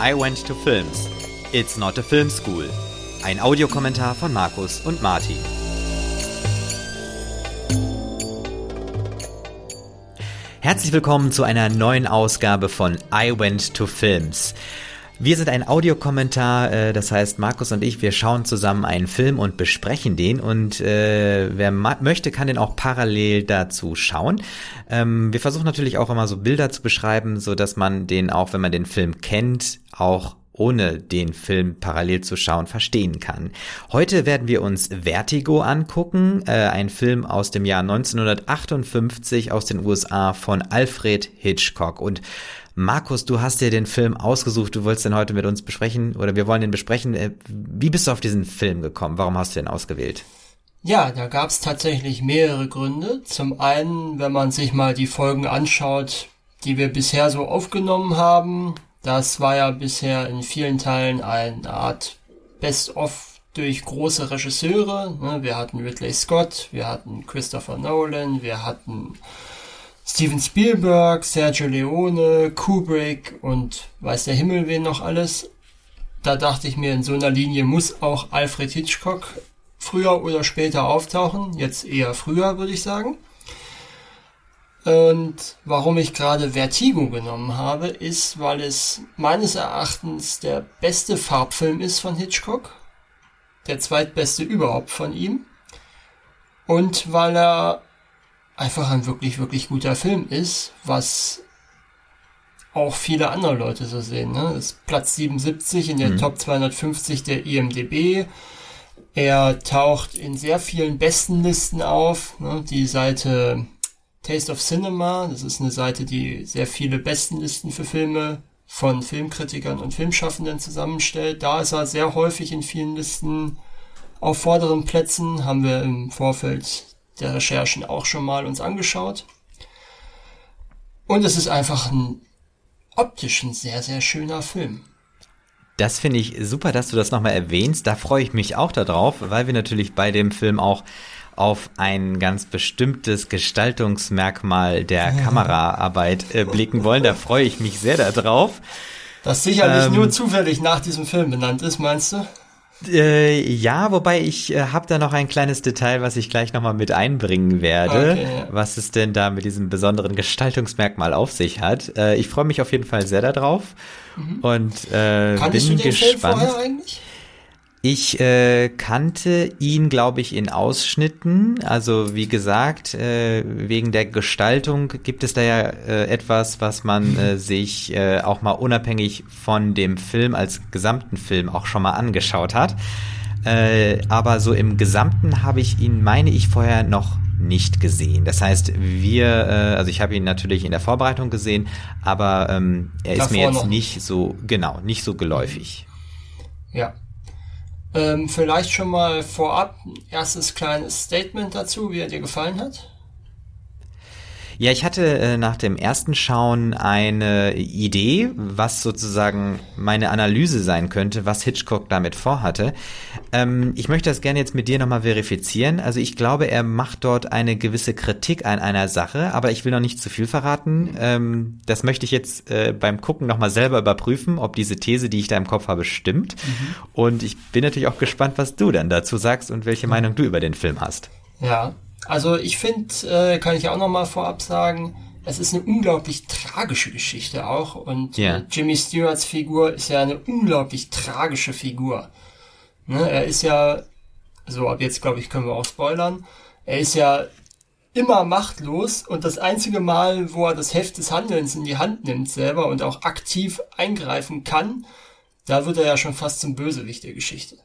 I Went to Films. It's not a film school. Ein Audiokommentar von Markus und Martin. Herzlich willkommen zu einer neuen Ausgabe von I Went to Films. Wir sind ein Audiokommentar, äh, das heißt Markus und ich, wir schauen zusammen einen Film und besprechen den und äh, wer möchte, kann den auch parallel dazu schauen. Ähm, wir versuchen natürlich auch immer so Bilder zu beschreiben, so dass man den auch, wenn man den Film kennt, auch ohne den Film parallel zu schauen verstehen kann. Heute werden wir uns Vertigo angucken, äh, ein Film aus dem Jahr 1958 aus den USA von Alfred Hitchcock und Markus, du hast dir den Film ausgesucht, du wolltest den heute mit uns besprechen oder wir wollen den besprechen. Äh, wie bist du auf diesen Film gekommen? Warum hast du den ausgewählt? Ja, da gab es tatsächlich mehrere Gründe. Zum einen, wenn man sich mal die Folgen anschaut, die wir bisher so aufgenommen haben, das war ja bisher in vielen Teilen eine Art Best-of durch große Regisseure. Ne? Wir hatten Ridley Scott, wir hatten Christopher Nolan, wir hatten Steven Spielberg, Sergio Leone, Kubrick und weiß der Himmel wen noch alles. Da dachte ich mir, in so einer Linie muss auch Alfred Hitchcock früher oder später auftauchen. Jetzt eher früher, würde ich sagen. Und warum ich gerade Vertigo genommen habe, ist, weil es meines Erachtens der beste Farbfilm ist von Hitchcock. Der zweitbeste überhaupt von ihm. Und weil er einfach ein wirklich, wirklich guter Film ist, was auch viele andere Leute so sehen. Ne? Ist Platz 77 in der mhm. Top 250 der IMDB. Er taucht in sehr vielen besten Listen auf. Ne? Die Seite Taste of Cinema, das ist eine Seite, die sehr viele Bestenlisten für Filme von Filmkritikern und Filmschaffenden zusammenstellt. Da ist er sehr häufig in vielen Listen auf vorderen Plätzen, haben wir im Vorfeld der Recherchen auch schon mal uns angeschaut. Und es ist einfach ein optisch ein sehr, sehr schöner Film. Das finde ich super, dass du das nochmal erwähnst. Da freue ich mich auch darauf, weil wir natürlich bei dem Film auch auf ein ganz bestimmtes Gestaltungsmerkmal der Kameraarbeit äh, blicken wollen. Da freue ich mich sehr darauf. Das sicherlich ähm, nur zufällig nach diesem Film benannt ist, meinst du? Äh, ja, wobei ich äh, habe da noch ein kleines Detail, was ich gleich nochmal mit einbringen werde, okay, was es denn da mit diesem besonderen Gestaltungsmerkmal auf sich hat. Äh, ich freue mich auf jeden Fall sehr darauf mhm. und äh, bin du den gespannt. Film vorher eigentlich? Ich äh, kannte ihn, glaube ich, in Ausschnitten. Also wie gesagt, äh, wegen der Gestaltung gibt es da ja äh, etwas, was man äh, sich äh, auch mal unabhängig von dem Film als gesamten Film auch schon mal angeschaut hat. Äh, aber so im Gesamten habe ich ihn, meine ich, vorher noch nicht gesehen. Das heißt, wir, äh, also ich habe ihn natürlich in der Vorbereitung gesehen, aber ähm, er Davor ist mir jetzt nicht so, genau, nicht so geläufig. Ja, ähm, vielleicht schon mal vorab ein erstes kleines Statement dazu, wie er dir gefallen hat. Ja, ich hatte äh, nach dem ersten Schauen eine Idee, was sozusagen meine Analyse sein könnte, was Hitchcock damit vorhatte. Ähm, ich möchte das gerne jetzt mit dir nochmal verifizieren. Also ich glaube, er macht dort eine gewisse Kritik an einer Sache, aber ich will noch nicht zu viel verraten. Ähm, das möchte ich jetzt äh, beim Gucken nochmal selber überprüfen, ob diese These, die ich da im Kopf habe, stimmt. Mhm. Und ich bin natürlich auch gespannt, was du dann dazu sagst und welche Meinung du über den Film hast. Ja, also ich finde, äh, kann ich auch noch mal vorab sagen, es ist eine unglaublich tragische Geschichte auch und yeah. Jimmy Stewarts Figur ist ja eine unglaublich tragische Figur. Ne, er ist ja, so ab jetzt glaube ich können wir auch spoilern, er ist ja immer machtlos und das einzige Mal, wo er das Heft des Handelns in die Hand nimmt selber und auch aktiv eingreifen kann, da wird er ja schon fast zum Bösewicht der Geschichte.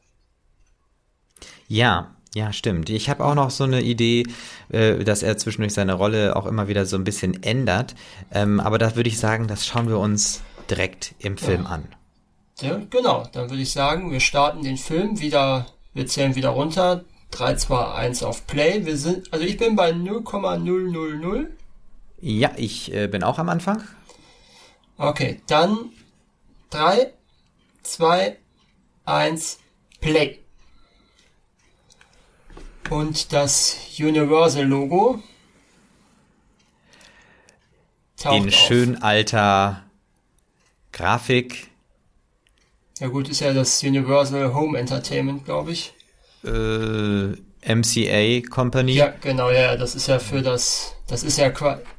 Ja, ja, stimmt. Ich habe auch noch so eine Idee, äh, dass er zwischendurch seine Rolle auch immer wieder so ein bisschen ändert. Ähm, aber da würde ich sagen, das schauen wir uns direkt im Film ja. an. Ja, genau. Dann würde ich sagen, wir starten den Film wieder, wir zählen wieder runter. 3, 2, 1 auf Play. Wir sind, also ich bin bei 0,000. Ja, ich äh, bin auch am Anfang. Okay, dann 3, 2, 1, Play und das Universal-Logo. In schön alter Grafik Ja gut, ist ja das Universal Home Entertainment, glaube ich. Äh, MCA Company. Ja, genau, ja, das ist ja für das, das ist ja,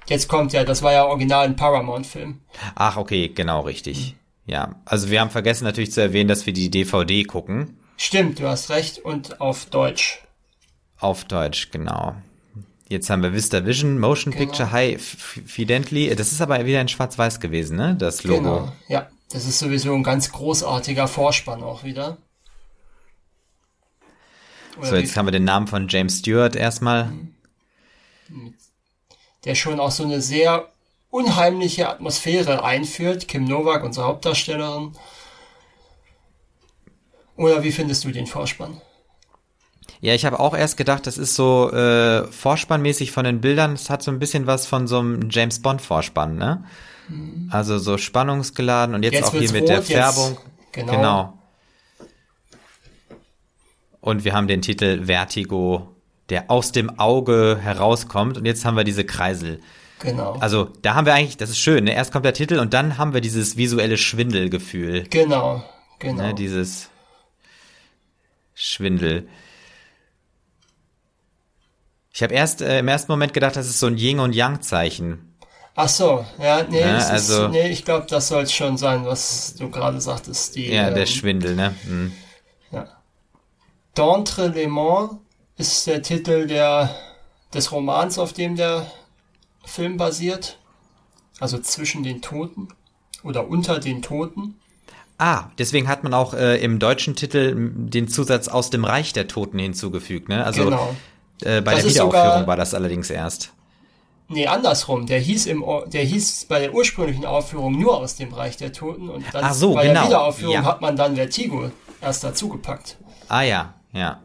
jetzt kommt ja, das war ja original ein Paramount-Film. Ach, okay, genau, richtig. Mhm. Ja, also wir haben vergessen natürlich zu erwähnen, dass wir die DVD gucken. Stimmt, du hast recht, und auf Deutsch. Auf Deutsch, genau. Jetzt haben wir Vista Vision, Motion genau. Picture High Fidelity. Das ist aber wieder in Schwarz-Weiß gewesen, ne? Das Logo. Genau, ja. Das ist sowieso ein ganz großartiger Vorspann auch wieder. Oder so, jetzt haben wir den Namen von James Stewart erstmal. Der schon auch so eine sehr unheimliche Atmosphäre einführt. Kim Novak, unsere Hauptdarstellerin. Oder wie findest du den Vorspann? Ja, ich habe auch erst gedacht, das ist so äh, vorspannmäßig von den Bildern. Es hat so ein bisschen was von so einem James Bond Vorspann, ne? Mhm. Also so spannungsgeladen und jetzt, jetzt auch hier mit rot, der Färbung. Genau. genau. Und wir haben den Titel Vertigo, der aus dem Auge herauskommt. Und jetzt haben wir diese Kreisel. Genau. Also da haben wir eigentlich, das ist schön, ne? erst kommt der Titel und dann haben wir dieses visuelle Schwindelgefühl. Genau, genau. Ne? Dieses Schwindel. Ich habe erst äh, im ersten Moment gedacht, das ist so ein Yin und Yang Zeichen. Ach so, ja, nee, ja, also, ist, nee ich glaube, das soll es schon sein, was du gerade sagtest. Die, ja, der ähm, Schwindel, ne? Mhm. Ja. D'entre les Morts ist der Titel der, des Romans, auf dem der Film basiert. Also zwischen den Toten oder unter den Toten. Ah, deswegen hat man auch äh, im deutschen Titel den Zusatz aus dem Reich der Toten hinzugefügt, ne? Also genau. Äh, bei das der Wiederaufführung war das allerdings erst. Nee, andersrum. Der hieß im, der hieß bei der ursprünglichen Aufführung nur aus dem Reich der Toten und dann Ach so, bei genau. der Wiederaufführung ja. hat man dann Vertigo erst dazugepackt. Ah ja, ja.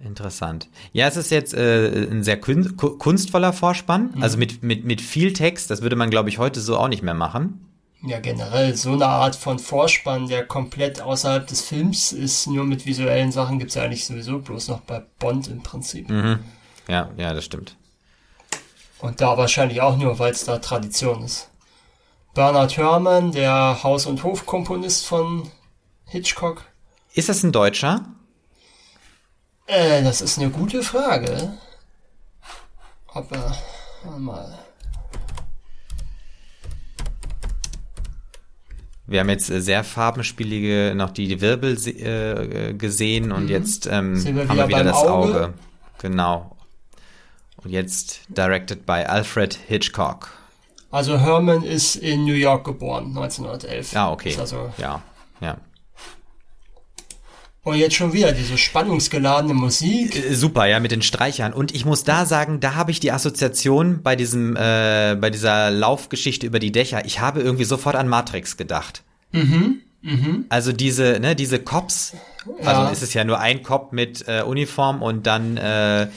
Interessant. Ja, es ist jetzt äh, ein sehr kunstvoller Vorspann, mhm. also mit, mit, mit viel Text. Das würde man, glaube ich, heute so auch nicht mehr machen. Ja, generell so eine Art von Vorspann, der komplett außerhalb des Films ist, nur mit visuellen Sachen, gibt es ja eigentlich sowieso bloß noch bei Bond im Prinzip. Mhm. Ja, ja, das stimmt. Und da wahrscheinlich auch nur, weil es da Tradition ist. Bernard Herrmann, der Haus- und Hofkomponist von Hitchcock. Ist das ein Deutscher? Äh, das ist eine gute Frage. Ob er mal Wir haben jetzt äh, sehr farbenspielige noch die Wirbel äh, gesehen und mhm. jetzt ähm, wir haben wir wieder das Auge. Auge. Genau. Und jetzt directed by Alfred Hitchcock. Also Herman ist in New York geboren, 1911. Ah, okay. Also ja, ja. Und jetzt schon wieder diese spannungsgeladene Musik. Äh, super, ja, mit den Streichern. Und ich muss da sagen, da habe ich die Assoziation bei diesem, äh, bei dieser Laufgeschichte über die Dächer. Ich habe irgendwie sofort an Matrix gedacht. Mhm. Mhm. Also diese, ne, diese Cops. Also ja. ist es ja nur ein Cop mit äh, Uniform und dann äh,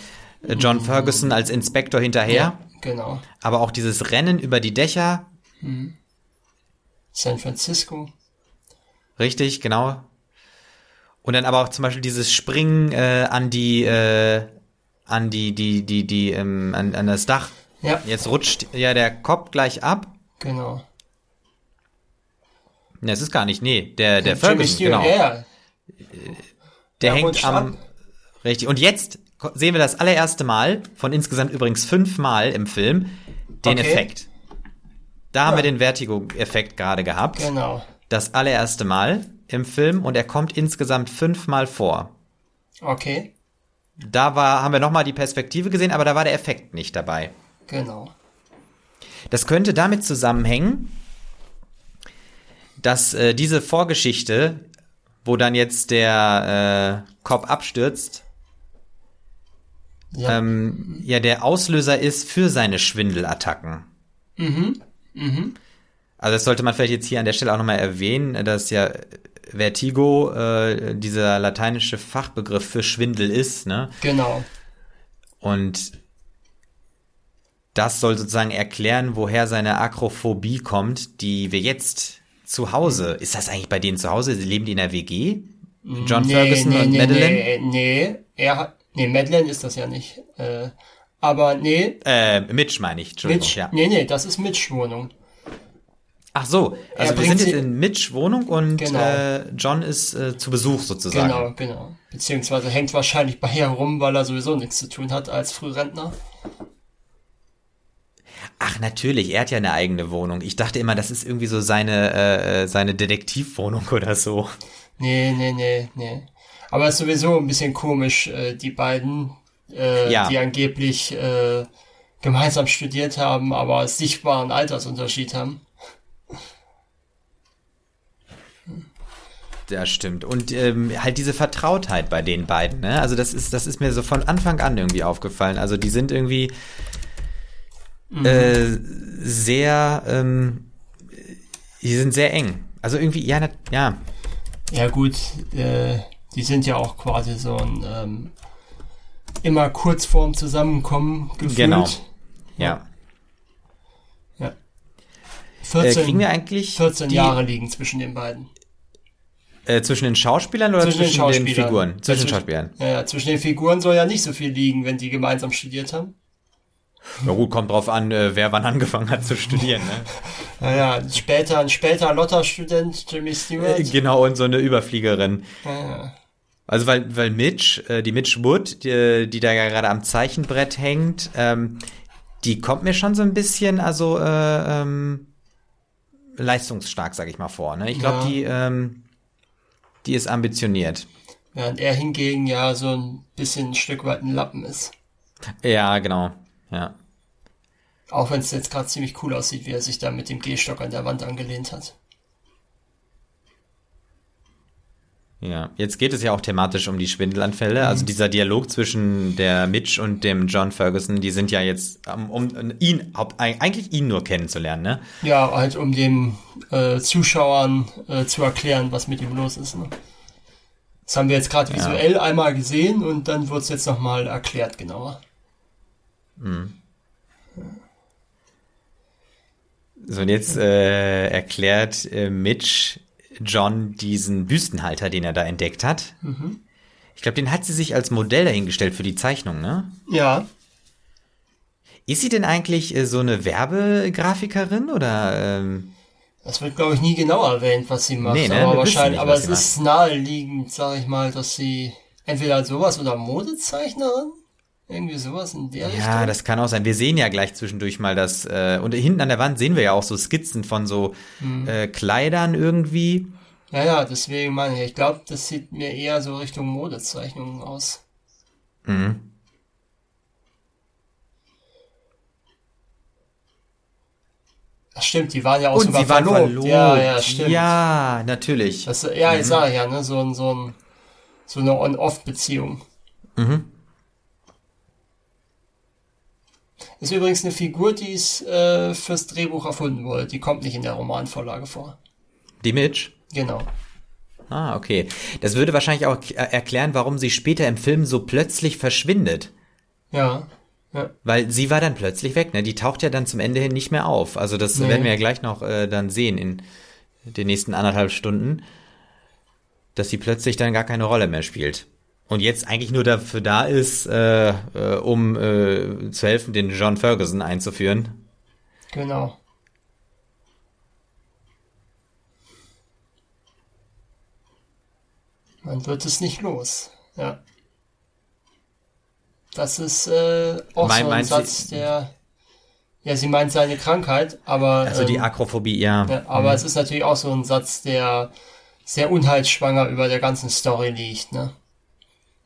John mhm. Ferguson als Inspektor hinterher. Ja, genau. Aber auch dieses Rennen über die Dächer. Mhm. San Francisco. Richtig, genau. Und dann aber auch zum Beispiel dieses Springen äh, an die, äh, an die, die, die, die, ähm, an, an das Dach. Ja. Jetzt rutscht ja der Kopf gleich ab. Genau. Ne, es ist gar nicht, nee, der, der Ferguson, genau. Ja. Der, hängt am, ab. richtig. Und jetzt sehen wir das allererste Mal, von insgesamt übrigens fünfmal im Film, den okay. Effekt. Da ja. haben wir den Vertigo-Effekt gerade gehabt. Genau. Das allererste Mal im Film und er kommt insgesamt fünfmal vor. Okay. Da war, haben wir nochmal die Perspektive gesehen, aber da war der Effekt nicht dabei. Genau. Das könnte damit zusammenhängen, dass äh, diese Vorgeschichte, wo dann jetzt der äh, Cop abstürzt, ja. Ähm, ja der Auslöser ist für seine Schwindelattacken. Mhm. Mhm. Also das sollte man vielleicht jetzt hier an der Stelle auch nochmal erwähnen, dass ja Vertigo äh, dieser lateinische Fachbegriff für Schwindel ist, ne? Genau. Und das soll sozusagen erklären, woher seine Akrophobie kommt, die wir jetzt zu Hause. Ist das eigentlich bei denen zu Hause? Leben die in der WG? John nee, Ferguson nee, und nee, Madeline? Nee, nee, er hat, nee, Madeline ist das ja nicht. Äh, aber nee. Äh, Mitch meine ich, Entschuldigung. Mitch, ja. Nee, nee, das ist Mitch Wohnung. Ach so, also wir sind jetzt in Mitch Wohnung und genau. äh, John ist äh, zu Besuch sozusagen. Genau, genau. Beziehungsweise hängt wahrscheinlich bei ihr rum, weil er sowieso nichts zu tun hat als Frührentner. Ach natürlich, er hat ja eine eigene Wohnung. Ich dachte immer, das ist irgendwie so seine äh, seine Detektivwohnung oder so. Nee, nee, nee, nee. Aber es ist sowieso ein bisschen komisch, äh, die beiden, äh, ja. die angeblich äh, gemeinsam studiert haben, aber sichtbaren Altersunterschied haben. Das stimmt. Und ähm, halt diese Vertrautheit bei den beiden, ne? Also das ist, das ist mir so von Anfang an irgendwie aufgefallen. Also die sind irgendwie mhm. äh, sehr, ähm, die sind sehr eng. Also irgendwie, ja, ja. Ja gut, äh, die sind ja auch quasi so ein ähm, immer kurz vorm Zusammenkommen gefühlt. Genau. Ja. Ja. 14, äh, kriegen wir eigentlich 14 die, Jahre liegen zwischen den beiden. Äh, zwischen den Schauspielern oder zwischen, zwischen den, Figuren? Zwischen den Schauspielern. Ja, zwischen den Figuren soll ja nicht so viel liegen, wenn die gemeinsam studiert haben. Na gut, kommt drauf an, äh, wer wann angefangen hat zu studieren. Ne? naja, später, ein später Lotter-Student, Jimmy Stewart. Äh, genau, und so eine Überfliegerin. Ja. Also weil, weil Mitch, äh, die Mitch Wood, die, die da ja gerade am Zeichenbrett hängt, ähm, die kommt mir schon so ein bisschen, also äh, ähm, leistungsstark, sag ich mal vor. Ne? Ich glaube, ja. die ähm, die ist ambitioniert. Während er hingegen ja so ein bisschen ein Stück weit ein Lappen ist. Ja, genau. Ja. Auch wenn es jetzt gerade ziemlich cool aussieht, wie er sich da mit dem Gehstock an der Wand angelehnt hat. Ja, jetzt geht es ja auch thematisch um die Schwindelanfälle. Mhm. Also dieser Dialog zwischen der Mitch und dem John Ferguson, die sind ja jetzt, um, um ihn, eigentlich ihn nur kennenzulernen, ne? Ja, halt um den äh, Zuschauern äh, zu erklären, was mit ihm los ist. Ne? Das haben wir jetzt gerade visuell ja. einmal gesehen und dann wird es jetzt nochmal erklärt genauer. Mhm. So, und jetzt äh, erklärt äh, Mitch John diesen Büstenhalter, den er da entdeckt hat. Mhm. Ich glaube, den hat sie sich als Modell dahingestellt für die Zeichnung, ne? Ja. Ist sie denn eigentlich äh, so eine Werbegrafikerin oder? Ähm das wird, glaube ich, nie genau erwähnt, was sie macht. Nee, ne? Aber wahrscheinlich, nicht, aber es ist naheliegend, sage ich mal, dass sie entweder sowas oder Modezeichnerin irgendwie sowas in der Ja, Richtung? das kann auch sein. Wir sehen ja gleich zwischendurch mal das, äh, und hinten an der Wand sehen wir ja auch so Skizzen von so mhm. äh, Kleidern irgendwie. Ja, ja, deswegen meine ich, ich glaube, das sieht mir eher so Richtung Modezeichnungen aus. Mhm. Das stimmt, die waren ja auch und sogar verlobt. verlobt. Ja, ja, stimmt. Ja, natürlich. Das, ja, ich mhm. sage ja, ne, so, ein, so, ein, so eine On-Off-Beziehung. Mhm. Ist übrigens eine Figur, die ist äh, fürs Drehbuch erfunden wurde. Die kommt nicht in der Romanvorlage vor. Die Mitch? Genau. Ah, okay. Das würde wahrscheinlich auch erklären, warum sie später im Film so plötzlich verschwindet. Ja. Ja. Weil sie war dann plötzlich weg, ne? Die taucht ja dann zum Ende hin nicht mehr auf. Also das nee. werden wir ja gleich noch äh, dann sehen in den nächsten anderthalb Stunden, dass sie plötzlich dann gar keine Rolle mehr spielt und jetzt eigentlich nur dafür da ist, äh, äh, um äh, zu helfen, den John Ferguson einzuführen. Genau. Man wird es nicht los. Ja. Das ist äh, auch mein, so ein Satz, sie, der. Ja, sie meint seine Krankheit, aber. Also die ähm, Akrophobie, ja. ja aber mhm. es ist natürlich auch so ein Satz, der sehr unheilsschwanger über der ganzen Story liegt, ne?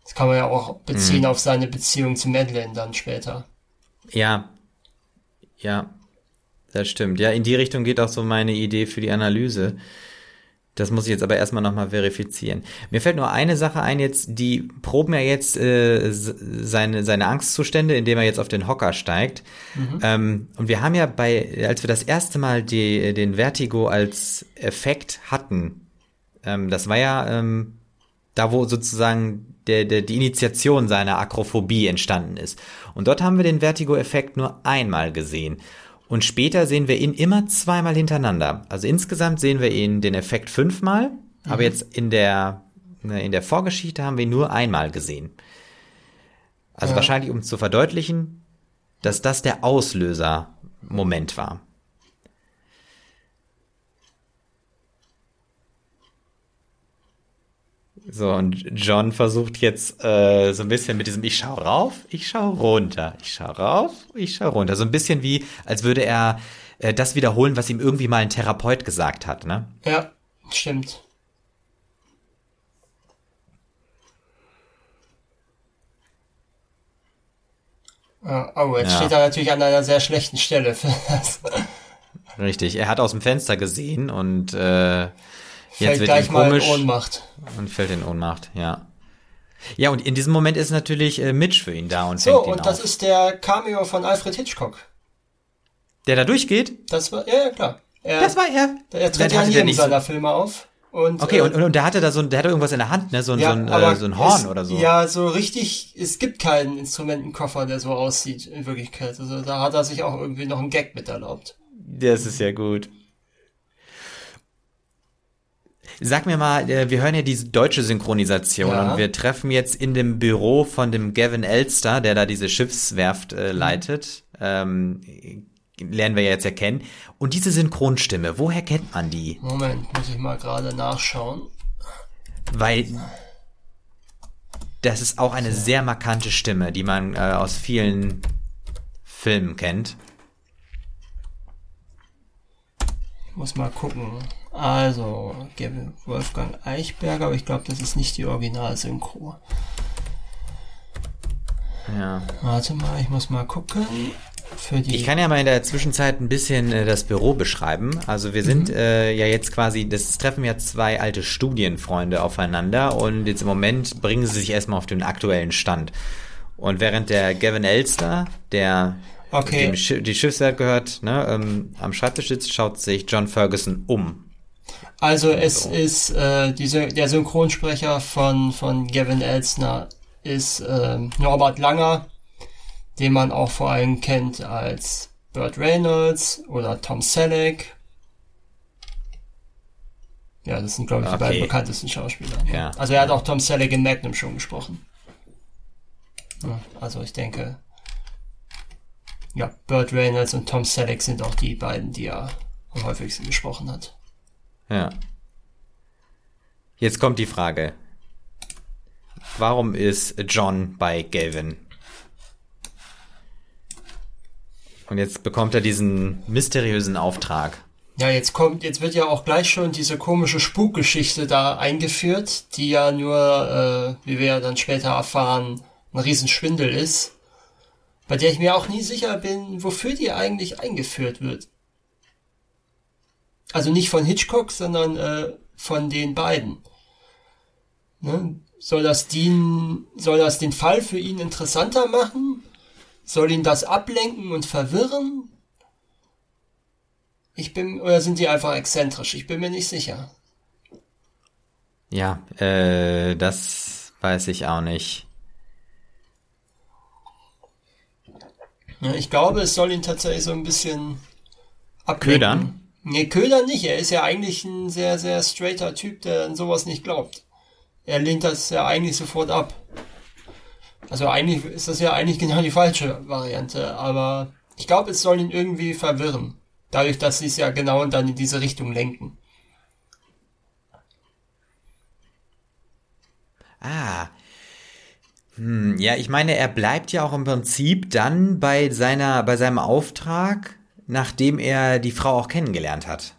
Das kann man ja auch beziehen mhm. auf seine Beziehung zu Madeleine dann später. Ja. Ja. Das stimmt. Ja, in die Richtung geht auch so meine Idee für die Analyse. Das muss ich jetzt aber erstmal nochmal verifizieren. Mir fällt nur eine Sache ein jetzt, die proben ja jetzt äh, seine, seine Angstzustände, indem er jetzt auf den Hocker steigt. Mhm. Ähm, und wir haben ja bei, als wir das erste Mal die, den Vertigo als Effekt hatten, ähm, das war ja ähm, da, wo sozusagen der, der, die Initiation seiner Akrophobie entstanden ist. Und dort haben wir den Vertigo-Effekt nur einmal gesehen. Und später sehen wir ihn immer zweimal hintereinander. Also insgesamt sehen wir ihn den Effekt fünfmal, mhm. aber jetzt in der, ne, in der Vorgeschichte haben wir ihn nur einmal gesehen. Also ja. wahrscheinlich, um zu verdeutlichen, dass das der Auslöser-Moment war. So, und John versucht jetzt äh, so ein bisschen mit diesem Ich schau rauf, ich schau runter, ich schau rauf, ich schau runter. So ein bisschen wie, als würde er äh, das wiederholen, was ihm irgendwie mal ein Therapeut gesagt hat, ne? Ja, stimmt. Oh, jetzt ja. steht er natürlich an einer sehr schlechten Stelle für das. Richtig, er hat aus dem Fenster gesehen und äh, jetzt fällt wird gleich ihm komisch mal in Ohnmacht. Und fällt in Ohnmacht, ja. Ja, und in diesem Moment ist natürlich äh, Mitch für ihn da und so, fängt ihn und das ist der Cameo von Alfred Hitchcock. Der da durchgeht? Das war, ja, ja klar. Er, das war er. Er tritt ja in jedem seiner Filme auf. Und, okay, äh, und, und der hatte da so ein, der hatte irgendwas in der Hand, ne? So, ein ja, so, ein, äh, so ein Horn es, oder so. Ja, so richtig, es gibt keinen Instrumentenkoffer, der so aussieht, in Wirklichkeit. Also da hat er sich auch irgendwie noch einen Gag mit erlaubt. Das ist ja gut. Sag mir mal, äh, wir hören ja diese deutsche Synchronisation ja. und wir treffen jetzt in dem Büro von dem Gavin Elster, der da diese Schiffswerft äh, mhm. leitet. Ähm, lernen wir ja jetzt erkennen. Und diese Synchronstimme, woher kennt man die? Moment, muss ich mal gerade nachschauen. Weil das ist auch eine sehr markante Stimme, die man äh, aus vielen Filmen kennt. Ich muss mal gucken. Also, Wolfgang Eichberger, aber ich glaube, das ist nicht die Originalsynchro. Ja. Warte mal, ich muss mal gucken ich kann ja mal in der Zwischenzeit ein bisschen äh, das Büro beschreiben. Also wir sind mhm. äh, ja jetzt quasi, das treffen ja zwei alte Studienfreunde aufeinander und jetzt im Moment bringen sie sich erstmal auf den aktuellen Stand. Und während der Gavin Elster, der okay. dem Sch die Schiffswerk gehört, ne, ähm, am Schreibtisch sitzt, schaut sich John Ferguson um. Also es so. ist äh, diese, der Synchronsprecher von, von Gavin Elstner ist äh, Norbert Langer, den man auch vor allem kennt als Burt Reynolds oder Tom Selleck. Ja, das sind, glaube ich, okay. die beiden bekanntesten Schauspieler. Ja. Also er hat auch Tom Selleck in Magnum schon gesprochen. Ja, also ich denke, ja, Burt Reynolds und Tom Selleck sind auch die beiden, die er am häufigsten gesprochen hat. Ja. Jetzt kommt die Frage. Warum ist John bei Gavin? Und jetzt bekommt er diesen mysteriösen Auftrag. Ja, jetzt kommt, jetzt wird ja auch gleich schon diese komische Spukgeschichte da eingeführt, die ja nur, äh, wie wir ja dann später erfahren, ein Riesenschwindel ist, bei der ich mir auch nie sicher bin, wofür die eigentlich eingeführt wird. Also nicht von Hitchcock, sondern äh, von den beiden. Ne? Soll das dienen, soll das den Fall für ihn interessanter machen? Soll ihn das ablenken und verwirren? Ich bin, oder sind die einfach exzentrisch? Ich bin mir nicht sicher. Ja, äh, das weiß ich auch nicht. Ja, ich glaube, es soll ihn tatsächlich so ein bisschen ablenken. Ködern? Nee, ködern nicht. Er ist ja eigentlich ein sehr, sehr straighter Typ, der an sowas nicht glaubt. Er lehnt das ja eigentlich sofort ab. Also eigentlich ist das ja eigentlich genau die falsche Variante, aber ich glaube, es soll ihn irgendwie verwirren. Dadurch, dass sie es ja genau dann in diese Richtung lenken. Ah. Hm, ja, ich meine, er bleibt ja auch im Prinzip dann bei seiner, bei seinem Auftrag, nachdem er die Frau auch kennengelernt hat.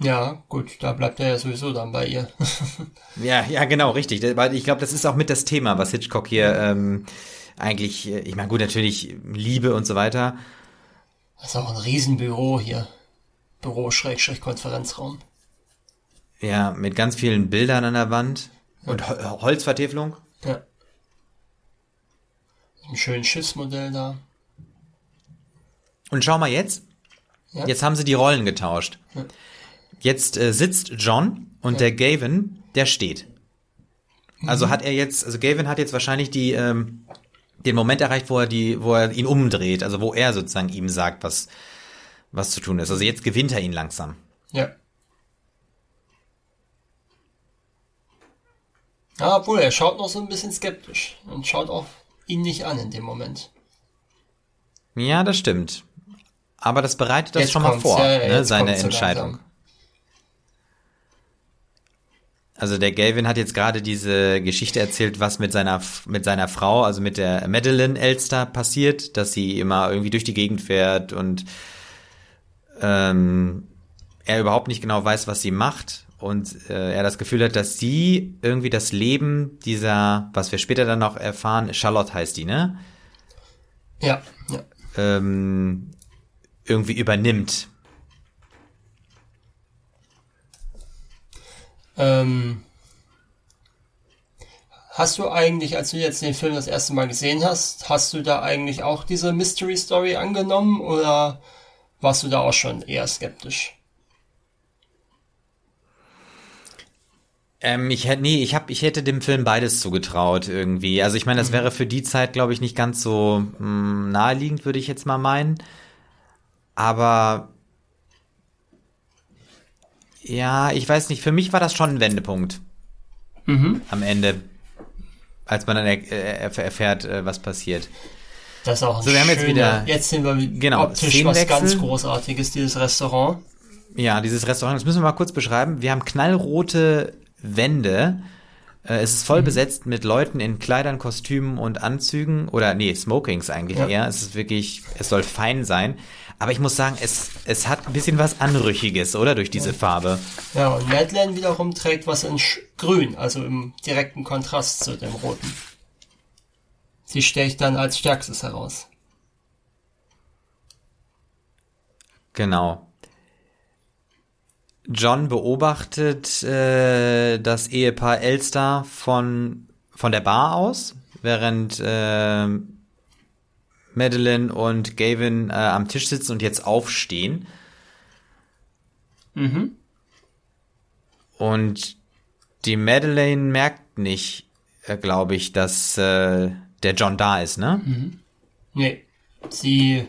Ja, gut, da bleibt er ja sowieso dann bei ihr. ja, ja, genau, richtig. Weil ich glaube, das ist auch mit das Thema, was Hitchcock hier ähm, eigentlich, äh, ich meine, gut, natürlich Liebe und so weiter. Das ist auch ein Riesenbüro hier. Büro-Konferenzraum. Ja, mit ganz vielen Bildern an der Wand und ja. Holzvertäfelung. Ja. Ein schönes Schiffsmodell da. Und schau mal jetzt. Ja? Jetzt haben sie die Rollen getauscht. Ja. Jetzt äh, sitzt John und ja. der Gavin, der steht. Also mhm. hat er jetzt, also Gavin hat jetzt wahrscheinlich die, ähm, den Moment erreicht, wo er die, wo er ihn umdreht, also wo er sozusagen ihm sagt, was, was zu tun ist. Also jetzt gewinnt er ihn langsam. Ja. Ja, obwohl er schaut noch so ein bisschen skeptisch und schaut auch ihn nicht an in dem Moment. Ja, das stimmt. Aber das bereitet das jetzt schon mal vor, ja, ne, seine Entscheidung. Also der Gavin hat jetzt gerade diese Geschichte erzählt, was mit seiner mit seiner Frau, also mit der Madeline Elster passiert, dass sie immer irgendwie durch die Gegend fährt und ähm, er überhaupt nicht genau weiß, was sie macht und äh, er das Gefühl hat, dass sie irgendwie das Leben dieser, was wir später dann noch erfahren, Charlotte heißt die, ne? Ja, ja. Ähm, irgendwie übernimmt. Ähm, hast du eigentlich, als du jetzt den Film das erste Mal gesehen hast, hast du da eigentlich auch diese Mystery Story angenommen oder warst du da auch schon eher skeptisch? Ähm, ich hätte, nee, ich hab, ich hätte dem Film beides zugetraut irgendwie. Also ich meine, das mhm. wäre für die Zeit, glaube ich, nicht ganz so mh, hm, naheliegend, würde ich jetzt mal meinen. Aber ja, ich weiß nicht, für mich war das schon ein Wendepunkt. Mhm. Am Ende. Als man dann er, er, erfährt, äh, was passiert. Das ist auch so, wir haben jetzt wieder jetzt sind wir genau, optisch was ganz großartiges dieses Restaurant. Ja, dieses Restaurant, das müssen wir mal kurz beschreiben. Wir haben knallrote Wände. Äh, es ist voll mhm. besetzt mit Leuten in Kleidern, Kostümen und Anzügen oder nee, Smokings eigentlich ja. eher. Es ist wirklich, es soll fein sein. Aber ich muss sagen, es, es hat ein bisschen was Anrüchiges, oder? Durch diese Farbe. Ja, und Madeleine wiederum trägt was in Grün, also im direkten Kontrast zu dem Roten. Sie stecht dann als stärkstes heraus. Genau. John beobachtet äh, das Ehepaar Elster von, von der Bar aus, während äh, Madeline und Gavin äh, am Tisch sitzen und jetzt aufstehen. Mhm. Und die Madeleine merkt nicht, äh, glaube ich, dass äh, der John da ist, ne? Mhm. Nee. Sie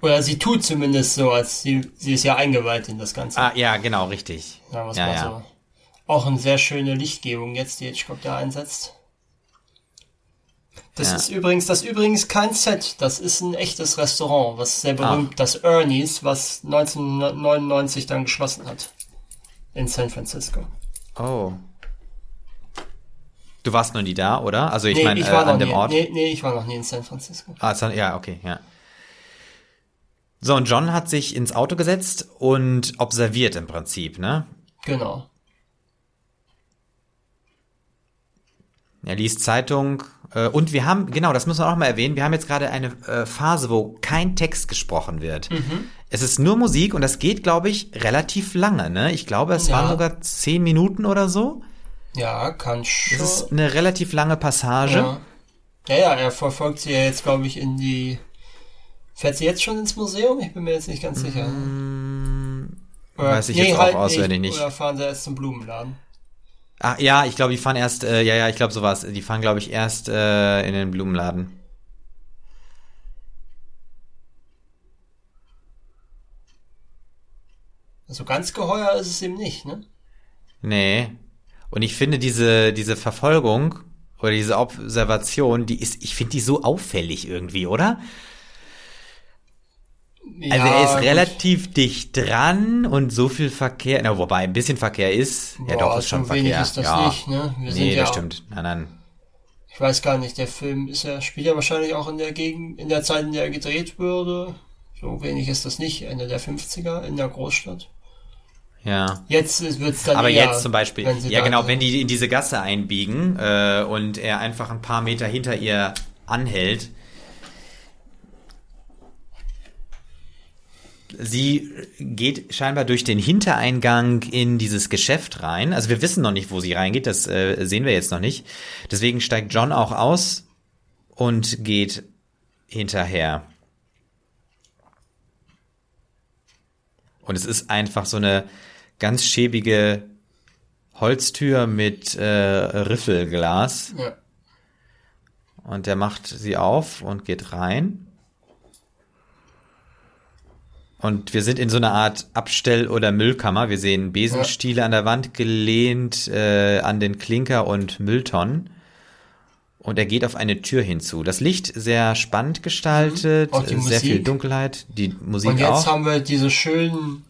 oder sie tut zumindest so, als sie, sie ist ja eingeweiht in das Ganze. Ah, ja, genau, richtig. Ja, was ja, ja. So. Auch eine sehr schöne Lichtgebung jetzt, die Hitchcock da einsetzt. Das ja. ist übrigens, das ist übrigens kein Set, das ist ein echtes Restaurant, was sehr berühmt, ah. das Ernie's, was 1999 dann geschlossen hat. In San Francisco. Oh. Du warst noch nie da, oder? Also ich nee, meine, äh, an dem nie, Ort. Nee, nee, ich war noch nie in San Francisco. Ah, ja, okay, ja. So, und John hat sich ins Auto gesetzt und observiert im Prinzip, ne? Genau. Er liest Zeitung, und wir haben, genau, das müssen wir auch mal erwähnen, wir haben jetzt gerade eine äh, Phase, wo kein Text gesprochen wird. Mhm. Es ist nur Musik und das geht, glaube ich, relativ lange. Ne? Ich glaube, es ja. waren sogar zehn Minuten oder so. Ja, kann schon. Das ist eine relativ lange Passage. Ja, ja, ja er verfolgt sie ja jetzt, glaube ich, in die. Fährt sie jetzt schon ins Museum? Ich bin mir jetzt nicht ganz sicher. Oder, weiß ich nee, jetzt auch halt auswendig nicht. Oder fahren sie erst zum Blumenladen? Ach ja, ich glaube, die fahren erst, äh, ja, ja, ich glaube sowas. Die fahren, glaube ich, erst äh, in den Blumenladen. Also ganz geheuer ist es ihm nicht, ne? Nee. Und ich finde diese, diese Verfolgung oder diese Observation, die ist, ich finde die so auffällig irgendwie, oder? Ja, also er ist gut. relativ dicht dran und so viel Verkehr, na, wobei ein bisschen Verkehr ist. Boah, ja, doch, ist schon Verkehr. Wenig ist das ja. nicht, ne? Nee, das ja, stimmt. Nein, nein. Ich weiß gar nicht, der Film ist ja, spielt ja wahrscheinlich auch in der Gegend, in der Zeit, in der er gedreht wurde. So wenig ist das nicht, Ende der 50er in der Großstadt. Ja. Jetzt wird's dann Aber eher, jetzt zum Beispiel, ja genau, wenn die in diese Gasse einbiegen äh, und er einfach ein paar Meter hinter ihr anhält, sie geht scheinbar durch den Hintereingang in dieses Geschäft rein. Also wir wissen noch nicht, wo sie reingeht, das äh, sehen wir jetzt noch nicht. Deswegen steigt John auch aus und geht hinterher. Und es ist einfach so eine ganz schäbige Holztür mit äh, Riffelglas. Ja. Und der macht sie auf und geht rein. Und wir sind in so einer Art Abstell- oder Müllkammer. Wir sehen Besenstiele ja. an der Wand gelehnt äh, an den Klinker und Mülltonnen. Und er geht auf eine Tür hinzu. Das Licht sehr spannend gestaltet, mhm. sehr Musik. viel Dunkelheit, die Musik auch. Und jetzt auch. haben wir diese schönen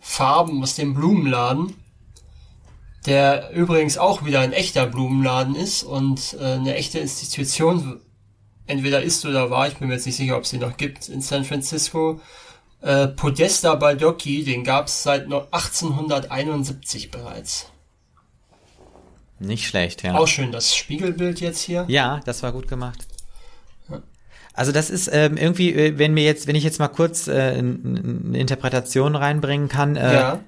Farben aus dem Blumenladen. der übrigens auch wieder ein echter Blumenladen ist und äh, eine echte Institution entweder ist oder war, ich bin mir jetzt nicht sicher, ob es sie noch gibt, in San Francisco. Äh, Podesta Baldocchi, den gab es seit 1871 bereits. Nicht schlecht, ja. Auch schön das Spiegelbild jetzt hier. Ja, das war gut gemacht. Also das ist ähm, irgendwie, äh, wenn mir jetzt, wenn ich jetzt mal kurz äh, eine Interpretation reinbringen kann, äh, ja.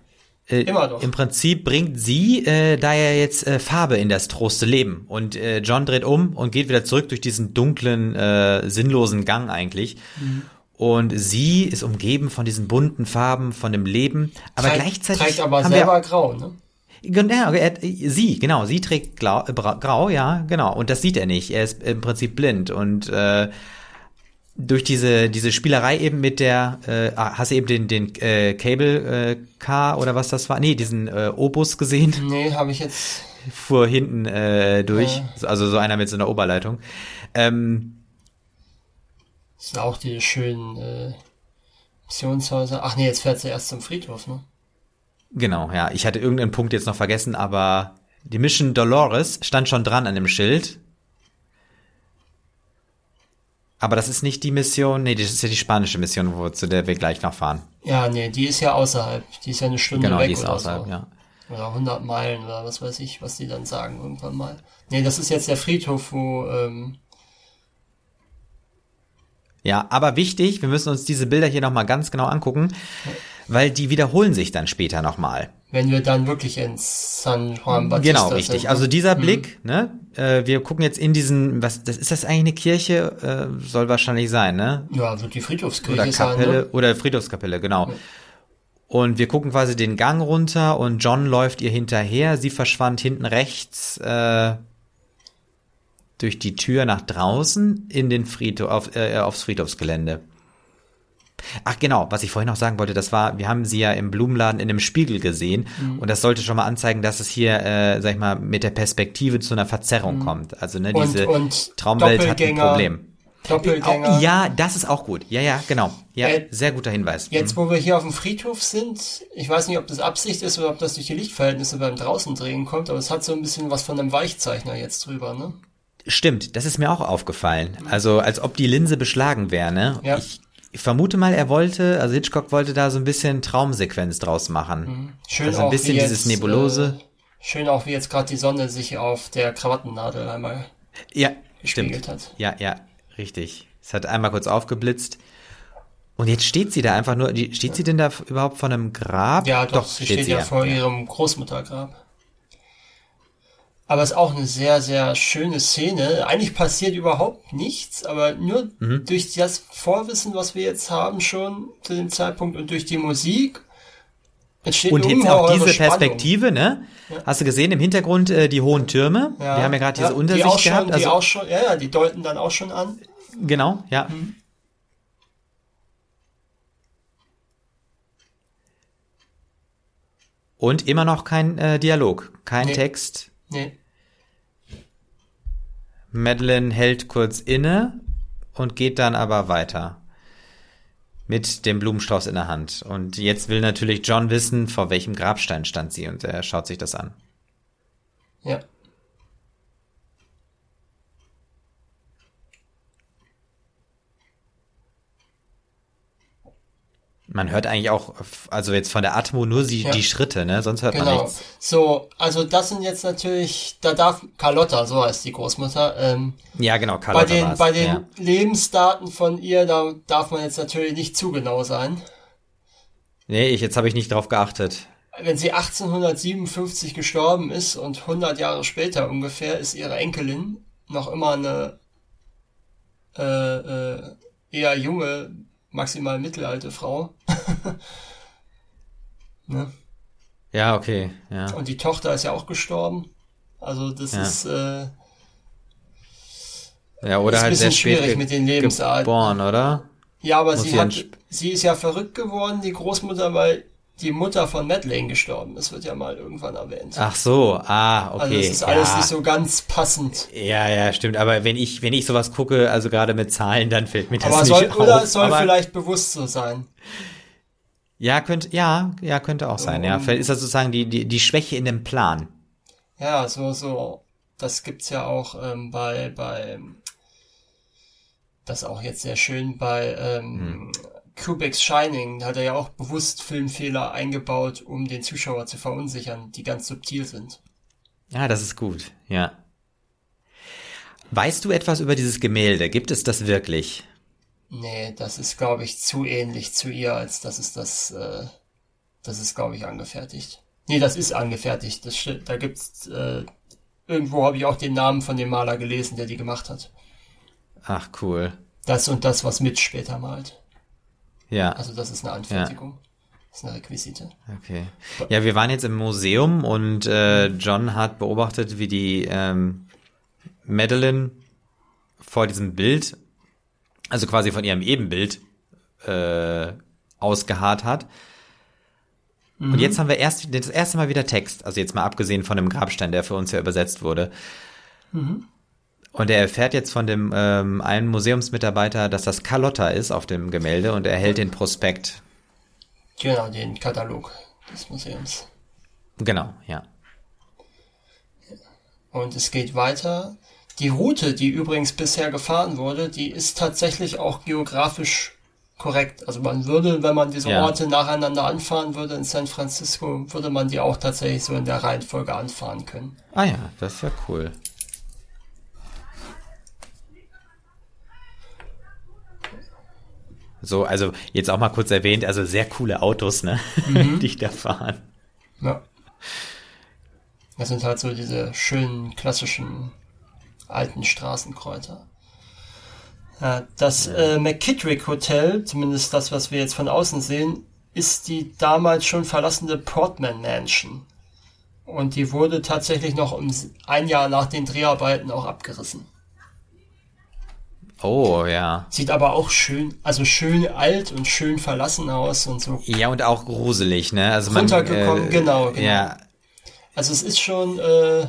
Äh, Immer doch. Im Prinzip bringt sie äh, da ja jetzt äh, Farbe in das troste Leben. Und äh, John dreht um und geht wieder zurück durch diesen dunklen, äh, sinnlosen Gang eigentlich. Mhm. Und sie ist umgeben von diesen bunten Farben, von dem Leben. Aber trägt, gleichzeitig. Trägt aber selber wir, grau, ne? Genau, sie, genau, sie trägt grau, äh, grau, ja, genau. Und das sieht er nicht. Er ist im Prinzip blind. Und äh, durch diese, diese Spielerei eben mit der, äh, ah, hast du eben den, den äh, Cable äh, Car oder was das war? Nee, diesen äh, Obus gesehen? Nee, habe ich jetzt. Fuhr hinten äh, durch, äh. also so einer mit so einer Oberleitung. Ähm, das sind auch die schönen äh, Missionshäuser. Ach nee, jetzt fährt sie erst zum Friedhof, ne? Genau, ja. Ich hatte irgendeinen Punkt jetzt noch vergessen, aber die Mission Dolores stand schon dran an dem Schild. Aber das ist nicht die Mission, nee, das ist ja die spanische Mission, wo, zu der wir gleich noch fahren. Ja, nee, die ist ja außerhalb. Die ist ja eine Stunde genau, weg die ist oder außerhalb, so. ja. Oder 100 Meilen oder was weiß ich, was die dann sagen irgendwann mal. Nee, das ist jetzt der Friedhof, wo... Ähm ja, aber wichtig, wir müssen uns diese Bilder hier nochmal ganz genau angucken, weil die wiederholen sich dann später nochmal wenn wir dann wirklich ins San Juan Bautista Genau, richtig. Sind. Also dieser hm. Blick, ne? Äh, wir gucken jetzt in diesen, was, das ist das eigentlich eine Kirche? Äh, soll wahrscheinlich sein, ne? Ja, wird die Friedhofskirche oder Kapelle, sein, ne? Oder Friedhofskapelle, genau. Ja. Und wir gucken quasi den Gang runter und John läuft ihr hinterher. Sie verschwand hinten rechts äh, durch die Tür nach draußen in den Friedhof, auf, äh, aufs Friedhofsgelände. Ach genau, was ich vorhin noch sagen wollte, das war, wir haben sie ja im Blumenladen in einem Spiegel gesehen mhm. und das sollte schon mal anzeigen, dass es hier, äh, sag ich mal, mit der Perspektive zu einer Verzerrung mhm. kommt. Also ne, diese und, und Traumwelt hat ein Problem. Doppelgänger. Ja, das ist auch gut. Ja, ja, genau. Ja, äh, sehr guter Hinweis. Jetzt, mhm. wo wir hier auf dem Friedhof sind, ich weiß nicht, ob das Absicht ist oder ob das durch die Lichtverhältnisse beim draußen drehen kommt, aber es hat so ein bisschen was von einem Weichzeichner jetzt drüber, ne? Stimmt, das ist mir auch aufgefallen. Also, als ob die Linse beschlagen wäre, ne? Ja. Ich vermute mal, er wollte, also Hitchcock wollte da so ein bisschen Traumsequenz draus machen. Mhm. Schön also ein bisschen dieses Nebulose. Äh, schön auch, wie jetzt gerade die Sonne sich auf der Krawattennadel einmal ja, gespiegelt stimmt. hat. Ja, ja, richtig. Es hat einmal kurz aufgeblitzt. Und jetzt steht sie da einfach nur, steht sie denn da überhaupt vor einem Grab? Ja, doch, doch sie steht, steht sie ja vor ihrem Großmuttergrab. Aber es ist auch eine sehr, sehr schöne Szene. Eigentlich passiert überhaupt nichts, aber nur mhm. durch das Vorwissen, was wir jetzt haben schon zu dem Zeitpunkt und durch die Musik entsteht Und jetzt auch diese Spannung. Perspektive, ne? Ja. Hast du gesehen im Hintergrund äh, die hohen Türme? Ja. Wir haben ja gerade diese ja, Untersicht die schon, gehabt. Also, die auch schon, ja, ja, die deuten dann auch schon an. Genau, ja. Mhm. Und immer noch kein äh, Dialog, kein nee. Text. Nee. Madeline hält kurz inne und geht dann aber weiter mit dem Blumenstrauß in der Hand. Und jetzt will natürlich John wissen, vor welchem Grabstein stand sie und er schaut sich das an. Ja. Man hört eigentlich auch, also jetzt von der Atmo nur die, ja. die Schritte, ne? Sonst hört genau. man nichts. So, also das sind jetzt natürlich, da darf Carlotta, so heißt die Großmutter. Ähm, ja, genau, Carlotta. Bei den, bei den ja. Lebensdaten von ihr, da darf man jetzt natürlich nicht zu genau sein. Nee, ich, jetzt habe ich nicht drauf geachtet. Wenn sie 1857 gestorben ist und 100 Jahre später ungefähr ist ihre Enkelin noch immer eine äh, äh, eher junge maximal mittelalte Frau. ne? Ja, okay. Ja. Und die Tochter ist ja auch gestorben. Also das ja. ist äh, ja oder ist halt sehr schwierig mit den Lebensarten. Geboren, oder? Ja, aber sie hat, sie ist ja verrückt geworden, die Großmutter, weil die Mutter von Madeleine gestorben ist, wird ja mal irgendwann erwähnt. Ach so, ah, okay. Also das ist alles ja. nicht so ganz passend. Ja, ja, stimmt. Aber wenn ich, wenn ich sowas gucke, also gerade mit Zahlen, dann fällt mir das aber nicht soll, auf. Oder es soll aber vielleicht bewusst so sein. Ja, könnte, ja, ja, könnte auch sein. Um, ja, vielleicht ist das sozusagen die, die, die Schwäche in dem Plan. Ja, so, so, das gibt's ja auch ähm, bei, bei, das auch jetzt sehr schön bei ähm, hm. Kubrick's Shining, da hat er ja auch bewusst Filmfehler eingebaut, um den Zuschauer zu verunsichern, die ganz subtil sind. Ja, das ist gut, ja. Weißt du etwas über dieses Gemälde? Gibt es das wirklich? Nee, das ist, glaube ich, zu ähnlich zu ihr, als dass es das, äh, das ist, glaube ich, angefertigt. Nee, das ist angefertigt. Das, da gibt's, äh, irgendwo habe ich auch den Namen von dem Maler gelesen, der die gemacht hat. Ach, cool. Das und das, was mit später malt. Ja. Also das ist eine Anfertigung. Ja. Das ist eine Requisite. Okay. Ja, wir waren jetzt im Museum und äh, John hat beobachtet, wie die ähm, Madeline vor diesem Bild, also quasi von ihrem Ebenbild, äh, ausgeharrt hat. Mhm. Und jetzt haben wir erst das erste Mal wieder Text, also jetzt mal abgesehen von dem Grabstein, der für uns ja übersetzt wurde. Mhm. Und er erfährt jetzt von dem ähm, einen Museumsmitarbeiter, dass das Carlotta ist auf dem Gemälde und er hält den Prospekt. Genau, den Katalog des Museums. Genau, ja. Und es geht weiter. Die Route, die übrigens bisher gefahren wurde, die ist tatsächlich auch geografisch korrekt. Also man würde, wenn man diese ja. Orte nacheinander anfahren würde in San Francisco, würde man die auch tatsächlich so in der Reihenfolge anfahren können. Ah ja, das ist ja cool. So, also jetzt auch mal kurz erwähnt, also sehr coole Autos, ne, mhm. die da fahren. Ja. Das sind halt so diese schönen klassischen alten Straßenkräuter. Ja, das äh, McKittrick Hotel, zumindest das, was wir jetzt von außen sehen, ist die damals schon verlassene Portman Mansion. Und die wurde tatsächlich noch um ein Jahr nach den Dreharbeiten auch abgerissen. Oh, ja. Sieht aber auch schön, also schön alt und schön verlassen aus und so. Ja, und auch gruselig, ne? Also man, runtergekommen, äh, genau, genau. Ja. Also es ist schon, äh,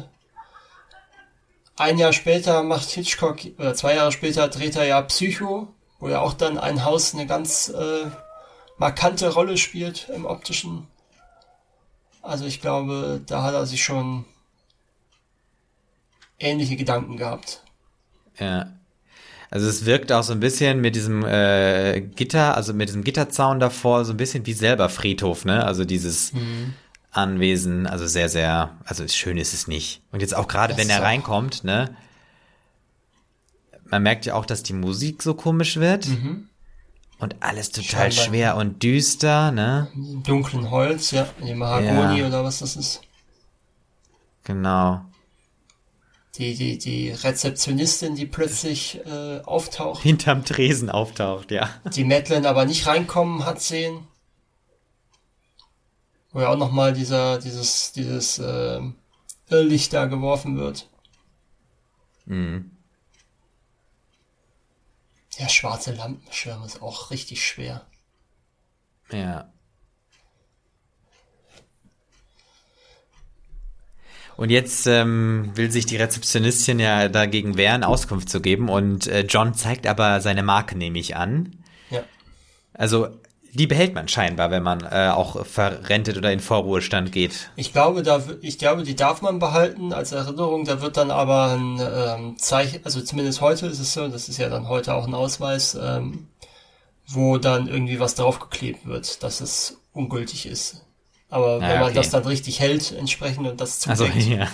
ein Jahr später macht Hitchcock, oder zwei Jahre später dreht er ja Psycho, wo ja auch dann ein Haus eine ganz äh, markante Rolle spielt im optischen. Also ich glaube, da hat er sich schon ähnliche Gedanken gehabt. Ja. Also es wirkt auch so ein bisschen mit diesem äh, Gitter, also mit diesem Gitterzaun davor, so ein bisschen wie selber Friedhof, ne? Also dieses mhm. Anwesen, also sehr, sehr, also schön ist es nicht. Und jetzt auch gerade, wenn er reinkommt, ne? Man merkt ja auch, dass die Musik so komisch wird. Mhm. Und alles total Scheinbar. schwer und düster, ne? Dunklen Holz, ja, in Mahagoni ja. oder was das ist. Genau die, die, die Rezeptionistin, die plötzlich äh, auftaucht. Hinterm Tresen auftaucht, ja. Die Madeline aber nicht reinkommen hat sehen. Wo ja auch nochmal dieser, dieses, dieses äh, Irrlicht da geworfen wird. Mhm. Ja, schwarze Lampenschirm ist auch richtig schwer. Ja. Und jetzt ähm, will sich die Rezeptionistin ja dagegen wehren, Auskunft zu geben. Und äh, John zeigt aber seine Marke nämlich an. Ja. Also die behält man scheinbar, wenn man äh, auch verrentet oder in Vorruhestand geht. Ich glaube, da, ich glaube, die darf man behalten als Erinnerung. Da wird dann aber ein ähm, Zeichen, also zumindest heute ist es so, das ist ja dann heute auch ein Ausweis, ähm, wo dann irgendwie was draufgeklebt wird, dass es ungültig ist. Aber ah, wenn man okay. das dann richtig hält, entsprechend und das zudeckt. Also, ja.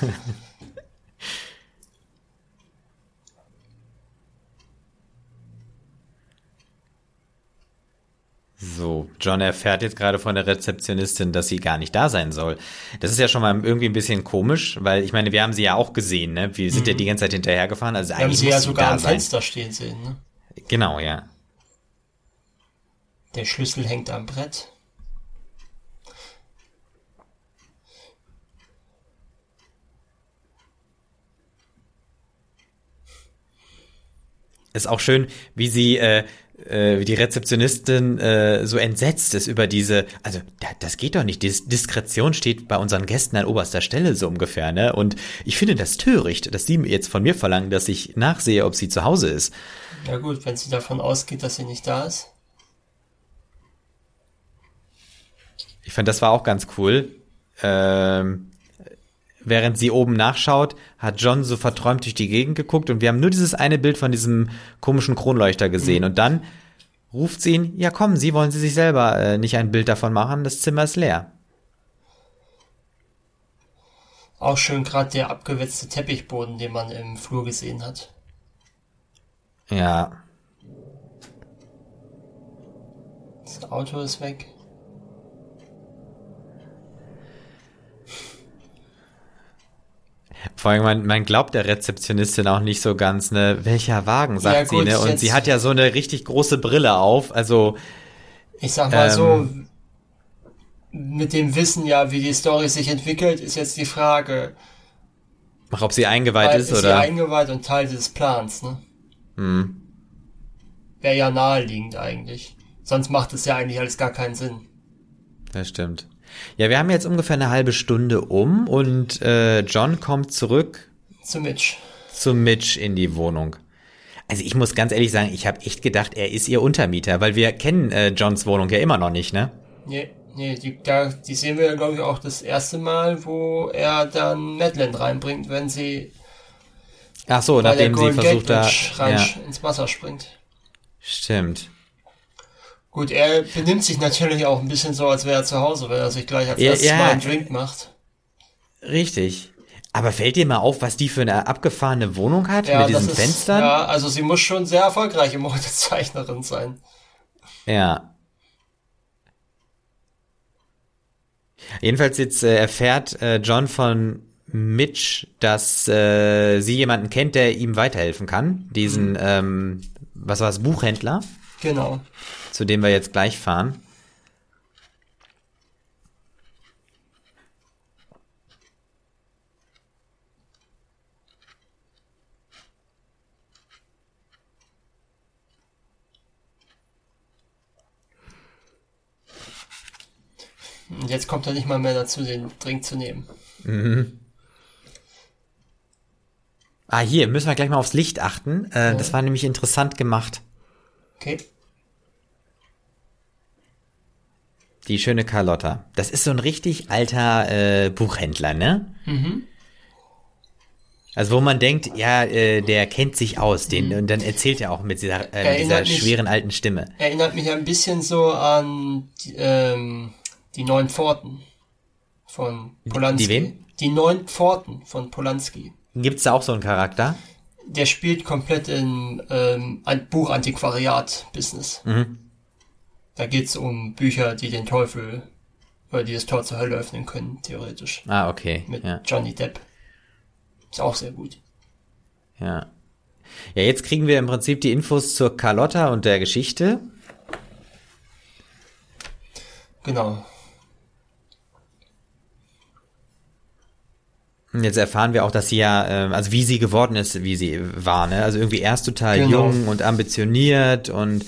So, John erfährt jetzt gerade von der Rezeptionistin, dass sie gar nicht da sein soll. Das ist ja schon mal irgendwie ein bisschen komisch, weil ich meine, wir haben sie ja auch gesehen, ne? Wir sind mhm. ja die ganze Zeit hinterhergefahren. Also wir haben sie ja sogar am Fenster stehen sehen, ne? Genau, ja. Der Schlüssel hängt am Brett. Ist auch schön, wie sie, äh, äh, wie die Rezeptionistin äh, so entsetzt ist über diese, also das geht doch nicht, Dis Diskretion steht bei unseren Gästen an oberster Stelle so ungefähr, ne? Und ich finde das töricht, dass sie jetzt von mir verlangen, dass ich nachsehe, ob sie zu Hause ist. Ja gut, wenn sie davon ausgeht, dass sie nicht da ist. Ich fand, das war auch ganz cool. Ähm, während sie oben nachschaut, hat John so verträumt durch die Gegend geguckt und wir haben nur dieses eine Bild von diesem komischen Kronleuchter gesehen. Mhm. Und dann ruft sie ihn, ja kommen Sie, wollen Sie sich selber äh, nicht ein Bild davon machen? Das Zimmer ist leer. Auch schön gerade der abgewetzte Teppichboden, den man im Flur gesehen hat. Ja. Das Auto ist weg. Vor allem, man, man glaubt der Rezeptionistin auch nicht so ganz, ne, welcher Wagen, sagt ja, gut, sie, ne? Und sie hat ja so eine richtig große Brille auf, also. Ich sag mal ähm, so, mit dem Wissen ja, wie die Story sich entwickelt, ist jetzt die Frage. Ob sie eingeweiht ist, ist, oder? Ist sie eingeweiht und Teil des Plans, ne? Hm. Wäre ja naheliegend eigentlich. Sonst macht es ja eigentlich alles gar keinen Sinn. Das stimmt. Ja, wir haben jetzt ungefähr eine halbe Stunde um und äh, John kommt zurück. Zu Mitch. Zu Mitch in die Wohnung. Also ich muss ganz ehrlich sagen, ich habe echt gedacht, er ist ihr Untermieter, weil wir kennen äh, Johns Wohnung ja immer noch nicht, ne? Nee, nee, die, da, die sehen wir ja, glaube ich, auch das erste Mal, wo er dann Madeleine reinbringt, wenn sie Ach so, nachdem sie versucht da rein ja. ins Wasser springt. Stimmt. Gut, er benimmt sich natürlich auch ein bisschen so, als wäre er zu Hause, weil er sich gleich als ja, erstes ja. mal einen Drink macht. Richtig. Aber fällt dir mal auf, was die für eine abgefahrene Wohnung hat ja, mit diesen ist, Fenstern? Ja, also sie muss schon sehr erfolgreiche Modezeichnerin sein. Ja. Jedenfalls jetzt äh, erfährt äh, John von Mitch, dass äh, sie jemanden kennt, der ihm weiterhelfen kann. Diesen, mhm. ähm, was war es, Buchhändler? Genau zu dem wir jetzt gleich fahren. Und jetzt kommt er nicht mal mehr dazu, den Drink zu nehmen. Mhm. Ah, hier müssen wir gleich mal aufs Licht achten. Äh, ja. Das war nämlich interessant gemacht. Okay. Die schöne Carlotta. Das ist so ein richtig alter äh, Buchhändler, ne? Mhm. Also wo man denkt, ja, äh, der kennt sich aus, den mhm. und dann erzählt er auch mit dieser, äh, dieser mich, schweren alten Stimme. Erinnert mich ein bisschen so an die, ähm, die neuen Pforten von Polanski. Die wen? Die neuen Pforten von Polanski. Gibt's da auch so einen Charakter? Der spielt komplett in ähm, ein Buchantiquariat-Business. Mhm. Da geht's um Bücher, die den Teufel oder die das Tor zur Hölle öffnen können, theoretisch. Ah, okay. Mit ja. Johnny Depp. Ist auch sehr gut. Ja. Ja, jetzt kriegen wir im Prinzip die Infos zur Carlotta und der Geschichte. Genau. Und jetzt erfahren wir auch, dass sie ja, äh, also wie sie geworden ist, wie sie war, ne? Also irgendwie erst total genau. jung und ambitioniert und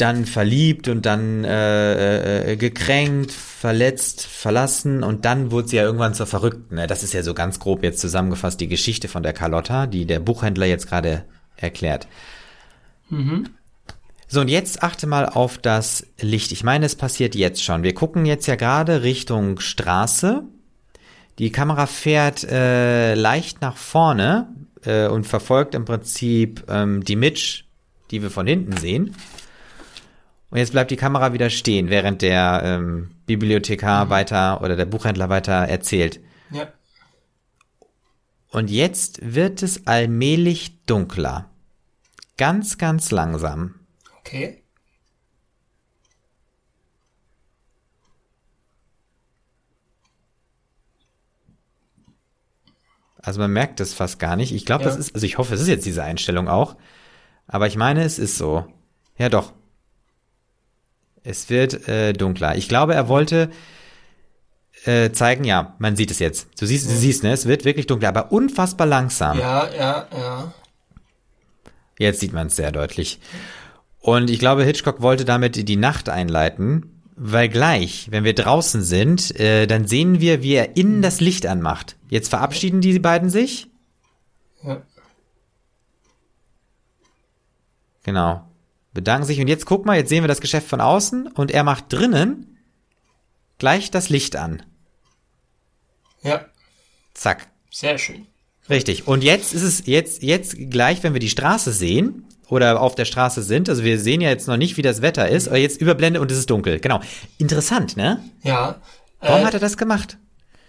dann verliebt und dann äh, äh, gekränkt, verletzt, verlassen und dann wurde sie ja irgendwann zur Verrückten. Ne? Das ist ja so ganz grob jetzt zusammengefasst die Geschichte von der Carlotta, die der Buchhändler jetzt gerade erklärt. Mhm. So, und jetzt achte mal auf das Licht. Ich meine, es passiert jetzt schon. Wir gucken jetzt ja gerade Richtung Straße. Die Kamera fährt äh, leicht nach vorne äh, und verfolgt im Prinzip ähm, die Mitch, die wir von hinten sehen. Und jetzt bleibt die Kamera wieder stehen, während der ähm, Bibliothekar mhm. weiter oder der Buchhändler weiter erzählt. Ja. Und jetzt wird es allmählich dunkler. Ganz, ganz langsam. Okay. Also man merkt es fast gar nicht. Ich glaube, ja. das ist, also ich hoffe, es ist jetzt diese Einstellung auch. Aber ich meine, es ist so. Ja, doch. Es wird äh, dunkler. Ich glaube, er wollte äh, zeigen, ja, man sieht es jetzt. Du siehst, du siehst, ne? Es wird wirklich dunkler, aber unfassbar langsam. Ja, ja, ja. Jetzt sieht man es sehr deutlich. Und ich glaube, Hitchcock wollte damit die Nacht einleiten, weil gleich, wenn wir draußen sind, äh, dann sehen wir, wie er innen das Licht anmacht. Jetzt verabschieden die beiden sich. Ja. Genau bedanken sich und jetzt guck mal, jetzt sehen wir das Geschäft von außen und er macht drinnen gleich das Licht an. Ja. Zack. Sehr schön. Richtig. Und jetzt ist es jetzt, jetzt gleich, wenn wir die Straße sehen oder auf der Straße sind, also wir sehen ja jetzt noch nicht, wie das Wetter ist, aber jetzt überblende und es ist dunkel. Genau. Interessant, ne? Ja. Warum äh, hat er das gemacht?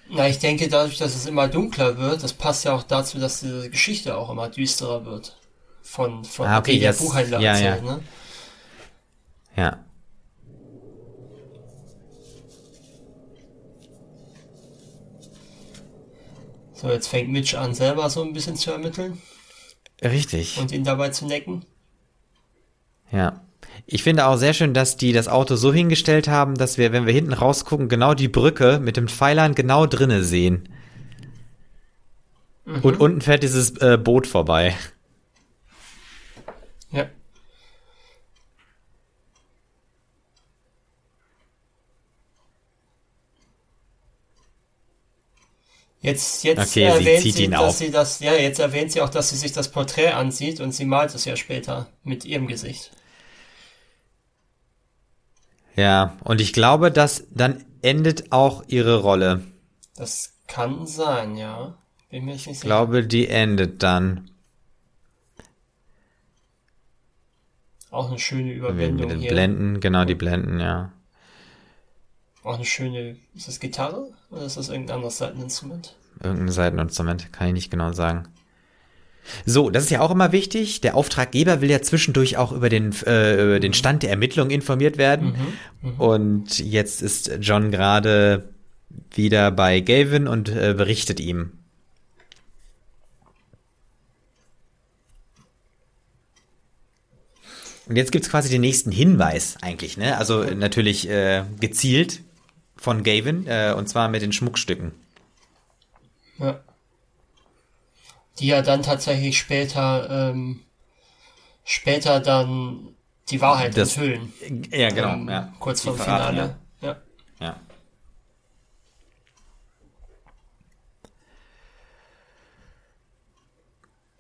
Na, ich denke, dadurch, dass es immer dunkler wird, das passt ja auch dazu, dass diese Geschichte auch immer düsterer wird. Von, von ah, okay, der Buchhändler ja, erzählt, ja. ne? Ja. So, jetzt fängt Mitch an, selber so ein bisschen zu ermitteln. Richtig. Und ihn dabei zu necken. Ja. Ich finde auch sehr schön, dass die das Auto so hingestellt haben, dass wir, wenn wir hinten rausgucken, genau die Brücke mit dem Pfeilern genau drinne sehen. Mhm. Und unten fährt dieses äh, Boot vorbei. Ja. Jetzt, jetzt okay, erwähnt sie, sie, dass sie das, ja, jetzt erwähnt sie auch, dass sie sich das Porträt ansieht und sie malt es ja später mit ihrem Gesicht. Ja, und ich glaube, dass dann endet auch ihre Rolle. Das kann sein, ja. Bin mir nicht sicher. Ich glaube, die endet dann. Auch eine schöne Überwendung mit den hier. Blenden, genau, die Blenden, ja. Auch eine schöne, ist das Gitarre oder ist das irgendein anderes Seiteninstrument? Irgendein Seiteninstrument, kann ich nicht genau sagen. So, das ist ja auch immer wichtig. Der Auftraggeber will ja zwischendurch auch über den, äh, über den Stand der Ermittlung informiert werden. Mhm, mh. Und jetzt ist John gerade wieder bei Gavin und äh, berichtet ihm. Und jetzt gibt's quasi den nächsten Hinweis eigentlich, ne? Also natürlich äh, gezielt von Gavin, äh, und zwar mit den Schmuckstücken. Ja. Die ja dann tatsächlich später, ähm, später dann die Wahrheit Das- enthüllen. Ja, genau. Ähm, ja. Kurz vor dem Finale. Ja. Ja. ja.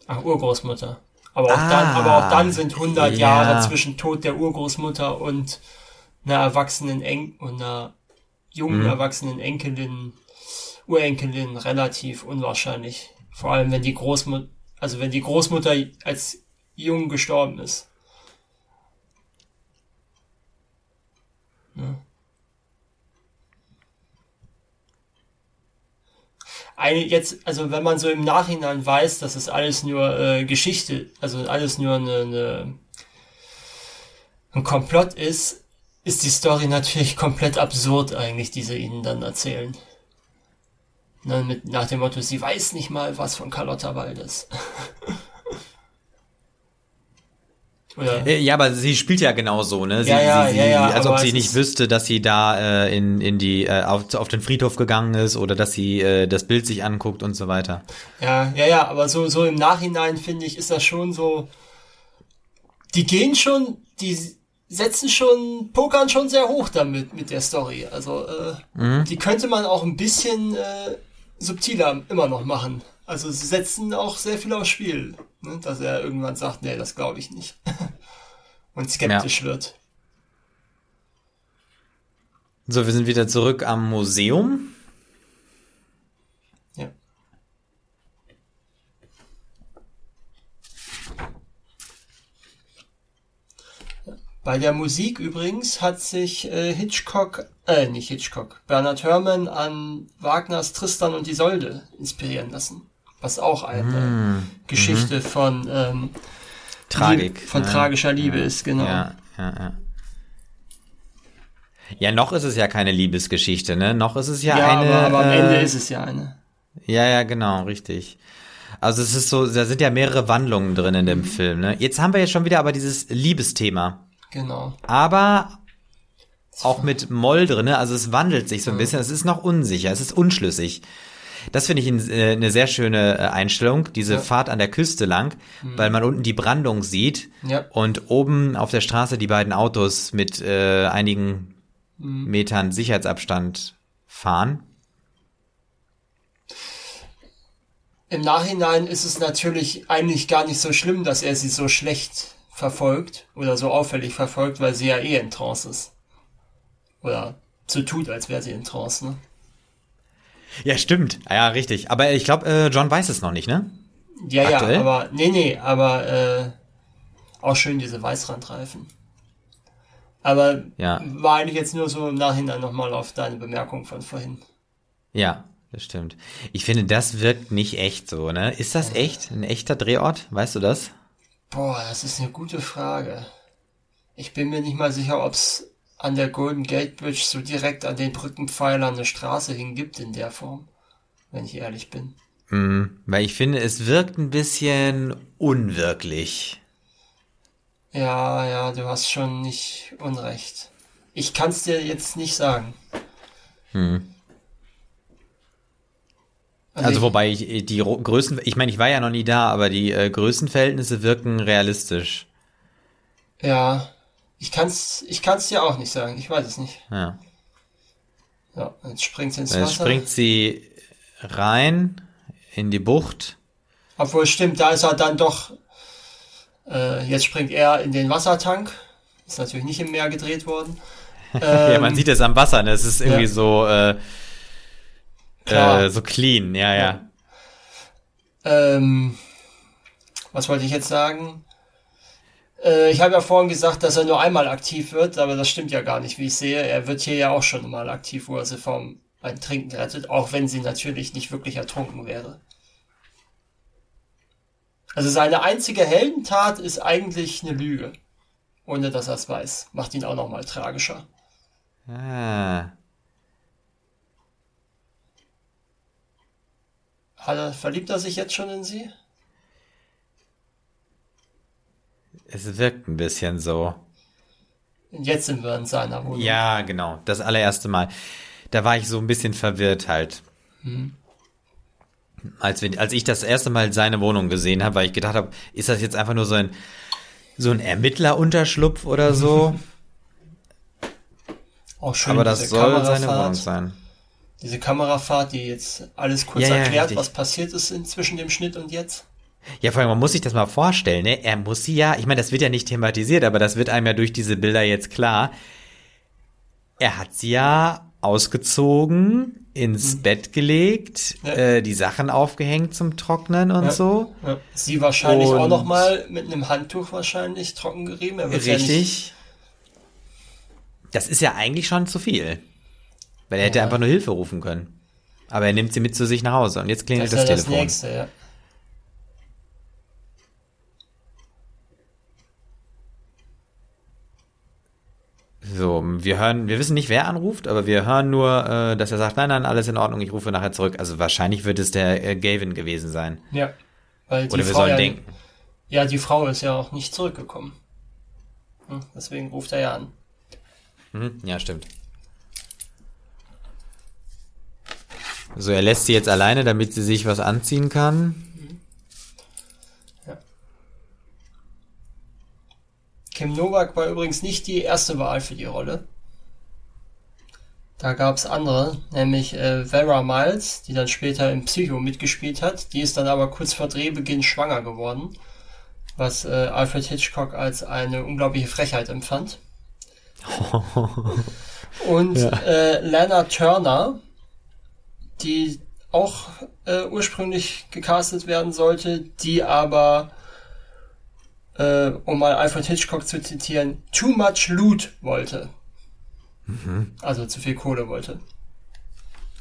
Ach, Urgroßmutter. Aber auch, Ah, dann, aber auch dann sind 100 ja. Jahre zwischen Tod der Urgroßmutter und einer erwachsenen Enk und einer jungen Mhm. erwachsenen Enkelin, Urenkelin relativ unwahrscheinlich. Vor allem, wenn die Großmutter, also wenn die Großmutter als jung gestorben ist. Ja. Jetzt, also wenn man so im Nachhinein weiß, dass es alles nur äh, Geschichte, also alles nur eine, eine, ein Komplott ist, ist die Story natürlich komplett absurd eigentlich, die sie ihnen dann erzählen. Ne, mit, nach dem Motto, sie weiß nicht mal was von Carlotta Waldes. Oder? Äh, Ja, aber sie spielt ja genau so, ne? Sie, Ja, ja, sie, sie, ja, ja, als ob sie nicht wüsste, dass sie da äh, in, in die äh, auf, auf den Friedhof gegangen ist oder dass sie äh, das Bild sich anguckt und so weiter. Ja, ja, ja, aber so, so im Nachhinein finde ich, ist das schon so. Die gehen schon, die setzen schon, pokern schon sehr hoch damit, mit der Story. Also, äh, Mhm. die könnte man auch ein bisschen äh, subtiler immer noch machen. Also, sie setzen auch sehr viel aufs Spiel, ne? dass er irgendwann sagt, nee, das glaube ich nicht. Und skeptisch wird. So, wir sind wieder zurück am Museum. Ja. Bei der Musik übrigens hat sich äh, Hitchcock, äh, nicht Hitchcock, Bernard Herrmann an Wagners Tristan und Isolde inspirieren lassen. Was auch eine Geschichte von ähm, Tragik. Lieb- von ne? tragischer Liebe ja. ist, genau. Ja, ja, ja. Ja, noch ist es ja keine Liebesgeschichte, ne? Noch ist es ja, Ja, eine. aber, aber am äh, Ende ist es ja eine. Ja, ja, genau, richtig. Also es ist so, da sind ja mehrere Wandlungen drin in dem Mhm. Film, ne? Jetzt haben wir jetzt schon wieder aber dieses Liebesthema. Genau. aber auch mit Moll drin, ne? also es wandelt sich so ein bisschen, es ist noch unsicher, es ist unschlüssig. Das finde ich äh, eine sehr schöne äh, Einstellung, diese Ja. Fahrt an der Küste lang, weil man unten die Brandung sieht Ja. und oben auf der Straße die beiden Autos mit äh, einigen Metern Sicherheitsabstand fahren. Im Nachhinein ist es natürlich eigentlich gar nicht so schlimm, dass er sie so schlecht verfolgt oder so auffällig verfolgt, weil sie ja eh in Trance ist. Oder so tut, als wäre sie in Trance, ne? Ja, stimmt. Ja, richtig. Aber ich glaube, äh, John weiß es noch nicht, ne? Ja, Aktuell? ja, aber nee, nee, aber äh, auch schön diese Weißrandreifen. Aber ja. war eigentlich jetzt nur so im Nachhinein nochmal auf deine Bemerkung von vorhin. Ja, das stimmt. Ich finde, das wirkt nicht echt so, ne? Ist das echt? Ein echter Drehort? Weißt du das? Boah, das ist eine gute Frage. Ich bin mir nicht mal sicher, ob es an der Golden Gate Bridge so direkt an den Brückenpfeilern eine Straße hingibt in der Form, wenn ich ehrlich bin. Mm, weil ich finde, es wirkt ein bisschen unwirklich. Ja, ja, du hast schon nicht Unrecht. Ich kann es dir jetzt nicht sagen. Hm. Also, also wobei ich, die Größen, ich meine, ich war ja noch nie da, aber die äh, Größenverhältnisse wirken realistisch. Ja, ich kann's, ich kann's dir auch nicht sagen. Ich weiß es nicht. Ja. Ja, jetzt springt sie ins Wasser. Jetzt springt sie rein in die Bucht. Obwohl, stimmt, da ist er dann doch äh, jetzt springt er in den Wassertank. Ist natürlich nicht im Meer gedreht worden. Ähm, ja, man ähm, sieht es am Wasser, ne? Es ist irgendwie ja. so, äh, äh, so clean, ja, ja. Ähm, was wollte ich jetzt sagen? Äh, ich habe ja vorhin gesagt, dass er nur einmal aktiv wird, aber das stimmt ja gar nicht, wie ich sehe. Er wird hier ja auch schon mal aktiv, wo er sie vom Trinken rettet, auch wenn sie natürlich nicht wirklich ertrunken wäre. Also seine einzige Heldentat ist eigentlich eine Lüge. Ohne dass er es weiß. Macht ihn auch nochmal tragischer. Ah. Hat er, verliebt er sich jetzt schon in sie? Es wirkt ein bisschen so. Jetzt sind wir in seiner Wohnung. Ja, genau. Das allererste Mal. Da war ich so ein bisschen verwirrt halt. Hm als, wir, als ich das erste Mal seine Wohnung gesehen habe, weil ich gedacht habe, ist das jetzt einfach nur so ein, so ein Ermittlerunterschlupf oder so? Auch schön, Aber das soll seine Wohnung sein. Diese Kamerafahrt, die jetzt alles kurz ja, erklärt, ja, was passiert ist zwischen dem Schnitt und jetzt. Ja, vor allem, man muss sich das mal vorstellen, ne? Er muss sie ja, ich meine, das wird ja nicht thematisiert, aber das wird einem ja durch diese Bilder jetzt klar. Er hat sie ja ausgezogen, ins mhm. Bett gelegt, ja. äh, die Sachen aufgehängt zum Trocknen und ja. so. Ja. Sie wahrscheinlich und auch noch mal mit einem Handtuch wahrscheinlich trocken gerieben. richtig. das ist ja eigentlich schon zu viel. Weil er hätte einfach nur Hilfe rufen können. Aber er nimmt sie mit zu sich nach Hause und jetzt klingelt das, das Telefon. Das nächste, So, wir hören, wir wissen nicht, wer anruft, aber wir hören nur, äh, dass er sagt, nein, nein, alles in Ordnung, ich rufe nachher zurück. Also wahrscheinlich wird es der äh, Gavin gewesen sein. Ja. Weil Oder wir Frau sollen ja, denken. Ja, die Frau ist ja auch nicht zurückgekommen. Hm, deswegen ruft er ja an. Mhm, ja, stimmt. So, er lässt sie jetzt alleine, damit sie sich was anziehen kann. Kim Novak war übrigens nicht die erste Wahl für die Rolle. Da gab es andere, nämlich äh, Vera Miles, die dann später im Psycho mitgespielt hat. Die ist dann aber kurz vor Drehbeginn schwanger geworden, was äh, Alfred Hitchcock als eine unglaubliche Frechheit empfand. Und ja. äh, Lana Turner, die auch äh, ursprünglich gecastet werden sollte, die aber äh, um mal Alfred Hitchcock zu zitieren, too much loot wollte. Mhm. Also zu viel Kohle wollte.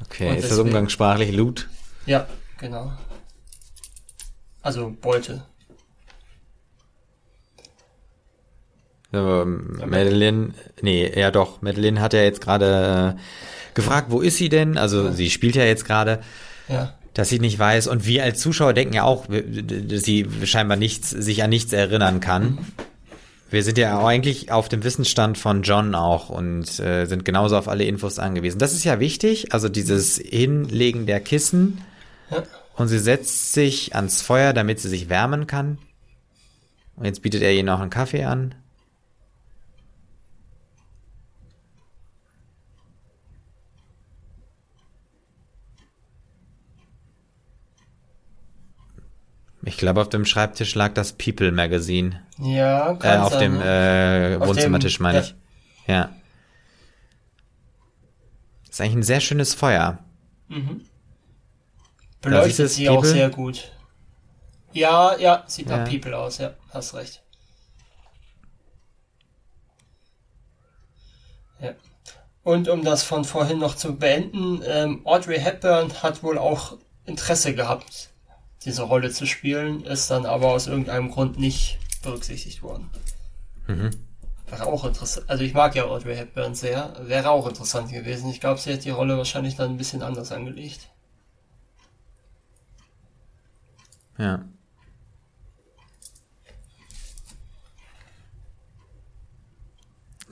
Okay, Und ist deswegen, das umgangssprachlich Loot? Ja, genau. Also Beute. Aber Madeline, nee, ja doch, Madeline hat ja jetzt gerade äh, gefragt, wo ist sie denn? Also ja. sie spielt ja jetzt gerade. Ja dass sie nicht weiß. Und wir als Zuschauer denken ja auch, dass sie scheinbar nichts, sich an nichts erinnern kann. Wir sind ja auch eigentlich auf dem Wissensstand von John auch und äh, sind genauso auf alle Infos angewiesen. Das ist ja wichtig, also dieses Hinlegen der Kissen. Ja. Und sie setzt sich ans Feuer, damit sie sich wärmen kann. Und jetzt bietet er ihr noch einen Kaffee an. Ich glaube, auf dem Schreibtisch lag das People Magazine. Ja, kann äh, Auf sein, dem äh, Wohnzimmertisch, meine ja. ich. Ja. Das ist eigentlich ein sehr schönes Feuer. Mhm. beleuchtet sie People? auch sehr gut. Ja, ja, sieht ja. nach People aus, ja, hast recht. Ja. Und um das von vorhin noch zu beenden, ähm, Audrey Hepburn hat wohl auch Interesse gehabt, diese Rolle zu spielen, ist dann aber aus irgendeinem Grund nicht berücksichtigt worden. Mhm. Wäre auch interessant. Also ich mag ja Audrey Hepburn sehr. Wäre auch interessant gewesen. Ich glaube, sie hätte die Rolle wahrscheinlich dann ein bisschen anders angelegt. Ja.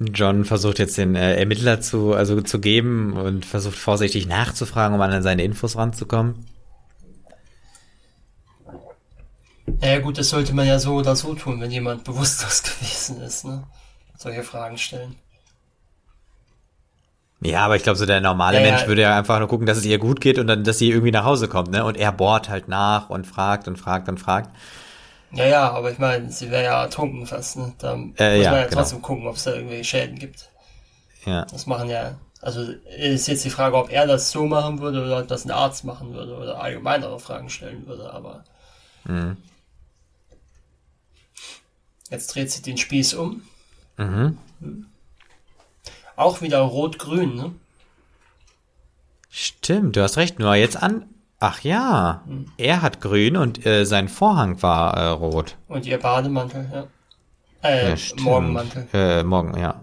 John versucht jetzt den äh, Ermittler zu, also zu geben und versucht vorsichtig nachzufragen, um an seine Infos ranzukommen. Ja gut, das sollte man ja so oder so tun, wenn jemand bewusstlos gewesen ist, ne? Solche Fragen stellen. Ja, aber ich glaube, so der normale ja, Mensch ja. würde ja einfach nur gucken, dass es ihr gut geht und dann, dass sie irgendwie nach Hause kommt, ne? Und er bohrt halt nach und fragt und fragt und fragt. Ja, ja, aber ich meine, sie wäre ja ertrunken fast, ne? Da äh, muss ja, man ja genau. trotzdem gucken, ob es da irgendwelche Schäden gibt. Ja. Das machen ja, also ist jetzt die Frage, ob er das so machen würde oder ob das ein Arzt machen würde oder allgemeinere Fragen stellen würde, aber. Mhm. Jetzt dreht sie den Spieß um. Mhm. Auch wieder rot-grün, ne? Stimmt, du hast recht. Nur jetzt an, Ach ja, hm. er hat grün und äh, sein Vorhang war äh, rot. Und ihr Bademantel, ja. Äh, ja, Morgenmantel. Äh, morgen, ja.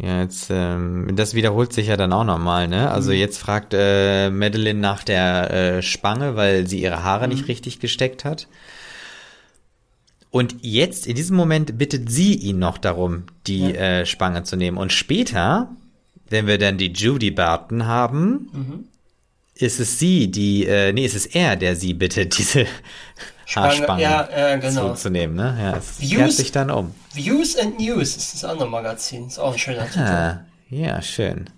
Ja, jetzt, ähm, das wiederholt sich ja dann auch nochmal, ne? Also mhm. jetzt fragt äh, Madeline nach der äh, Spange, weil sie ihre Haare mhm. nicht richtig gesteckt hat. Und jetzt, in diesem Moment, bittet sie ihn noch darum, die ja. äh, Spange zu nehmen. Und später, wenn wir dann die Judy Barton haben, mhm. ist es sie, die, äh, nee, ist es er, der sie bittet, diese Haarspange ja, äh, genau. zuzunehmen. Ne? Ja, es Views, kehrt sich dann um. Views and News ist das andere Magazin. Ist auch ein schöner Titel. Ah, ja, schön.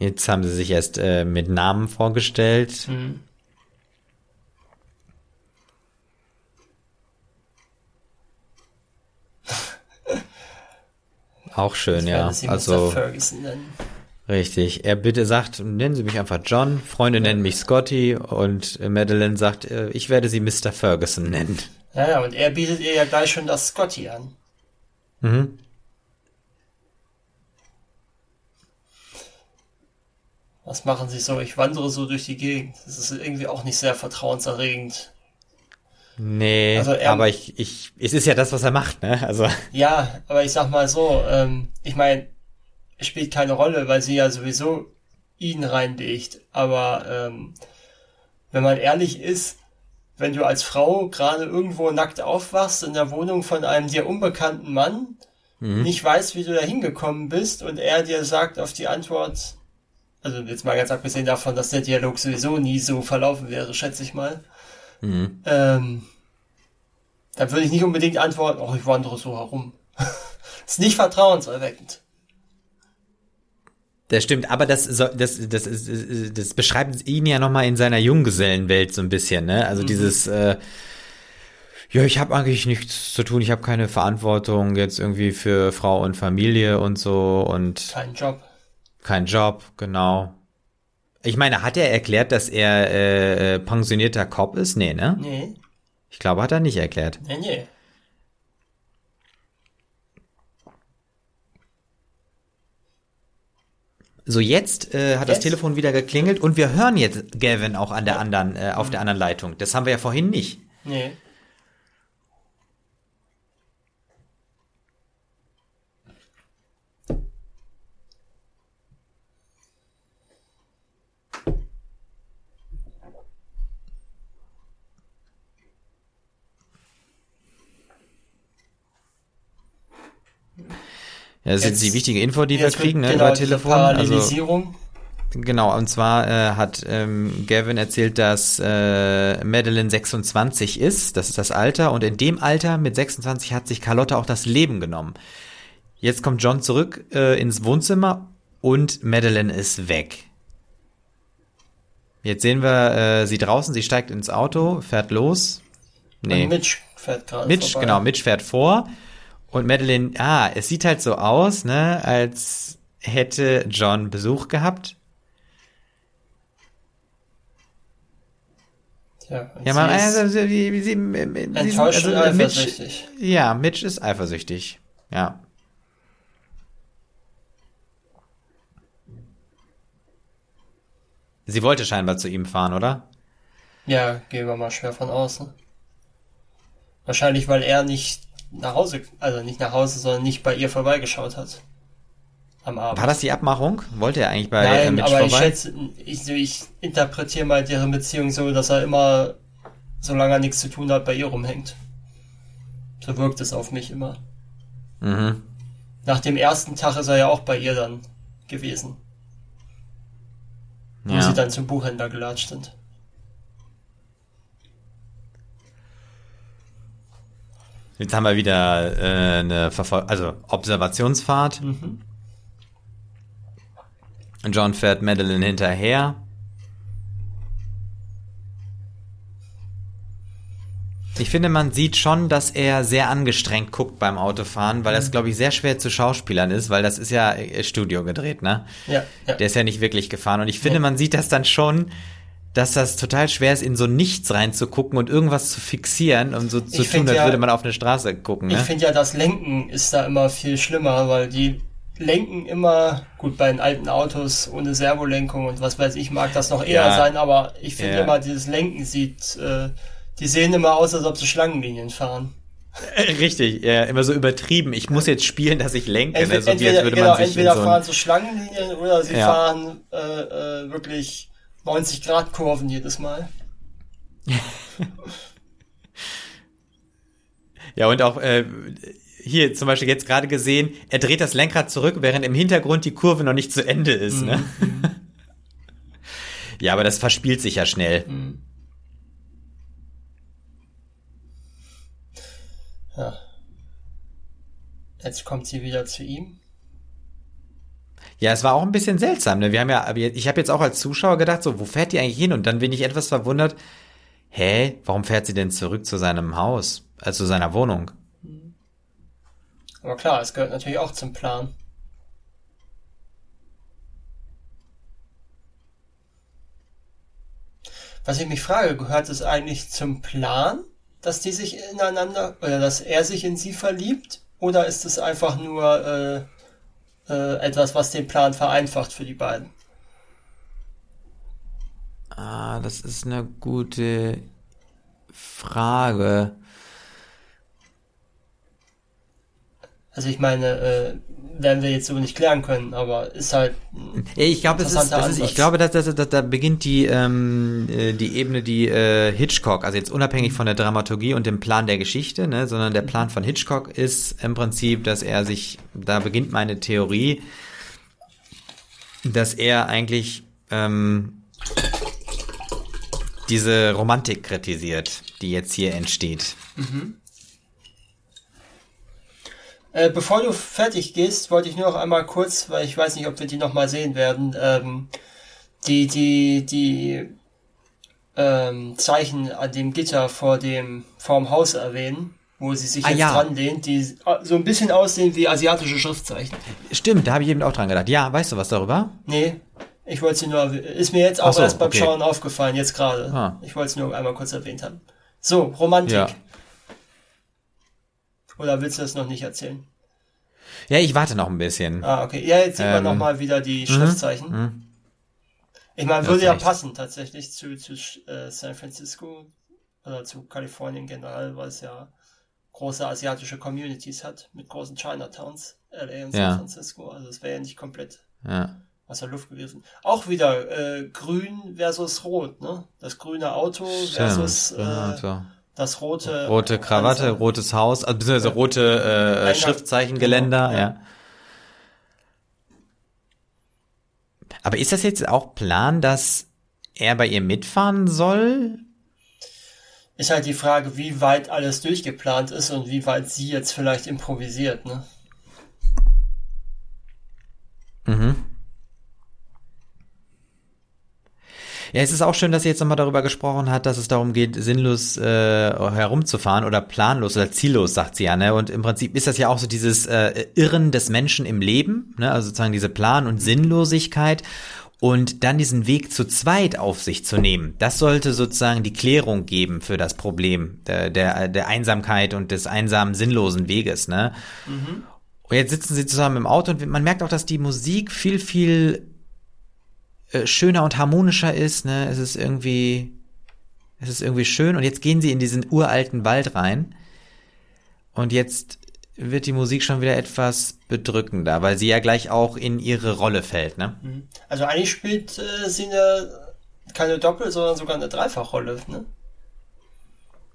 Jetzt haben sie sich erst äh, mit Namen vorgestellt. Mhm. Auch schön, ja. Also richtig. Er bitte sagt, nennen Sie mich einfach John. Freunde nennen mich Scotty und Madeline sagt, äh, ich werde Sie Mr. Ferguson nennen. Ja, ja, und er bietet ihr ja gleich schon das Scotty an. Mhm. Was machen sie so? Ich wandere so durch die Gegend. Das ist irgendwie auch nicht sehr vertrauenserregend. Nee, also er, aber ich, ich, es ist ja das, was er macht, ne? Also. Ja, aber ich sag mal so, ähm, ich meine, es spielt keine Rolle, weil sie ja sowieso ihn reinlegt. Aber ähm, wenn man ehrlich ist, wenn du als Frau gerade irgendwo nackt aufwachst in der Wohnung von einem dir unbekannten Mann, mhm. nicht weißt, wie du da hingekommen bist und er dir sagt auf die Antwort, also jetzt mal ganz abgesehen davon, dass der Dialog sowieso nie so verlaufen wäre, schätze ich mal. Mhm. Ähm, da würde ich nicht unbedingt antworten, oh, ich wandere so herum. ist nicht vertrauenserweckend. Das stimmt, aber das, das, das, das, das beschreibt ihn ja nochmal in seiner Junggesellenwelt so ein bisschen, ne? Also mhm. dieses, äh, ja, ich habe eigentlich nichts zu tun, ich habe keine Verantwortung jetzt irgendwie für Frau und Familie und so und. Kein Job. Kein Job, genau. Ich meine, hat er erklärt, dass er äh, äh, pensionierter Cop ist? Nee, ne? Nee. Ich glaube, hat er nicht erklärt. Nee, nee. So, jetzt äh, hat jetzt? das Telefon wieder geklingelt und wir hören jetzt Gavin auch an der anderen, äh, auf der anderen Leitung. Das haben wir ja vorhin nicht. Nee. Ja, das jetzt, ist jetzt die wichtige Info, die wir kriegen, ne, genau, über Telefon. Also Parallelisierung. Genau, und zwar äh, hat ähm, Gavin erzählt, dass äh, Madeline 26 ist, das ist das Alter, und in dem Alter mit 26 hat sich Carlotta auch das Leben genommen. Jetzt kommt John zurück äh, ins Wohnzimmer und Madeline ist weg. Jetzt sehen wir äh, sie draußen, sie steigt ins Auto, fährt los. Nee. Und Mitch fährt gerade Mitch, vorbei. genau, Mitch fährt vor. Und Madeline, ah, es sieht halt so aus, ne, als hätte John Besuch gehabt. Ja, ja man, also, sie, sie, sie, enttäuscht also, eifersüchtig. Mitch, ja, Mitch ist eifersüchtig. Ja. Sie wollte scheinbar zu ihm fahren, oder? Ja, gehen wir mal schwer von außen. Wahrscheinlich, weil er nicht nach Hause, also nicht nach Hause, sondern nicht bei ihr vorbeigeschaut hat. Am Abend. War das die Abmachung? Wollte er eigentlich bei Nein, Mitch aber vorbei? ich schätze, ich, ich interpretiere mal deren Beziehung so, dass er immer, solange er nichts zu tun hat, bei ihr rumhängt. So wirkt es auf mich immer. Mhm. Nach dem ersten Tag ist er ja auch bei ihr dann gewesen wo ja. sie dann zum Buchhändler gelatscht sind. Jetzt haben wir wieder äh, eine Verfol also Observationsfahrt. Mhm. John fährt Madeline hinterher. Ich finde, man sieht schon, dass er sehr angestrengt guckt beim Autofahren, weil das, mhm. glaube ich, sehr schwer zu Schauspielern ist, weil das ist ja äh, Studio gedreht, ne? Ja. ja. Der ist ja nicht wirklich gefahren. Und ich finde, ja. man sieht das dann schon, dass das total schwer ist, in so nichts reinzugucken und irgendwas zu fixieren und so zu tun, als ja, würde man auf eine Straße gucken. Ne? Ich finde ja, das Lenken ist da immer viel schlimmer, weil die lenken immer, gut, bei den alten Autos ohne Servolenkung und was weiß ich, mag das noch eher ja. sein, aber ich finde immer, dieses Lenken sieht äh, die sehen immer aus, als ob sie Schlangenlinien fahren. Äh, richtig, ja, immer so übertrieben. Ich muss jetzt spielen, dass ich lenke. Entweder, also, entweder, genau, entweder so fahren sie Schlangenlinien oder sie ja. fahren äh, äh, wirklich 90 Grad Kurven jedes Mal. ja, und auch äh, hier zum Beispiel jetzt gerade gesehen, er dreht das Lenkrad zurück, während im Hintergrund die Kurve noch nicht zu Ende ist. Ne? Mhm. Ne? ja, aber das verspielt sich ja schnell. Mhm. Ja. Jetzt kommt sie wieder zu ihm. Ja, es war auch ein bisschen seltsam. Ne? Wir haben ja, ich habe jetzt auch als Zuschauer gedacht, so, wo fährt die eigentlich hin? Und dann bin ich etwas verwundert. Hä, warum fährt sie denn zurück zu seinem Haus, also zu seiner Wohnung? Aber klar, es gehört natürlich auch zum Plan. Was ich mich frage, gehört es eigentlich zum Plan, dass die sich ineinander oder dass er sich in sie verliebt? Oder ist es einfach nur äh, äh, etwas, was den Plan vereinfacht für die beiden? Ah, das ist eine gute Frage. Also ich meine, äh, werden wir jetzt so nicht klären können, aber ist halt. Ich glaube, das ist, das ist, ich glaube, dass, dass, dass da beginnt die ähm, äh, die Ebene, die äh, Hitchcock, also jetzt unabhängig von der Dramaturgie und dem Plan der Geschichte, ne, sondern der Plan von Hitchcock ist im Prinzip, dass er sich, da beginnt meine Theorie, dass er eigentlich ähm, diese Romantik kritisiert, die jetzt hier entsteht. Mhm. Äh, bevor du fertig gehst, wollte ich nur noch einmal kurz, weil ich weiß nicht, ob wir die nochmal sehen werden, ähm, die, die, die ähm, Zeichen an dem Gitter vor dem, vorm Haus erwähnen, wo sie sich ah, jetzt ja. dran lehnt, die so ein bisschen aussehen wie asiatische Schriftzeichen. Stimmt, da habe ich eben auch dran gedacht. Ja, weißt du was darüber? Nee, ich wollte sie nur, ist mir jetzt auch so, erst beim okay. Schauen aufgefallen, jetzt gerade. Ah. Ich wollte es nur einmal kurz erwähnt haben. So, Romantik. Ja. Oder willst du das noch nicht erzählen? Ja, ich warte noch ein bisschen. Ah, okay. Ja, jetzt sieht ähm, man nochmal wieder die mhm, Schriftzeichen. Mhm. Ich meine, würde ja passen tatsächlich zu, zu äh, San Francisco oder zu Kalifornien generell, weil es ja große asiatische Communities hat mit großen Chinatowns, LA und San ja. Francisco. Also es wäre ja nicht komplett ja. aus der Luft gewesen. Auch wieder äh, grün versus rot, ne? Das grüne Auto versus äh, das rote. Rote Krawatte, also, rotes Haus, also beziehungsweise rote äh, Schriftzeichenkgeländer, genau, ja. ja. Aber ist das jetzt auch Plan, dass er bei ihr mitfahren soll? Ist halt die Frage, wie weit alles durchgeplant ist und wie weit sie jetzt vielleicht improvisiert, ne? Mhm. Ja, es ist auch schön, dass sie jetzt nochmal darüber gesprochen hat, dass es darum geht, sinnlos äh, herumzufahren oder planlos oder ziellos, sagt sie ja. Ne? Und im Prinzip ist das ja auch so dieses äh, Irren des Menschen im Leben, ne? also sozusagen diese Plan- und Sinnlosigkeit und dann diesen Weg zu zweit auf sich zu nehmen. Das sollte sozusagen die Klärung geben für das Problem der, der, der Einsamkeit und des einsamen, sinnlosen Weges. Ne? Mhm. Und jetzt sitzen sie zusammen im Auto und man merkt auch, dass die Musik viel, viel äh, schöner und harmonischer ist. Ne? Es ist irgendwie, es ist irgendwie schön. Und jetzt gehen sie in diesen uralten Wald rein. Und jetzt wird die Musik schon wieder etwas bedrückender, weil sie ja gleich auch in ihre Rolle fällt. Ne? Mhm. Also eigentlich spielt äh, sie eine, keine Doppel-, sondern sogar eine Dreifachrolle. Ne?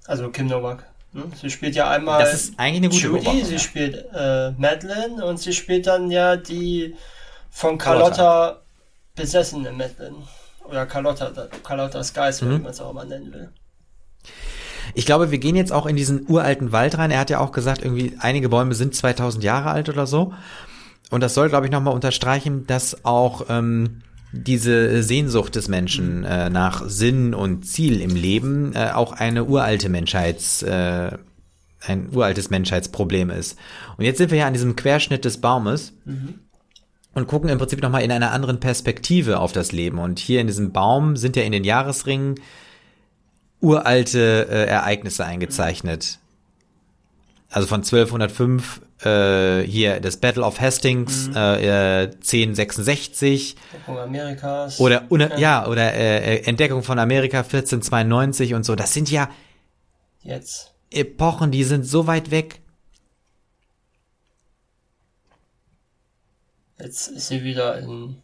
Also Kim Novak. Ne? Sie spielt ja einmal das ist eigentlich eine gute Judy, sie ja. spielt äh, Madeline und sie spielt dann ja die von Carlotta, Carlotta besessene Madeline. Oder Carlotta, Carlotta's Geist, mhm. wie man es auch immer nennen will. Ich glaube, wir gehen jetzt auch in diesen uralten Wald rein. Er hat ja auch gesagt, irgendwie einige Bäume sind 2000 Jahre alt oder so. Und das soll, glaube ich, nochmal unterstreichen, dass auch ähm, diese Sehnsucht des Menschen äh, nach Sinn und Ziel im Leben äh, auch eine uralte Menschheits, äh, ein uraltes Menschheitsproblem ist. Und jetzt sind wir ja an diesem Querschnitt des Baumes. Mhm und gucken im Prinzip nochmal in einer anderen Perspektive auf das Leben. Und hier in diesem Baum sind ja in den Jahresringen uralte äh, Ereignisse eingezeichnet. Also von 1205 äh, hier das Battle of Hastings mhm. äh, 1066 Entdeckung Amerikas oder una, ja oder äh, äh Entdeckung von Amerika 1492 und so. Das sind ja jetzt Epochen, die sind so weit weg. Jetzt ist sie wieder in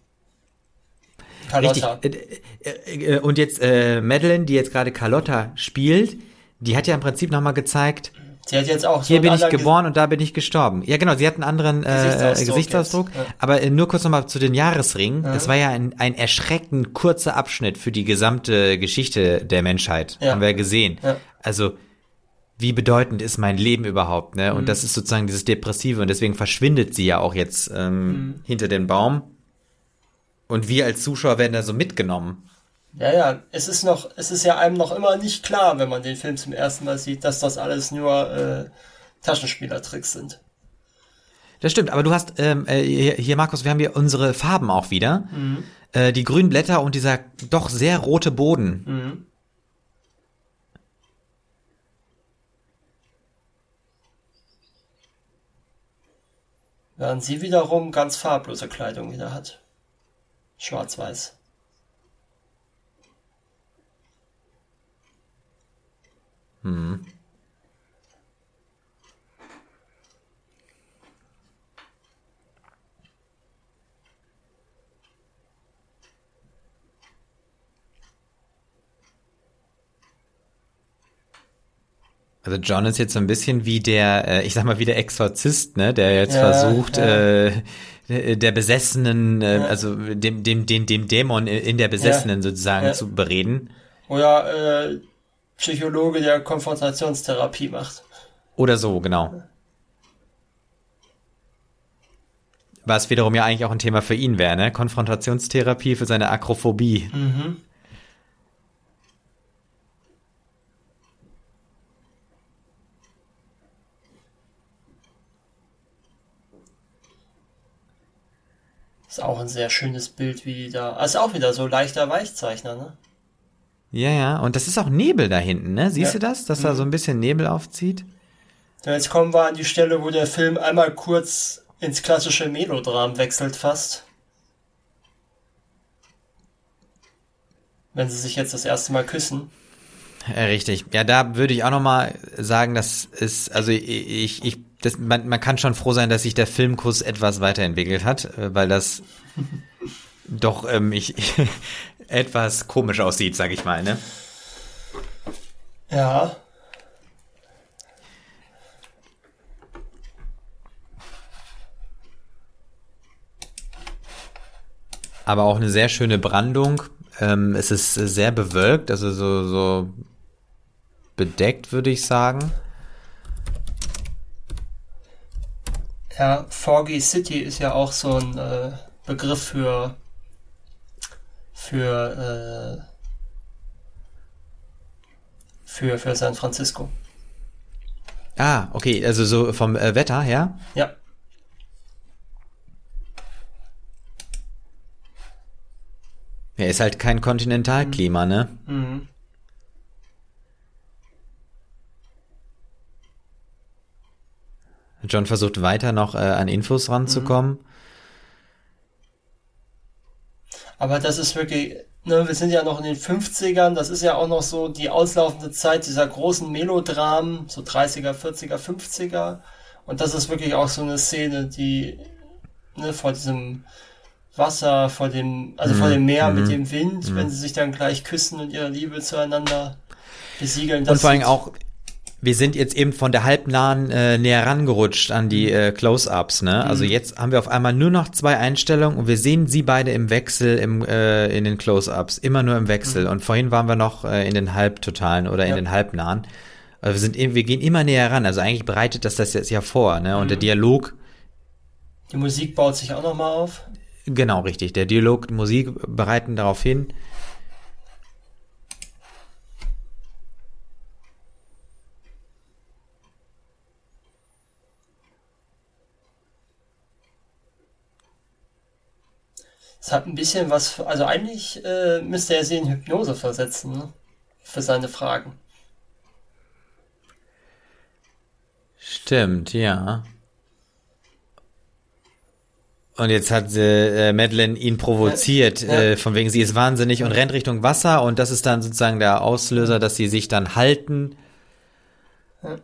Carlotta. Richtig. Äh, äh, äh, und jetzt äh, Madeline, die jetzt gerade Carlotta spielt, die hat ja im Prinzip nochmal gezeigt, Sie hat jetzt auch so Hier bin ich geboren und da bin ich gestorben. Ja, genau, sie hat einen anderen äh, Gesichtsausdruck. Gesichtsausdruck ja. Aber äh, nur kurz nochmal zu den Jahresringen. Ja. Das war ja ein, ein erschreckend kurzer Abschnitt für die gesamte Geschichte der Menschheit. Ja. Haben wir ja gesehen. Ja. Also, wie bedeutend ist mein Leben überhaupt, ne? Und mhm. das ist sozusagen dieses Depressive und deswegen verschwindet sie ja auch jetzt ähm, mhm. hinter den Baum. Und wir als Zuschauer werden da so mitgenommen. Ja, ja, es ist noch, es ist ja einem noch immer nicht klar, wenn man den Film zum ersten Mal sieht, dass das alles nur äh, Taschenspielertricks sind. Das stimmt, aber du hast ähm, äh, hier, Markus, wir haben hier unsere Farben auch wieder. Mhm. Äh, die grünen Blätter und dieser doch sehr rote Boden. Während sie wiederum ganz farblose Kleidung wieder hat. Schwarz-Weiß. Hm. Also John ist jetzt so ein bisschen wie der, äh, ich sag mal, wie der Exorzist, ne, der jetzt ja, versucht, ja. Äh, der Besessenen, äh, ja. also dem, dem, dem, dem Dämon in der Besessenen sozusagen zu bereden. Oder äh, Psychologe, der Konfrontationstherapie macht. Oder so, genau. Was wiederum ja eigentlich auch ein Thema für ihn wäre, ne? Konfrontationstherapie für seine Akrophobie. Mhm. Ist auch ein sehr schönes Bild, wie die da. Also auch wieder so leichter Weichzeichner, ne? Ja, ja. Und das ist auch Nebel da hinten, ne? Siehst ja. du das? Dass mhm. da so ein bisschen Nebel aufzieht? Ja, jetzt kommen wir an die Stelle, wo der Film einmal kurz ins klassische Melodram wechselt fast. Wenn sie sich jetzt das erste Mal küssen. Ja, richtig. Ja, da würde ich auch noch mal sagen, das ist, also ich, ich das, man, man kann schon froh sein, dass sich der Filmkuss etwas weiterentwickelt hat, äh, weil das doch ähm, ich, etwas komisch aussieht, sag ich mal, ne? Ja. aber auch eine sehr schöne Brandung. Ähm, es ist sehr bewölkt, also so, so bedeckt, würde ich sagen. Ja, Foggy City ist ja auch so ein äh, Begriff für für äh, für für San Francisco. Ah, okay, also so vom äh, Wetter her? Ja. Ja, ist halt kein Kontinentalklima, mhm. ne? Mhm. John versucht weiter noch äh, an Infos ranzukommen. Mhm. Aber das ist wirklich, ne, wir sind ja noch in den 50ern, das ist ja auch noch so die auslaufende Zeit dieser großen Melodramen, so 30er, 40er, 50er. Und das ist wirklich auch so eine Szene, die ne, vor diesem Wasser, vor dem, also mhm. vor dem Meer mhm. mit dem Wind, mhm. wenn sie sich dann gleich küssen und ihre Liebe zueinander besiegeln. und vor allem auch wir sind jetzt eben von der halbnahen äh, näher rangerutscht an die äh, Close-ups, ne? Also mhm. Jetzt haben wir auf einmal nur noch zwei Einstellungen und wir sehen sie beide im Wechsel im, äh, in den Close-ups, immer nur im Wechsel. Mhm. Und vorhin waren wir noch äh, in den Halbtotalen oder in ja. den Halbnahen. Also wir sind wir gehen immer näher ran. Also eigentlich bereitet das das jetzt ja vor, ne? Und mhm. der Dialog. Die Musik baut sich auch nochmal auf. Genau, richtig. Der Dialog, Musik bereiten darauf hin. Es hat ein bisschen was, also eigentlich äh, müsste er sie in Hypnose versetzen, ne? Für seine Fragen. Stimmt, ja. Und jetzt hat äh, Madeline ihn provoziert, ja. Äh, von wegen sie ist wahnsinnig und rennt Richtung Wasser und das ist dann sozusagen der Auslöser, dass sie sich dann halten. Ja.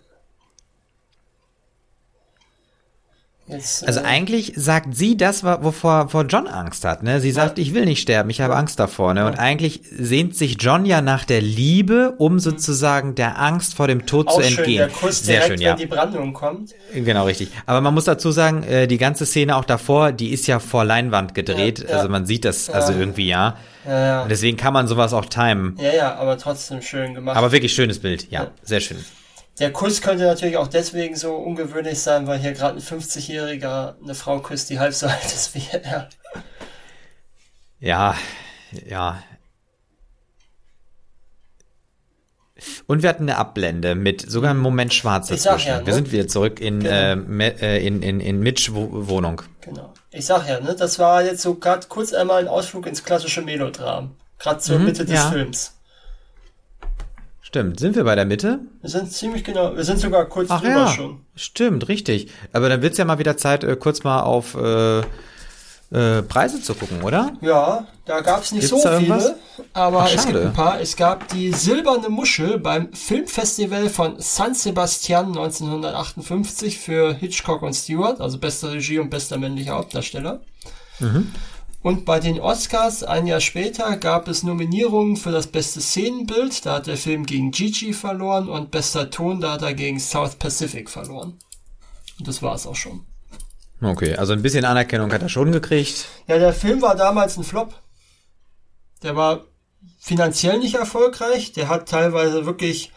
Jetzt, also äh, eigentlich sagt sie das, wovor vor John Angst hat. Ne? Sie sagt, ich will nicht sterben, ich habe Angst davor. Ne? Und eigentlich sehnt sich John ja nach der Liebe, um mhm. sozusagen der Angst vor dem Tod Auch zu entgehen. Schön, der Kuss Sehr direkt, schön, ja. wenn die Brandung kommt. Genau, richtig. Aber man muss dazu sagen, äh, die ganze Szene auch davor, die ist ja vor Leinwand gedreht. Ja, ja. Also man sieht das also irgendwie ja. Ja, ja. Und deswegen kann man sowas auch timen. Ja, ja, aber trotzdem schön gemacht. Aber wirklich schönes Bild, ja, ja. sehr schön. Der Kuss könnte natürlich auch deswegen so ungewöhnlich sein, weil hier gerade ein 50-Jähriger eine Frau küsst, die halb so alt ist wie er. Ja, ja. Und wir hatten eine Abblende mit sogar einem Moment schwarz dazwischen. Ja, ne? Wir sind wieder zurück in, genau. äh, in, in, in Mitch Wohnung. Genau. Ich sag ja, ne, das war jetzt so gerade kurz einmal ein Ausflug ins klassische Melodram. Gerade zur mhm, Mitte des ja. Films. Stimmt. Sind wir bei der Mitte? Wir sind ziemlich genau. Wir sind sogar kurz Ach drüber ja, schon. Stimmt, richtig. Aber dann wird's ja mal wieder Zeit, äh, kurz mal auf äh, äh, Preise zu gucken, oder? Ja, da gab's nicht Gibt's so viele, aber Ach, es gibt ein paar. Es gab die Silberne Muschel beim Filmfestival von San Sebastian 1958 für Hitchcock und Stewart, also beste Regie und bester männlicher Hauptdarsteller. Mhm. Und bei den Oscars ein Jahr später gab es Nominierungen für das beste Szenenbild, da hat der Film gegen Gigi verloren und bester Ton, da hat er gegen South Pacific verloren. Und das war es auch schon. Okay, also ein bisschen Anerkennung hat er schon gekriegt. Ja, der Film war damals ein Flop. Der war finanziell nicht erfolgreich, der hat teilweise wirklich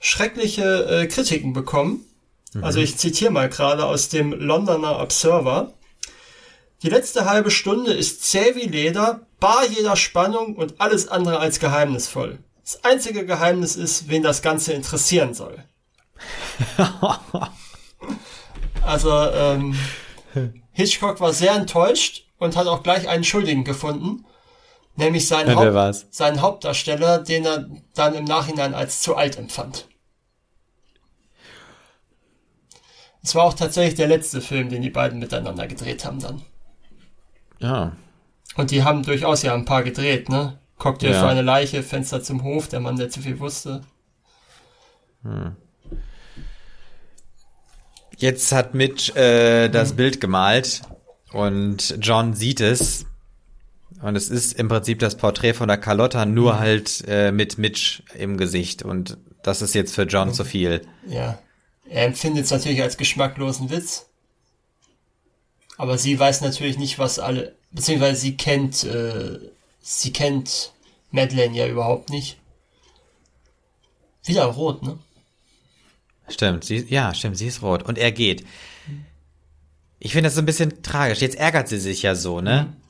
schreckliche äh, Kritiken bekommen. Mhm. Also ich zitiere mal gerade aus dem Londoner Observer. Die letzte halbe Stunde ist zäh wie Leder, bar jeder Spannung und alles andere als geheimnisvoll. Das einzige Geheimnis ist, wen das Ganze interessieren soll. also, ähm, Hitchcock war sehr enttäuscht und hat auch gleich einen Schuldigen gefunden, nämlich seinen, ja, Haupt, seinen Hauptdarsteller, den er dann im Nachhinein als zu alt empfand. Es war auch tatsächlich der letzte Film, den die beiden miteinander gedreht haben dann. Ja. Und die haben durchaus ja ein paar gedreht, ne? Cocktail ja. für eine Leiche, Fenster zum Hof, der Mann, der zu viel wusste. Hm. Jetzt hat Mitch äh, das hm. Bild gemalt und John sieht es. Und es ist im Prinzip das Porträt von der Carlotta, nur hm. halt äh, mit Mitch im Gesicht. Und das ist jetzt für John zu viel. Ja. Er empfindet es natürlich als geschmacklosen Witz. Aber sie weiß natürlich nicht, was alle beziehungsweise sie kennt, äh, sie kennt Madeleine ja überhaupt nicht. Wieder rot, ne? Stimmt, sie, ja, stimmt, sie ist rot. Und er geht. Ich finde das so ein bisschen tragisch. Jetzt ärgert sie sich ja so, ne? Mhm.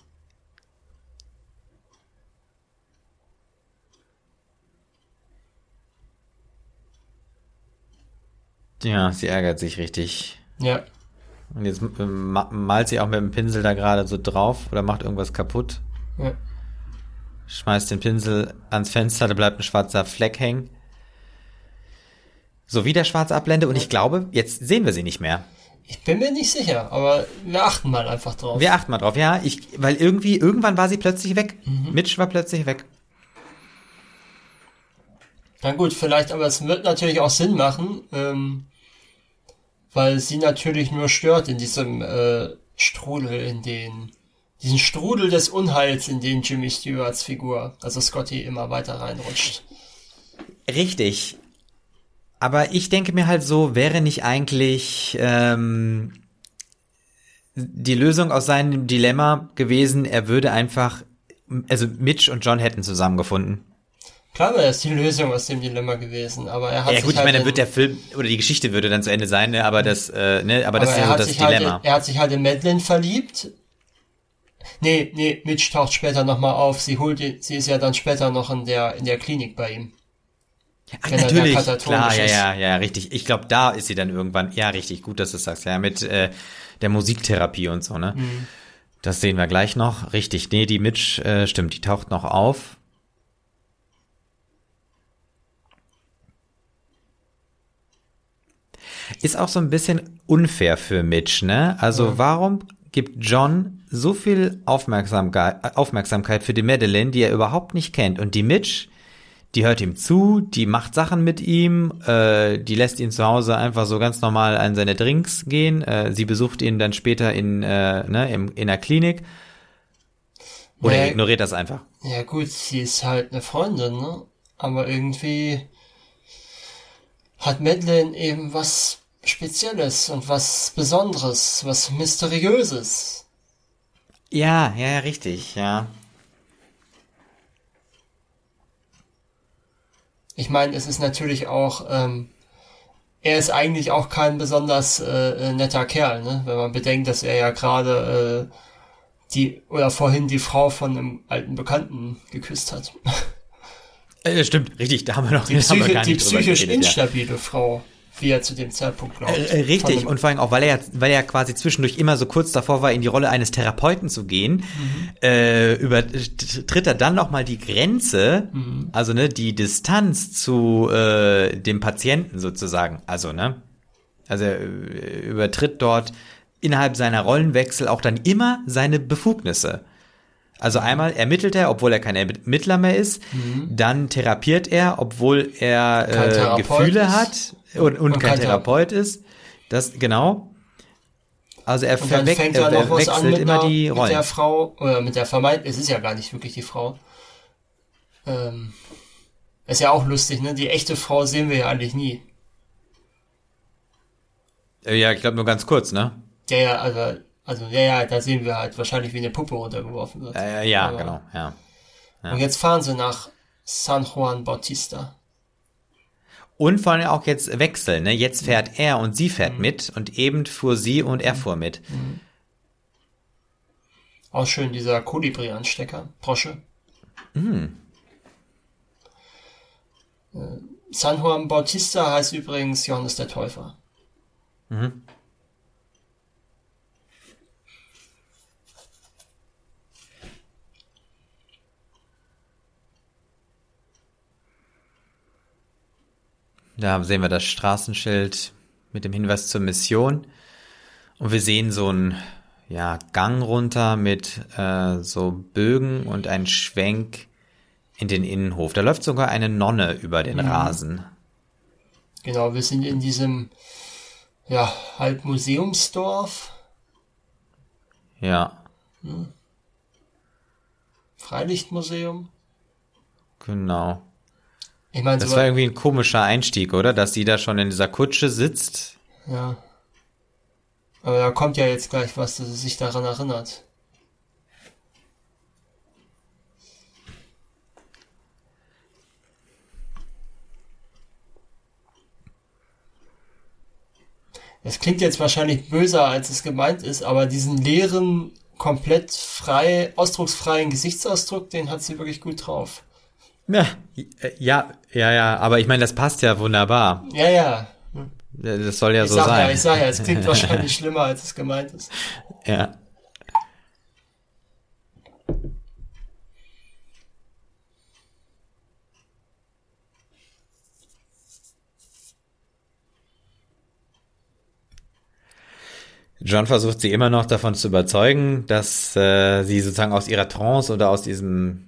Ja, sie ärgert sich richtig. Ja. Und jetzt malt sie auch mit dem Pinsel da gerade so drauf oder macht irgendwas kaputt. Ja. Schmeißt den Pinsel ans Fenster, da bleibt ein schwarzer Fleck hängen. So wieder schwarz abblende und ich glaube, jetzt sehen wir sie nicht mehr. Ich bin mir nicht sicher, aber wir achten mal einfach drauf. Wir achten mal drauf, ja. Ich, weil irgendwie, irgendwann war sie plötzlich weg. Mhm. Mitch war plötzlich weg. Na gut, vielleicht, aber es wird natürlich auch Sinn machen, ähm, weil sie natürlich nur stört in diesem äh, Strudel, in den diesen Strudel des Unheils, in den Jimmy Stewarts Figur, also Scotty, immer weiter reinrutscht. Richtig. Aber ich denke mir halt so, wäre nicht eigentlich ähm, die Lösung aus seinem Dilemma gewesen, er würde einfach, also Mitch und John hätten zusammengefunden. Klar wäre das die Lösung aus dem Dilemma gewesen, aber er hat ja, sich gut, ich halt meine, dann wird der Film oder die Geschichte würde dann zu Ende sein, ne? aber das, äh, ne, aber, aber das ist ja so das Dilemma. Halt, er hat sich halt in Madeline verliebt. Nee, nee, Mitch taucht später nochmal auf. Sie holt, sie ist ja dann später noch in der, in der Klinik bei ihm. Ach, natürlich, klar, ja, ja, ja, richtig. Ich glaube, da ist sie dann irgendwann, ja, richtig, gut, dass du sagst, ja, mit äh, der Musiktherapie und so, ne? Mhm. Das sehen wir gleich noch. Richtig, nee, die Mitch, äh, stimmt, die taucht noch auf. Ist auch so ein bisschen unfair für Mitch, ne? Also ja. warum gibt John so viel Aufmerksamkeit, Aufmerksamkeit für die Madeleine, die er überhaupt nicht kennt? Und die Mitch, die hört ihm zu, die macht Sachen mit ihm, äh, die lässt ihn zu Hause einfach so ganz normal an seine Drinks gehen. Äh, sie besucht ihn dann später in, äh, ne, im, in der Klinik. Oder ja, ignoriert das einfach. Ja gut, sie ist halt eine Freundin, ne? Aber irgendwie hat Madeleine eben was Spezielles und was Besonderes, was Mysteriöses. Ja, ja, richtig, ja. Ich meine, es ist natürlich auch, ähm, er ist eigentlich auch kein besonders äh, netter Kerl, ne? wenn man bedenkt, dass er ja gerade äh, die oder vorhin die Frau von einem alten Bekannten geküsst hat. Äh, stimmt, richtig, da haben wir noch die, Psyche, die psychisch geredet, instabile ja. Frau wie er zu dem Zeitpunkt glaubt. Äh, richtig, und vor allem auch, weil er, weil er quasi zwischendurch immer so kurz davor war, in die Rolle eines Therapeuten zu gehen, mhm. äh, über, tritt er dann nochmal die Grenze, mhm. also ne, die Distanz zu äh, dem Patienten sozusagen. Also, ne? Also er äh, übertritt dort innerhalb seiner Rollenwechsel auch dann immer seine Befugnisse. Also einmal ermittelt er, obwohl er kein Ermittler mehr ist. Mhm. Dann therapiert er, obwohl er äh, Gefühle ist. hat und, und kein Therapeut ist. Das, genau. Also er, verwechselt fängt er, er wechselt immer einer, die Rollen. Mit der Frau, oder mit der Vermeid, es ist ja gar nicht wirklich die Frau. Ähm, ist ja auch lustig, ne? Die echte Frau sehen wir ja eigentlich nie. Äh, ja, ich glaube nur ganz kurz, ne? Ja, ja, also also, ja, ja, da sehen wir halt wahrscheinlich, wie eine Puppe runtergeworfen wird. Äh, ja, Aber, genau, ja. ja. Und jetzt fahren sie nach San Juan Bautista. Und vor allem auch jetzt wechseln, ne? Jetzt fährt er und sie fährt mhm. mit und eben fuhr sie und er fuhr mit. Mhm. Auch schön dieser Kolibri-Anstecker, Brosche. Mhm. Äh, San Juan Bautista heißt übrigens Johannes der Täufer. Mhm. Da sehen wir das Straßenschild mit dem Hinweis zur Mission. Und wir sehen so einen ja, Gang runter mit äh, so Bögen und ein Schwenk in den Innenhof. Da läuft sogar eine Nonne über den mhm. Rasen. Genau, wir sind in diesem ja, halb Museumsdorf. Ja. Hm. Freilichtmuseum. Genau. Ich meine, das war irgendwie ein komischer Einstieg, oder? Dass die da schon in dieser Kutsche sitzt. Ja. Aber da kommt ja jetzt gleich was, dass es sich daran erinnert. Das klingt jetzt wahrscheinlich böser, als es gemeint ist, aber diesen leeren, komplett frei, ausdrucksfreien Gesichtsausdruck, den hat sie wirklich gut drauf. Ja, ja, ja, ja, aber ich meine, das passt ja wunderbar. Ja, ja. Das soll ja ich so sag sein. Ja, ich sage ja, es klingt wahrscheinlich schlimmer, als es gemeint ist. Ja. John versucht sie immer noch davon zu überzeugen, dass äh, sie sozusagen aus ihrer Trance oder aus diesem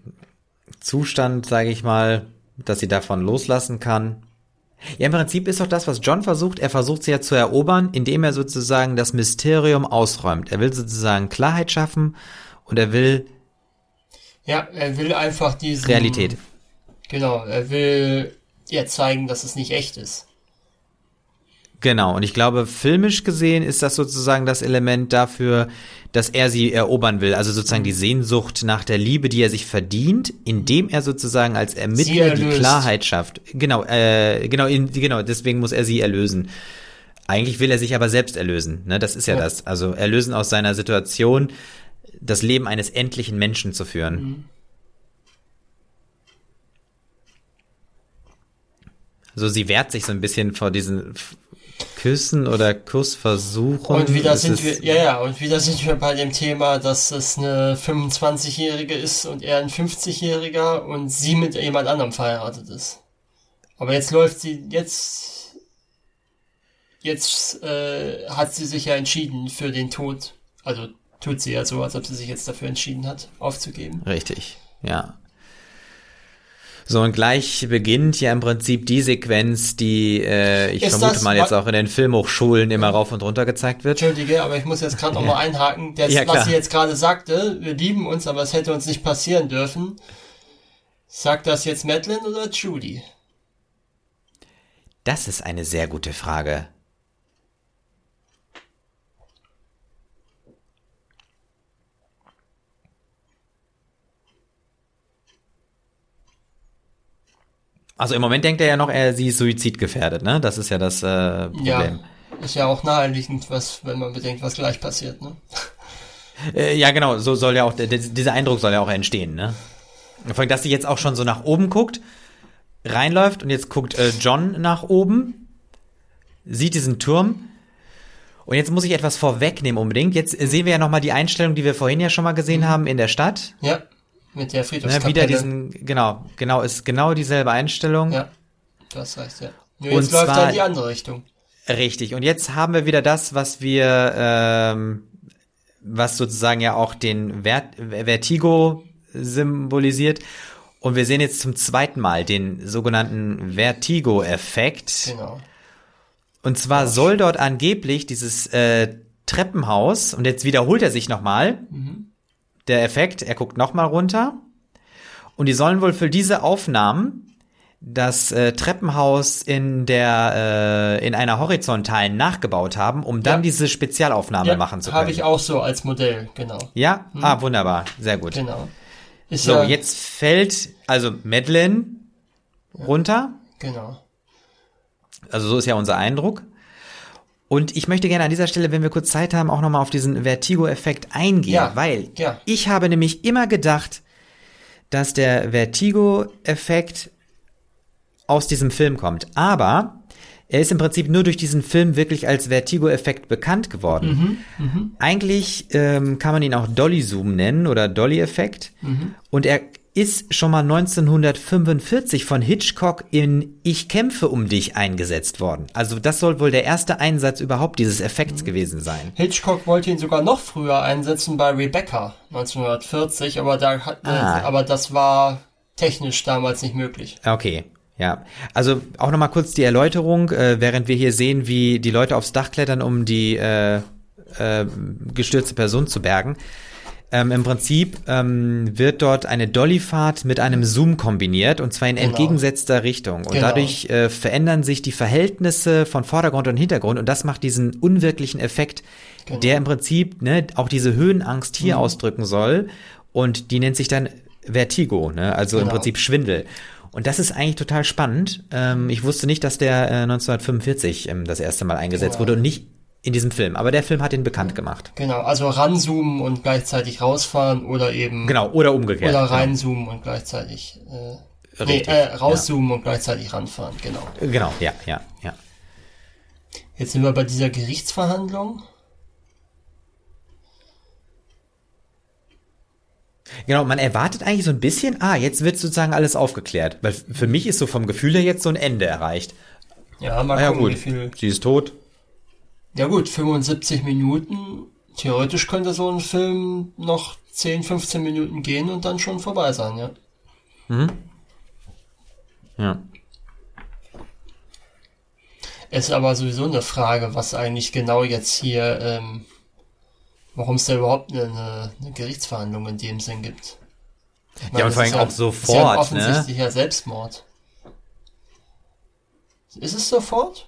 Zustand, sage ich mal, dass sie davon loslassen kann. Ja, im Prinzip ist doch das, was John versucht. Er versucht sie ja zu erobern, indem er sozusagen das Mysterium ausräumt. Er will sozusagen Klarheit schaffen und er will Ja, er will einfach diesen Realität. Genau, er will ihr zeigen, dass es nicht echt ist. Genau, und ich glaube, filmisch gesehen ist das sozusagen das Element dafür, dass er sie erobern will. Also sozusagen die Sehnsucht nach der Liebe, die er sich verdient, indem er sozusagen als Ermittler die. Klarheit schafft. Genau, äh, genau, in, genau, deswegen muss er sie erlösen. Eigentlich will er sich aber selbst erlösen, ne? Das ist ja, Ja. das. Also erlösen aus seiner Situation, das Leben eines endlichen Menschen zu führen. Mhm. Also sie wehrt sich so ein bisschen vor diesen Küssen oder Kussversuchen. Und wieder sind wir, ja, ja, und wieder sind wir bei dem Thema, dass es eine 25-Jährige ist und er ein 50-Jähriger und sie mit jemand anderem verheiratet ist. Aber jetzt läuft sie, jetzt, jetzt äh, hat sie sich ja entschieden für den Tod. Also tut sie ja so, als ob sie sich jetzt dafür entschieden hat, aufzugeben. Richtig, ja. So, und gleich beginnt ja im Prinzip die Sequenz, die äh, ich Ist vermute das- mal jetzt auch in den Filmhochschulen immer rauf und runter gezeigt wird. Entschuldige, aber ich muss jetzt gerade nochmal einhaken. Das, Ja, was sie jetzt gerade sagte, wir lieben uns, aber es hätte uns nicht passieren dürfen. Sagt das jetzt Madeline oder Judy? Das ist eine sehr gute Frage. Also im Moment denkt er ja noch, er sie ist suizidgefährdet, ne? Das ist ja das äh, Problem. Ja. Ist ja auch naheliegend, was, wenn man bedenkt, was gleich passiert, ne? Äh, ja, genau, so soll ja auch, dieser Eindruck soll ja auch entstehen, ne? Vor allem, dass sie jetzt auch schon so nach oben guckt, reinläuft und jetzt guckt äh, John nach oben, sieht diesen Turm. Und jetzt muss ich etwas vorwegnehmen unbedingt. Jetzt äh, sehen wir ja nochmal die Einstellung, die wir vorhin ja schon mal gesehen haben in der Stadt. Ja. Mit der Ne, Friedhofskapelle. wieder diesen, genau, genau, ist genau dieselbe Einstellung. Ja. Hast recht, ja. Nur Und jetzt läuft zwar- er in die andere Richtung. Richtig. Und jetzt haben wir wieder das, was wir, ähm, was sozusagen ja auch den Vert Vertigo symbolisiert. Und wir sehen jetzt zum zweiten Mal den sogenannten Vertigo-Effekt. Genau. Und zwar soll dort angeblich dieses äh, Treppenhaus, und jetzt wiederholt er sich nochmal, der Effekt, er guckt nochmal runter. Und die sollen wohl für diese Aufnahmen das äh, Treppenhaus in der äh, in einer horizontalen nachgebaut haben, um dann Ja. diese Spezialaufnahme machen zu können. Habe ich auch so als Modell, genau. ja, ah wunderbar, sehr gut. Genau. Ist So, ja, jetzt fällt also Madeleine runter. Genau. Also so ist ja unser Eindruck. Und ich möchte gerne an dieser Stelle, wenn wir kurz Zeit haben, auch nochmal auf diesen Vertigo-Effekt eingehen, Ja, weil ja. ich habe nämlich immer gedacht, dass der Vertigo-Effekt aus diesem Film kommt. Aber er ist im Prinzip nur durch diesen Film wirklich als Vertigo-Effekt bekannt geworden. Eigentlich ähm, kann man ihn auch Dolly-Zoom nennen oder Dolly-Effekt. Und er ist schon mal 1945 von Hitchcock in Ich kämpfe um dich eingesetzt worden. Also das soll wohl der erste Einsatz überhaupt dieses Effekts gewesen sein. Hitchcock wollte ihn sogar noch früher einsetzen bei Rebecca 1940, aber da hat, Ah. aber das war technisch damals nicht möglich. Okay, ja. Also auch nochmal kurz die Erläuterung, äh, während wir hier sehen, wie die Leute aufs Dach klettern, um die äh, äh, gestürzte Person zu bergen. Ähm, Im Prinzip ähm, wird dort eine Dollyfahrt mit einem Zoom kombiniert und zwar in Genau. entgegengetzter Richtung. Und Genau. dadurch äh, verändern sich die Verhältnisse von Vordergrund und Hintergrund und das macht diesen unwirklichen Effekt, Genau. der im Prinzip ne, auch diese Höhenangst hier Mhm. ausdrücken soll. Und die nennt sich dann Vertigo, ne? also im Genau. Prinzip Schwindel. Und das ist eigentlich total spannend. Ähm, ich wusste nicht, dass der äh, 1945 ähm, das erste Mal eingesetzt Genau. wurde und nicht In diesem Film, aber der Film hat ihn bekannt gemacht. Genau, also ranzoomen und gleichzeitig rausfahren oder eben. Genau, oder umgekehrt. Oder reinzoomen genau. und gleichzeitig. Äh, nee, äh, rauszoomen ja. und gleichzeitig ranfahren, genau. Genau, ja, ja, ja. Jetzt sind wir bei dieser Gerichtsverhandlung. Genau, man erwartet eigentlich so ein bisschen, ah, jetzt wird sozusagen alles aufgeklärt. Weil für mich ist so vom Gefühl her jetzt so ein Ende erreicht. Ja, mal ah, gucken, gut. wie viel. Sie ist tot. Ja gut, 75 Minuten. Theoretisch könnte so ein Film noch 10, 15 Minuten gehen und dann schon vorbei sein, ja. Mhm. Ja. Es ist aber sowieso eine Frage, was eigentlich genau jetzt hier, ähm, warum es da überhaupt eine, eine, Gerichtsverhandlung in dem Sinn gibt. Meine, ja, und vor allem auch ja, sofort, ist ja ein offensichtlicher ne? Selbstmord. Ist es sofort?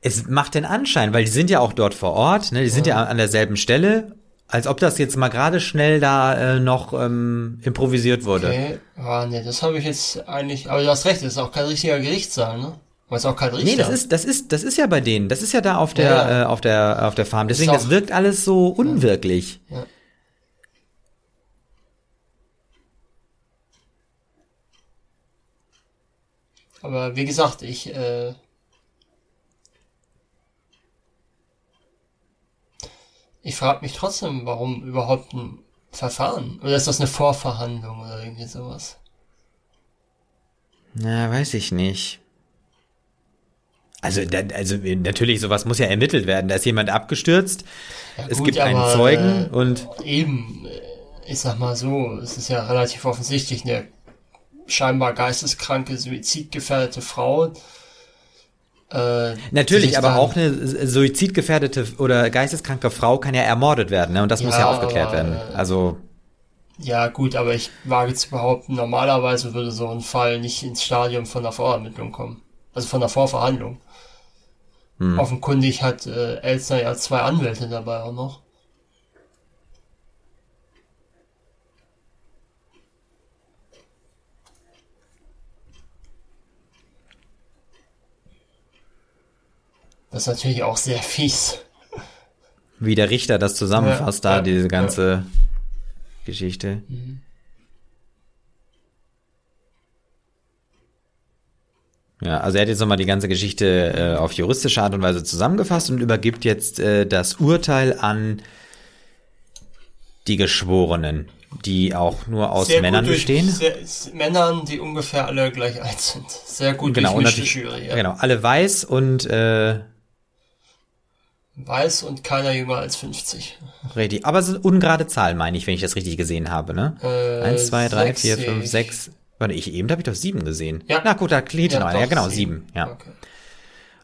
Es macht den Anschein, weil die sind ja auch dort vor Ort, ne? Die sind ja, ja an derselben Stelle, als ob das jetzt mal gerade schnell da äh, noch ähm, improvisiert wurde. Okay, ah, nee, das habe ich jetzt eigentlich, aber du hast recht, das ist auch kein richtiger Gerichtssaal, ne? Weil es auch kein Richter. Nee, das ist, das ist, das ist ja bei denen. Das ist ja da auf der, ja, ja. Äh, auf der, auf der Farm. Deswegen, das wirkt alles so unwirklich. Ja. Aber wie gesagt, ich, äh, ich frage mich trotzdem, warum überhaupt ein Verfahren? Oder ist das eine Vorverhandlung oder irgendwie sowas? Na, weiß ich nicht. Also, also natürlich, sowas muss ja ermittelt werden. Da ist jemand abgestürzt, ja, es gut, gibt einen aber, Zeugen äh, und. Eben, ich sag mal so, es ist ja relativ offensichtlich, eine scheinbar geisteskranke, suizidgefährdete Frau. Äh, natürlich, aber auch eine suizidgefährdete oder geisteskranke Frau kann ja ermordet werden, ne? Und das ja, muss ja aufgeklärt aber, werden. Also. Ja, gut, aber ich wage zu behaupten, normalerweise würde so ein Fall nicht ins Stadium von der Vorermittlung kommen. Also von der Vorverhandlung. Hm. Offenkundig hat äh, Elsner ja zwei Anwälte dabei auch noch. Das ist natürlich auch sehr fies. Wie der Richter das zusammenfasst, ja, da diese ganze. Geschichte. Mhm. Ja, also er hat jetzt nochmal die ganze Geschichte äh, auf juristische Art und Weise zusammengefasst und übergibt jetzt äh, das Urteil an die Geschworenen, die auch nur aus sehr Männern durch, bestehen. Sehr, Männern, die ungefähr alle gleich alt sind. Sehr gut genau, durchmischte Jury. Ja. Genau, alle weiß und äh, weiß und keiner jünger als 50. Richtig, aber es sind ungerade Zahlen, meine ich, wenn ich das richtig gesehen habe, ne? Äh, Eins, zwei, drei, vier, fünf, sechs. Warte, ich eben habe ich doch sieben gesehen. Ja. Na gut, da klingt ja, noch einer. Ja, genau, sieben. sieben. Ja. Okay.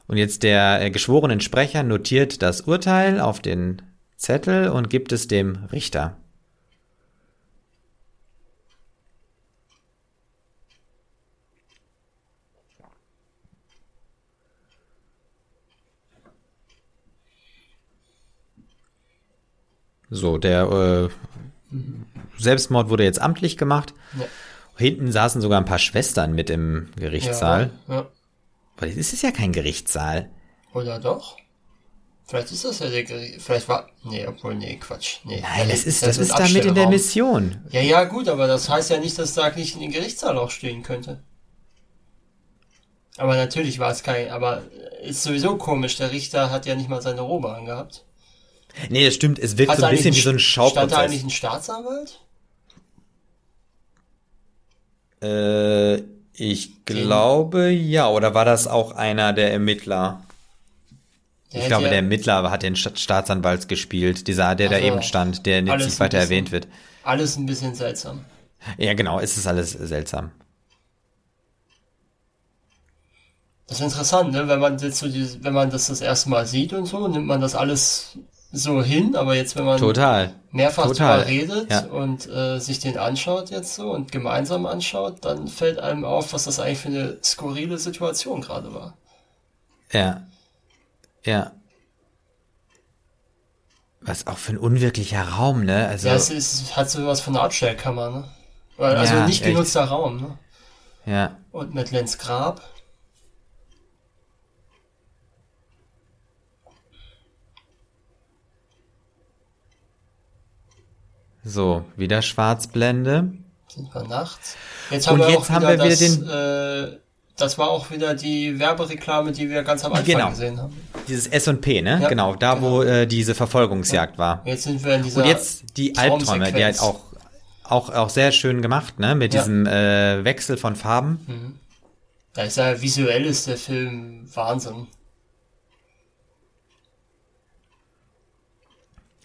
Und jetzt der äh, geschworenen Sprecher notiert das Urteil auf den Zettel und gibt es dem Richter. So, der äh, Selbstmord wurde jetzt amtlich gemacht. Ja. Hinten saßen sogar ein paar Schwestern mit im Gerichtssaal. Ja, ja. Weil es ist ja kein Gerichtssaal. Oder doch? Vielleicht ist das ja der Gericht. Vielleicht war. Nee, obwohl, nee, Quatsch. Nee. Nein, das ist, das, das ist damit in der Mission. Ja, ja, gut, aber das heißt ja nicht, dass da nicht in den Gerichtssaal auch stehen könnte. Aber natürlich war es kein. Aber ist sowieso komisch. Der Richter hat ja nicht mal seine Robe angehabt. Nee, das stimmt. Es wirkt hat so ein bisschen wie so ein Schauprozess. Stand da eigentlich ein Staatsanwalt? Äh, ich glaube ja. Oder war das auch einer der Ermittler? Der ich glaube, der Ermittler hat den Staatsanwalt gespielt, dieser, der also, da eben stand, der jetzt nicht weiter bisschen, erwähnt wird. Alles ein bisschen seltsam. Ja, genau, es ist alles seltsam. Das ist interessant, ne? Wenn man das so, wenn man das das erste Mal sieht und so, nimmt man das alles so hin, aber jetzt, wenn man Total. mehrfach Total. drüber redet ja. und äh, sich den anschaut jetzt so und gemeinsam anschaut, dann fällt einem auf, was das eigentlich für eine skurrile Situation gerade war. Ja. Ja. Was auch für ein unwirklicher Raum, ne? Also ja, es ist, hat so was von einer Abstellkammer, ne? Also ja, nicht genutzter echt. Raum, ne? Ja. Und mit Lenz Grab. So, wieder Schwarzblende. Sind wir nachts. Jetzt haben Und wir jetzt haben wir wieder das, den. Äh, das war auch wieder die Werbereklame, die wir ganz am Anfang genau. gesehen haben. Dieses S&P, ne? Ja, genau, da genau. wo äh, diese Verfolgungsjagd ja. war. Jetzt sind wir in dieser Und jetzt die Albträume, die halt auch auch auch sehr schön gemacht, ne? Mit ja. diesem äh, Wechsel von Farben. Mhm. Da ist ja visuell ist der Film Wahnsinn.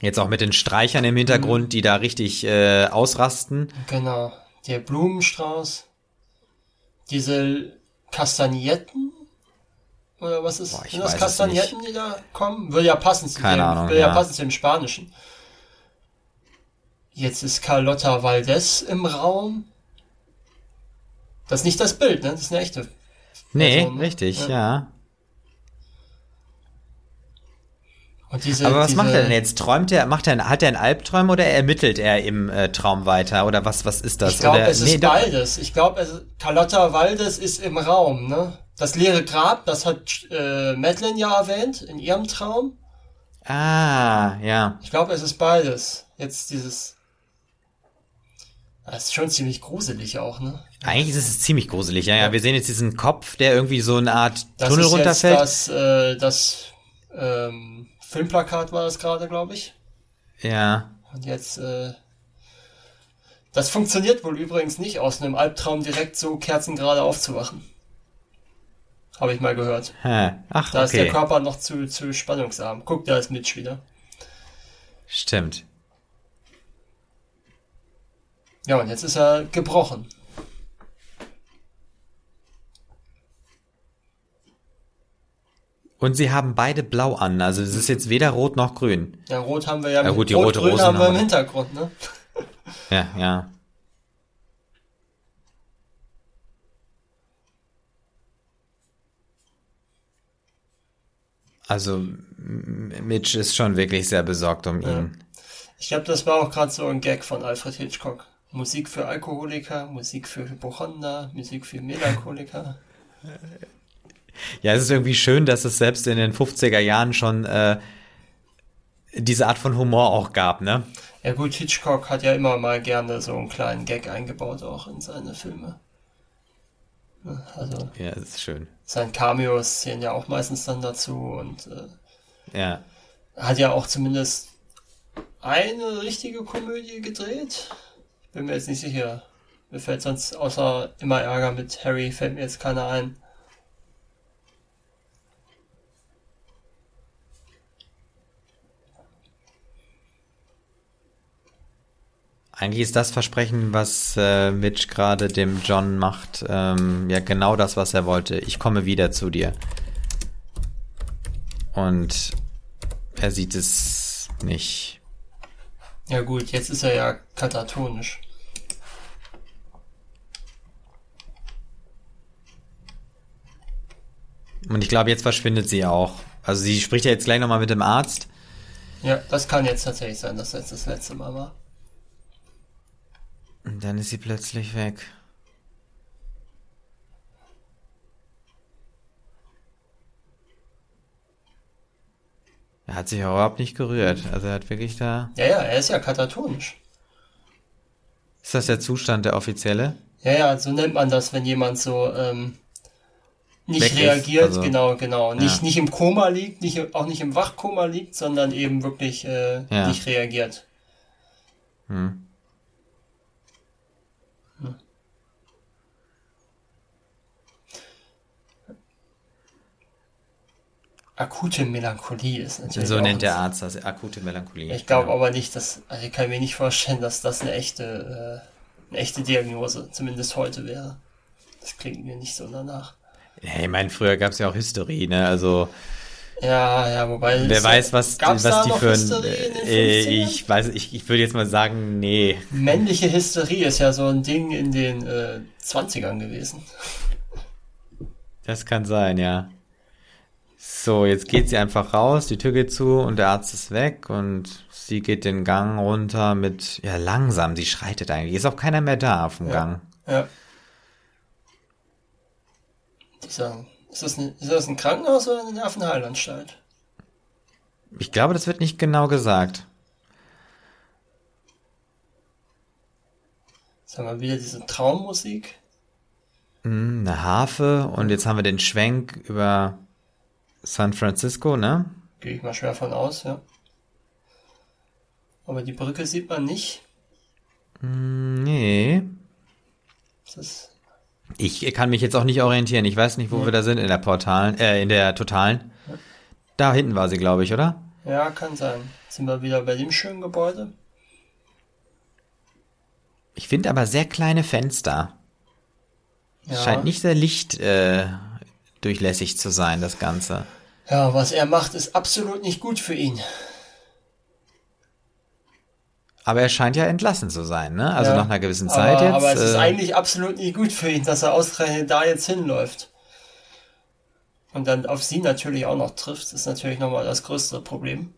Jetzt auch mit den Streichern im Hintergrund, mhm. die da richtig äh, ausrasten. Genau. Der Blumenstrauß. Diese Kastagnetten. Oder was ist, Boah, sind das Kastagnetten, die da kommen? Würde ja passen zu Keine dem, Ahnung, würde ja. ja passen zu dem Spanischen. Jetzt ist Carlotta Valdez im Raum. Das ist nicht das Bild, ne? Das ist eine echte. Nee, Person, ne? richtig, ja. ja. Diese, Aber was diese, macht er denn jetzt? Träumt er, macht er, hat er einen Albtraum oder ermittelt er im äh, Traum weiter? Oder was, was ist das? Ich glaube, es ist nee, beides. Ich glaube, Carlotta Waldes ist im Raum, ne? Das leere Grab, das hat äh, Madeline ja erwähnt in ihrem Traum. Ah, ja. Ich glaube, es ist beides. Jetzt dieses. Das ist schon ziemlich gruselig auch, ne? Eigentlich ist es ziemlich gruselig, ja, ja. Wir sehen jetzt diesen Kopf, der irgendwie so eine Art das Tunnel runterfällt. Das, äh, das ähm, Filmplakat war das gerade, glaube ich. Ja. Und jetzt, äh, das funktioniert wohl übrigens nicht, aus einem Albtraum direkt so kerzengerade aufzuwachen. Habe ich mal gehört. Hä. Ach, da okay. ist der Körper noch zu, zu spannungsarm. Guck, da ist Mitch wieder. Stimmt. Ja, und jetzt ist er gebrochen. Und sie haben beide blau an, also es ist jetzt weder rot noch grün. Ja, rot haben wir ja, ja gut, die rot, rote grün haben wir im Hintergrund, ne? Ja, ja. Also Mitch ist schon wirklich sehr besorgt um ja. ihn. Ich glaube, das war auch gerade so ein Gag von Alfred Hitchcock. Musik für Alkoholiker, Musik für Hypochonder, Musik für Melancholiker. Ja, es ist irgendwie schön, dass es selbst in den 50er Jahren schon äh, diese Art von Humor auch gab, ne? Ja gut, Hitchcock hat ja immer mal gerne so einen kleinen Gag eingebaut auch in seine Filme. Also, ja, das ist schön. Seine Cameos zählen ja auch meistens dann dazu und äh, ja. hat ja auch zumindest eine richtige Komödie gedreht. Ich bin mir jetzt nicht sicher. Mir fällt sonst außer immer Ärger mit Harry fällt mir jetzt keiner ein. Eigentlich ist das Versprechen, was äh, Mitch gerade dem John macht, ähm, ja genau das, was er wollte. Ich komme wieder zu dir. Und er sieht es nicht. Ja gut, jetzt ist er ja katatonisch. Und ich glaube, jetzt verschwindet sie auch. Also sie spricht ja jetzt gleich nochmal mit dem Arzt. Ja, das kann jetzt tatsächlich sein, dass das das letzte Mal war. Und dann ist sie plötzlich weg. Er hat sich überhaupt nicht gerührt. Also er hat wirklich da. Ja, ja, er ist ja katatonisch. Ist das der Zustand, der offizielle? Ja, ja, so nennt man das, wenn jemand so ähm, nicht Weg reagiert, also, genau, genau. Nicht, ja. nicht im Koma liegt, nicht, auch nicht im Wachkoma liegt, sondern eben wirklich äh, ja. nicht reagiert. Hm. Akute Melancholie ist natürlich. So nennt der Arzt das, akute Melancholie. Ich glaube ja. aber nicht, dass, also ich kann mir nicht vorstellen, dass das eine echte, äh, eine echte Diagnose, zumindest heute wäre. Das klingt mir nicht so danach. Ja, ich meine, früher gab es ja auch Hysterie, ne? Also. Ja, ja, wobei. Wer weiß, was, was die für ein. Äh, ich weiß, ich, ich würde jetzt mal sagen, nee. Männliche Hysterie ist ja so ein Ding in den äh, 20ern gewesen. Das kann sein, ja. So, jetzt geht sie einfach raus, die Tür geht zu und der Arzt ist weg und sie geht den Gang runter mit, ja, langsam, sie schreitet eigentlich. Ist auch keiner mehr da auf dem ja, Gang. Ja. Dieser, ist, das ein, ist das ein Krankenhaus oder eine Nervenheilanstalt? Ich glaube, das wird nicht genau gesagt. Jetzt haben wir wieder diese Traummusik. Mm, eine Harfe und jetzt haben wir den Schwenk über San Francisco, ne? Gehe ich mal schwer von aus, ja. Aber die Brücke sieht man nicht. Mm, nee. ich kann mich jetzt auch nicht orientieren. Ich weiß nicht, wo ja. wir da sind in der Portalen, äh, in der Totalen. Ja. Da hinten war sie, glaube ich, oder? Ja, kann sein. Sind wir wieder bei dem schönen Gebäude? Ich finde aber sehr kleine Fenster. Ja. Scheint nicht sehr lichtdurchlässig äh, zu sein, das Ganze. Ja, was er macht, ist absolut nicht gut für ihn. Aber er scheint ja entlassen zu sein, ne? Also ja, nach einer gewissen Zeit aber, jetzt. Aber es äh, ist eigentlich absolut nicht gut für ihn, dass er ausgerechnet da jetzt hinläuft. Und dann auf sie natürlich auch noch trifft, ist natürlich nochmal das größere Problem.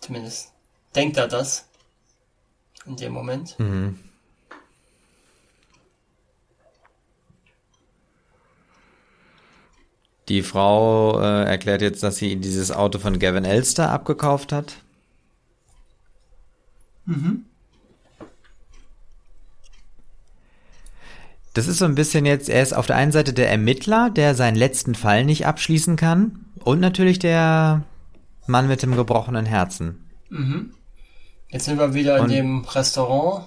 Zumindest denkt er das. In dem Moment. Mhm. Die Frau äh, erklärt jetzt, dass sie dieses Auto von Gavin Elster abgekauft hat. Mhm. Das ist so ein bisschen jetzt, er ist auf der einen Seite der Ermittler, der seinen letzten Fall nicht abschließen kann. Und natürlich der Mann mit dem gebrochenen Herzen. Mhm. Jetzt sind wir wieder und in dem Restaurant.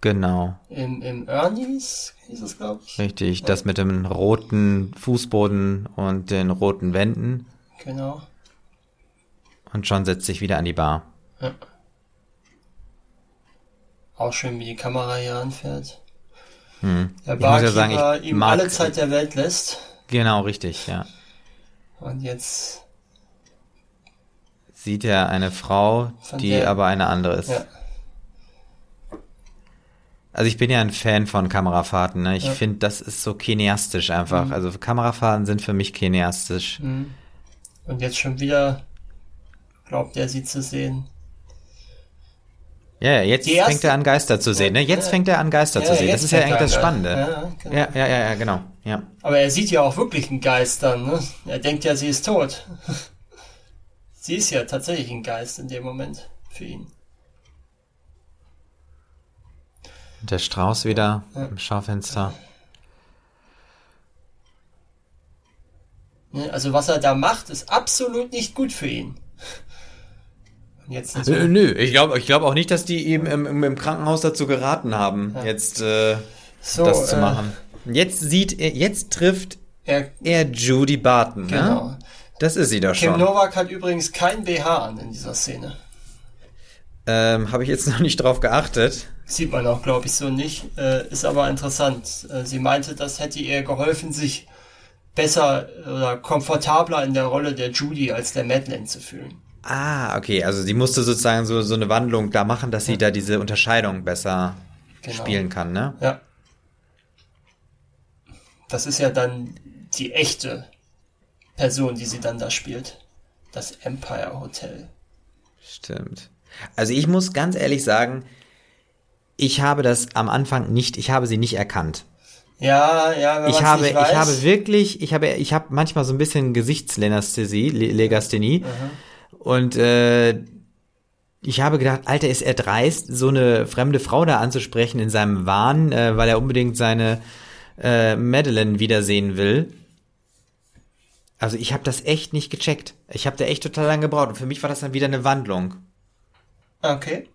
Genau. Im, im Ernie's hieß es, glaube ich. Richtig, ja. das mit dem roten Fußboden und den roten Wänden. Genau. Und schon setzt sich wieder an die Bar. Ja. Auch schön, wie die Kamera hier anfährt. Hm. Der Barkeeper ja sagen, ihm mag, alle Zeit der Welt lässt. Genau, richtig, ja. Und jetzt sieht er eine Frau, die der, aber eine andere ist. Ja. Also ich bin ja ein Fan von Kamerafahrten. Ne? Ich ja. finde, das ist so kineastisch einfach. Mhm. Also Kamerafahrten sind für mich kineastisch. Mhm. Und jetzt schon wieder glaubt er sie zu sehen. Ja, jetzt erste, fängt er an Geister zu sehen. Ne? Jetzt ja, fängt er an Geister ja, zu sehen. Das ist ja eigentlich das Spannende. Ja, genau. ja, ja, ja, genau. Ja. Aber er sieht ja auch wirklich einen Geist dann. Ne? Er denkt ja, sie ist tot. sie ist ja tatsächlich ein Geist in dem Moment für ihn. Der Strauß wieder im Schaufenster. Also was er da macht, ist absolut nicht gut für ihn. Jetzt so nö, nö, ich glaube ich glaub auch nicht, dass die ihm im, im Krankenhaus dazu geraten haben, ja. jetzt äh, so, das zu äh, machen. Jetzt sieht er, jetzt trifft er, er Judy Barton, ne? genau. ne? Das ist sie doch schon. Kim Novak hat übrigens kein BH an in dieser Szene. Ähm, Habe ich jetzt noch nicht drauf geachtet. Sieht man auch, glaube ich, so nicht. Äh, ist aber interessant. Äh, sie meinte, das hätte ihr geholfen, sich besser oder komfortabler in der Rolle der Judy als der Madeleine zu fühlen. Ah, okay. Also sie musste sozusagen so, so eine Wandlung da machen, dass sie da diese Unterscheidung besser genau. spielen kann, ne? Ja. Das ist ja dann die echte Person, die sie dann da spielt. Das Empire Hotel. Stimmt. Also ich muss ganz ehrlich sagen, ich habe das am Anfang nicht, ich habe sie nicht erkannt. Ja, ja, wenn ich habe, nicht weiß. ich habe wirklich, ich habe, ich habe manchmal so ein bisschen Gesichtslenasthesie, Legasthenie. Mhm. Und äh, ich habe gedacht, Alter, ist er dreist, so eine fremde Frau da anzusprechen in seinem Wahn, äh, weil er unbedingt seine äh, Madeline wiedersehen will. Also ich habe das echt nicht gecheckt. Ich habe da echt total lange gebraucht. Und für mich war das dann wieder eine Wandlung. Okay.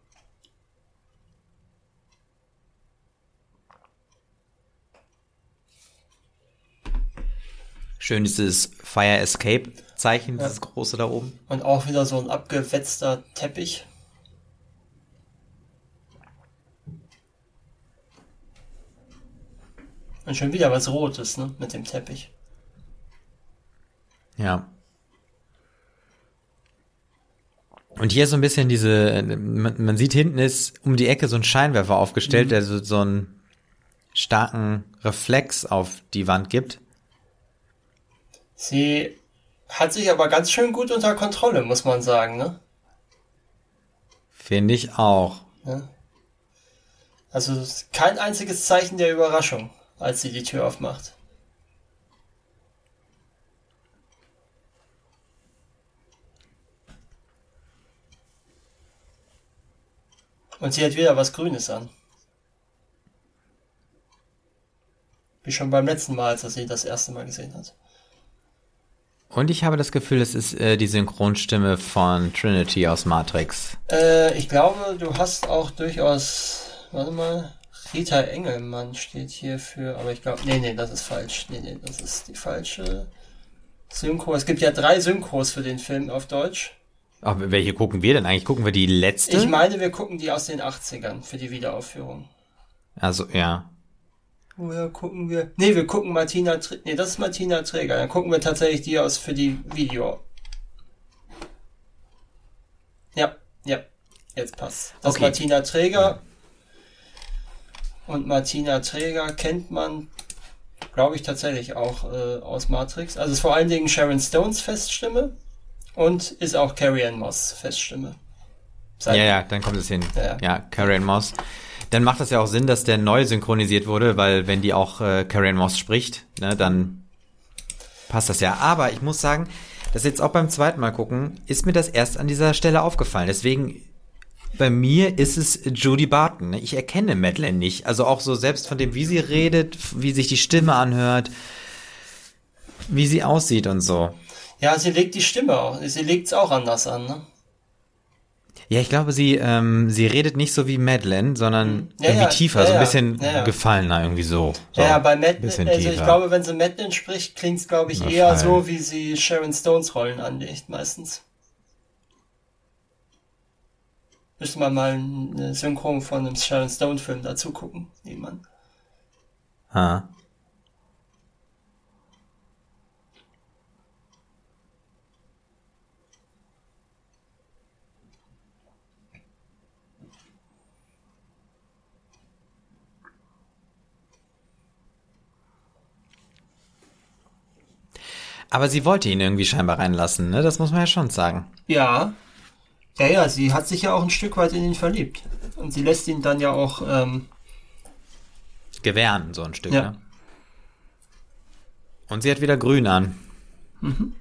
Schön dieses Fire Escape Zeichen, ja. dieses große da oben. Und auch wieder so ein abgewetzter Teppich. Und schon wieder was Rotes, ne, mit dem Teppich. Ja. Und hier so ein bisschen diese, man, man, sieht hinten ist um die Ecke so ein Scheinwerfer aufgestellt, mhm. der so, so einen starken Reflex auf die Wand gibt. Sie hat sich aber ganz schön gut unter Kontrolle, muss man sagen, ne? Finde ich auch. Ja. Also kein einziges Zeichen der Überraschung, als sie die Tür aufmacht. Und sie hat wieder was Grünes an. Wie schon beim letzten Mal, als er sie das erste Mal gesehen hat. Und ich habe das Gefühl, es ist äh, die Synchronstimme von Trinity aus Matrix. Äh, ich glaube, du hast auch durchaus, warte mal, Rita Engelmann steht hier für, aber ich glaube, nee, nee, das ist falsch. Nee, nee, das ist die falsche Synchro. Es gibt ja drei Synchros für den Film auf Deutsch. Ach, welche gucken wir denn eigentlich? Gucken wir die letzte? Ich meine, wir gucken die aus den 80ern für die Wiederaufführung. Also, ja. Woher gucken wir? Nee, wir gucken Martina, Tr nee, das ist Martina Träger. Dann gucken wir tatsächlich die aus für die Video. Ja, ja, jetzt passt. Das okay. ist Martina Träger. Und Martina Träger kennt man, glaube ich, tatsächlich auch äh, aus Matrix. Also ist vor allen Dingen Sharon Stones Feststimme und ist auch Carrie Ann Moss Feststimme. Seit ja, ja, dann kommt es hin. Ja, ja Carrie Ann Moss. Dann macht das ja auch Sinn, dass der neu synchronisiert wurde, weil wenn die auch äh, Ann Moss spricht, ne, dann passt das ja. Aber ich muss sagen, das jetzt auch beim zweiten Mal gucken, ist mir das erst an dieser Stelle aufgefallen. Deswegen bei mir ist es Judy Barton. Ne? Ich erkenne Madeleine nicht. Also auch so selbst von dem, wie sie redet, wie sich die Stimme anhört, wie sie aussieht und so. Ja, sie legt die Stimme auch. Sie legt es auch anders an, ne? Ja, ich glaube, sie, ähm, sie redet nicht so wie Madeleine, sondern hm. ja, irgendwie ja, tiefer, ja, so ein bisschen gefallener irgendwie so. so. Ja, bei Madeleine, also ich glaube, wenn sie Madeleine spricht, klingt es, glaube ich, eher so, wie sie Sharon Stones Rollen anlegt, meistens. Müsste man mal eine Synchron von einem Sharon Stone Film dazu gucken, jemand. Ah. Aber sie wollte ihn irgendwie scheinbar reinlassen, ne? Das muss man ja schon sagen. Ja. Ja, ja, sie hat sich ja auch ein Stück weit in ihn verliebt. Und sie lässt ihn dann ja auch ähm, gewähren, so ein Stück, ja. ne? Und sie hat wieder grün an. Mhm.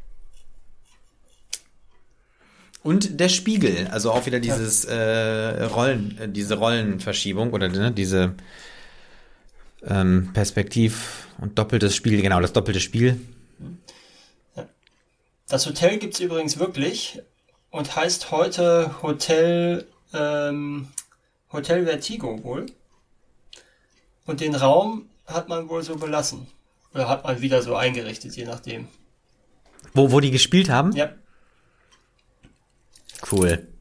Und der Spiegel, also auch wieder dieses äh, Rollen, äh, diese Rollenverschiebung oder ne, diese ähm, Perspektiv und doppeltes Spiel, genau, das doppelte Spiel. Das Hotel gibt es übrigens wirklich und heißt heute Hotel, ähm, Hotel Vertigo wohl. Und den Raum hat man wohl so belassen. Oder hat man wieder so eingerichtet, je nachdem. Wo, wo die gespielt haben? Ja. Cool.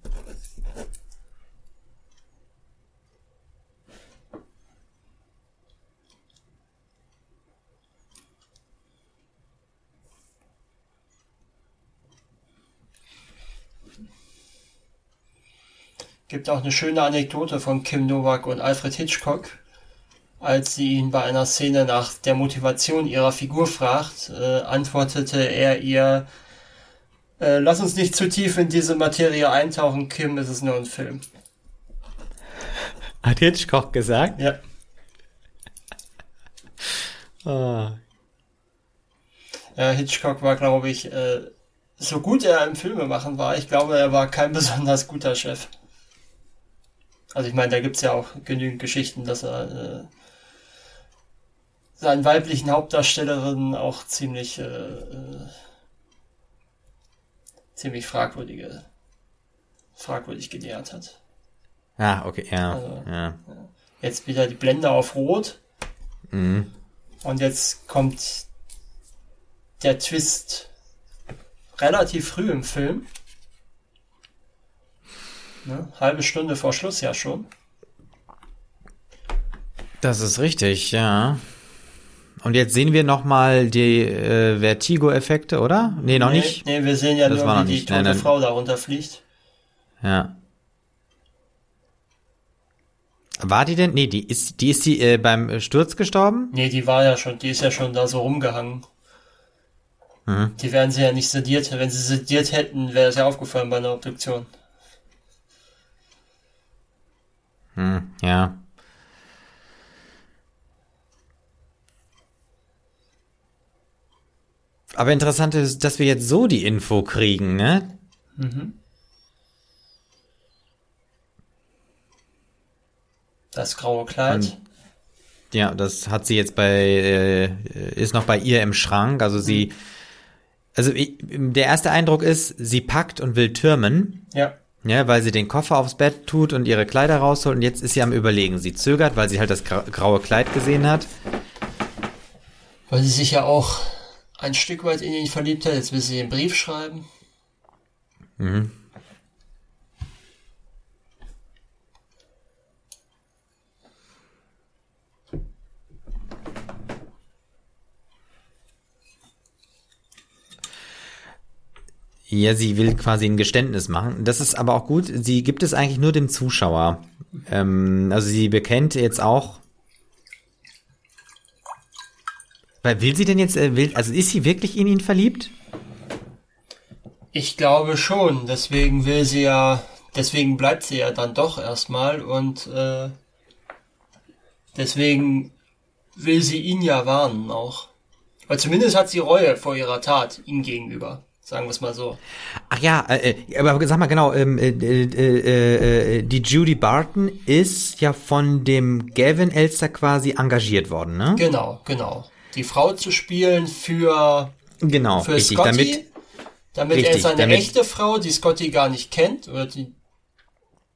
Gibt auch eine schöne Anekdote von Kim Novak und Alfred Hitchcock, als sie ihn bei einer Szene nach der Motivation ihrer Figur fragt, äh, antwortete er ihr, äh, lass uns nicht zu tief in diese Materie eintauchen, Kim, es ist nur ein Film. Hat Hitchcock gesagt? Ja. oh. Ja, Hitchcock war, glaube ich, äh, so gut er im Filmemachen war, ich glaube, er war kein besonders guter Chef. Also ich meine, da gibt's ja auch genügend Geschichten, dass er äh, seinen weiblichen Hauptdarstellerinnen auch ziemlich äh, äh, ziemlich fragwürdige fragwürdig genährt hat. Ah, okay, ja. Also, ja. Jetzt wieder die Blende auf Rot. Mhm. Und jetzt kommt der Twist relativ früh im Film. Ne? Halbe Stunde vor Schluss ja schon. Das ist richtig, ja. Und jetzt sehen wir nochmal die äh, Vertigo-Effekte, oder? Nee, noch nee, nicht. Nee, wir sehen ja das nur, wie die tote nein, Frau darunter fliegt. Ja. War die denn? Nee, die ist die ist die äh, beim Sturz gestorben? Nee, die war ja schon, die ist ja schon da so rumgehangen. Mhm. Die werden sie ja nicht sediert. Wenn sie sediert hätten, wäre es ja aufgefallen bei einer Obduktion. Hm, ja. Aber interessant ist, dass wir jetzt so die Info kriegen, ne? Mhm. Das graue Kleid. Und, ja, das hat sie jetzt bei, äh, ist noch bei ihr im Schrank. Also sie, mhm. also ich, der erste Eindruck ist, sie packt und will türmen. Ja. Ja, weil sie den Koffer aufs Bett tut und ihre Kleider rausholt und jetzt ist sie am überlegen. Sie zögert, weil sie halt das graue Kleid gesehen hat. Weil sie sich ja auch ein Stück weit in ihn verliebt hat. Jetzt will sie den Brief schreiben. Mhm. Ja, sie will quasi ein Geständnis machen. Das ist aber auch gut. Sie gibt es eigentlich nur dem Zuschauer. Ähm, also sie bekennt jetzt auch. Weil will sie denn jetzt, äh, will, also ist sie wirklich in ihn verliebt? Ich glaube schon. Deswegen will sie ja, deswegen bleibt sie ja dann doch erstmal und äh, deswegen will sie ihn ja warnen auch. Weil zumindest hat sie Reue vor ihrer Tat ihm gegenüber. Sagen wir es mal so. Ach ja, äh, äh, aber sag mal genau, ähm, äh, äh, äh, die Judy Barton ist ja von dem Gavin Elster quasi engagiert worden, ne? Genau, genau. Die Frau zu spielen für, genau, für richtig, Scotty, damit, damit richtig, er seine damit, echte Frau, die Scotty gar nicht kennt, oder die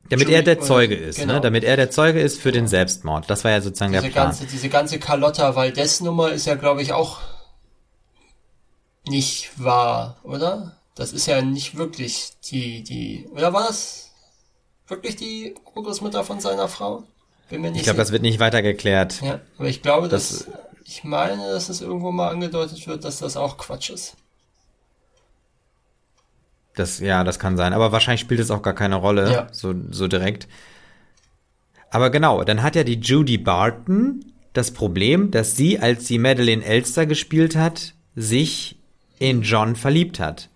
damit Judy, er der Zeuge ist, ne? genau. ne? Damit er der Zeuge ist für den Selbstmord. Das war ja sozusagen diese der Plan. Ganze, diese ganze Carlotta Valdez-Nummer ist ja, glaube ich, auch nicht wahr, oder? Das ist ja nicht wirklich die, die, oder war das wirklich die Urgroßmutter von seiner Frau? Bin mir nicht ich glaube, das wird nicht weiter geklärt. Ja, aber ich glaube, das, dass, ich meine, dass es irgendwo mal angedeutet wird, dass das auch Quatsch ist. Das, ja, das kann sein. Aber wahrscheinlich spielt es auch gar keine Rolle, ja. so, so direkt. Aber genau, dann hat ja die Judy Barton das Problem, dass sie, als sie Madeleine Elster gespielt hat, sich in John verliebt hat.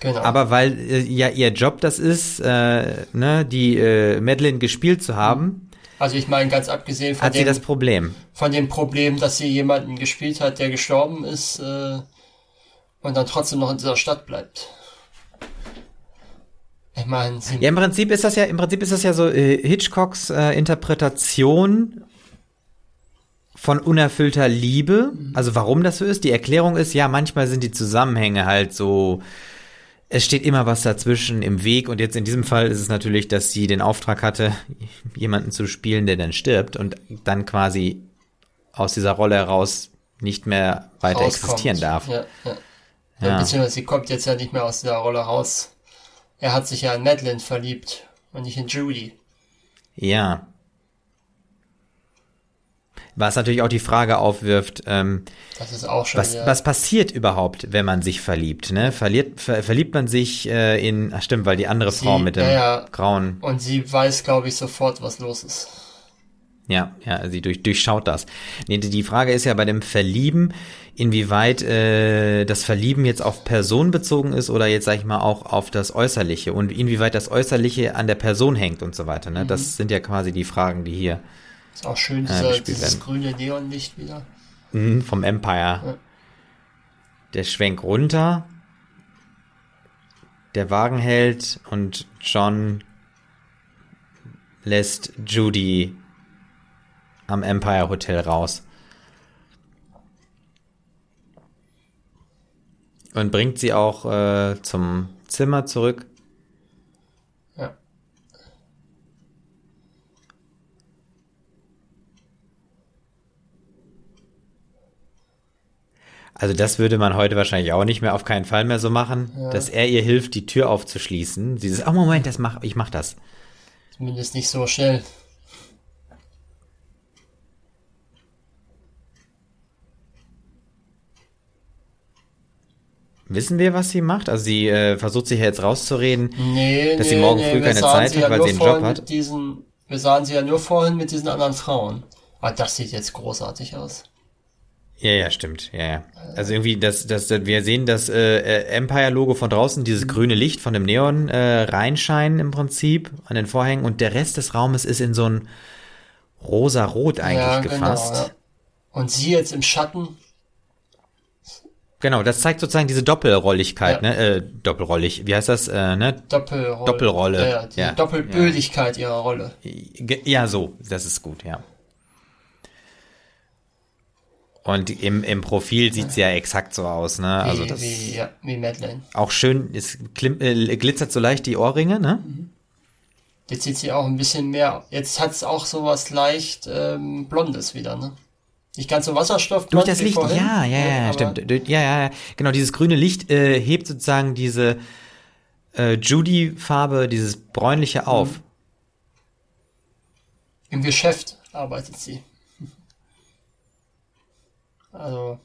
Genau. Aber weil äh, ja ihr Job das ist, äh, ne, die äh, Madeline gespielt zu haben. Also ich meine, ganz abgesehen von hat dem, sie das Problem. Von dem Problem, dass sie jemanden gespielt hat, der gestorben ist äh, und dann trotzdem noch in dieser Stadt bleibt. Ich meine, ja, im Prinzip ist das ja, im Prinzip ist das ja so äh, Hitchcocks äh, Interpretation von unerfüllter Liebe. Also warum das so ist? Die Erklärung ist, ja, manchmal sind die Zusammenhänge halt so, es steht immer was dazwischen im Weg und jetzt in diesem Fall ist es natürlich, dass sie den Auftrag hatte, jemanden zu spielen, der dann stirbt und dann quasi aus dieser Rolle heraus nicht mehr weiter Rauskommt. existieren darf. Ja, ja. ja. Beziehungsweise sie kommt jetzt ja nicht mehr aus dieser Rolle raus. Er hat sich ja in Madeline verliebt und nicht in Judy. Ja, was natürlich auch die Frage aufwirft, ähm, das ist auch schon, was, ja. was passiert überhaupt, wenn man sich verliebt? Ne? Verliert, ver, verliebt man sich äh, in, ach stimmt, weil die andere sie, Frau mit dem ja, ja. grauen. Und sie weiß, glaube ich, sofort, was los ist. Ja, ja, sie durch, durchschaut das. Nee, die Frage ist ja bei dem Verlieben, inwieweit äh, das Verlieben jetzt auf Person bezogen ist oder jetzt, sag ich mal, auch auf das Äußerliche und inwieweit das Äußerliche an der Person hängt und so weiter. Ne? Mhm. Das sind ja quasi die Fragen, die hier ist auch schön, dieser, äh, dieses grüne Neonlicht wieder. Mhm, vom Empire. Ja. Der Schwenk runter. Der Wagen hält und John lässt Judy am Empire Hotel raus. Und bringt sie auch äh, zum Zimmer zurück. Also das würde man heute wahrscheinlich auch nicht mehr, auf keinen Fall mehr so machen, ja. dass er ihr hilft, die Tür aufzuschließen. Sie sagt, oh Moment, das mach, ich mach das. Zumindest nicht so schnell. Wissen wir, was sie macht? Also sie äh, versucht sich jetzt rauszureden, nee, dass nee, sie morgen nee, früh keine Zeit hat, ja weil sie einen Job hat. Diesen, wir sahen sie ja nur vorhin mit diesen anderen Frauen. Aber ah, das sieht jetzt großartig aus. Ja, ja, stimmt. Ja, ja. Also irgendwie, das, das, wir sehen das äh, äh, Empire-Logo von draußen, dieses mhm. grüne Licht von dem Neon äh, reinscheinen im Prinzip an den Vorhängen und der Rest des Raumes ist in so ein rosa-rot eigentlich ja, genau, gefasst. Ja. Und sie jetzt im Schatten. Genau, das zeigt sozusagen diese Doppelrolligkeit, ja. ne? Äh, doppelrollig, wie heißt das? Äh, ne? Doppelrolle. Doppelrolle. Ja, die. Doppelbödigkeit ihrer Rolle. Ja, so, das ist gut, ja. Und im, im Profil sieht sie ja exakt so aus, ne? Wie, also das wie, ja, wie Madeleine. Auch schön, es klim, äh, glitzert so leicht die Ohrringe, ne? Mhm. Jetzt sieht sie auch ein bisschen mehr. Jetzt hat es auch so was leicht ähm, Blondes wieder, ne? Nicht ganz so Wasserstoff. Durch das Licht, vorhin, ja, ja, ja, ja stimmt. Ja, ja, ja, genau. Dieses grüne Licht äh, hebt sozusagen diese äh, Judy-Farbe, dieses bräunliche auf. Mhm. Im Geschäft arbeitet sie. Also.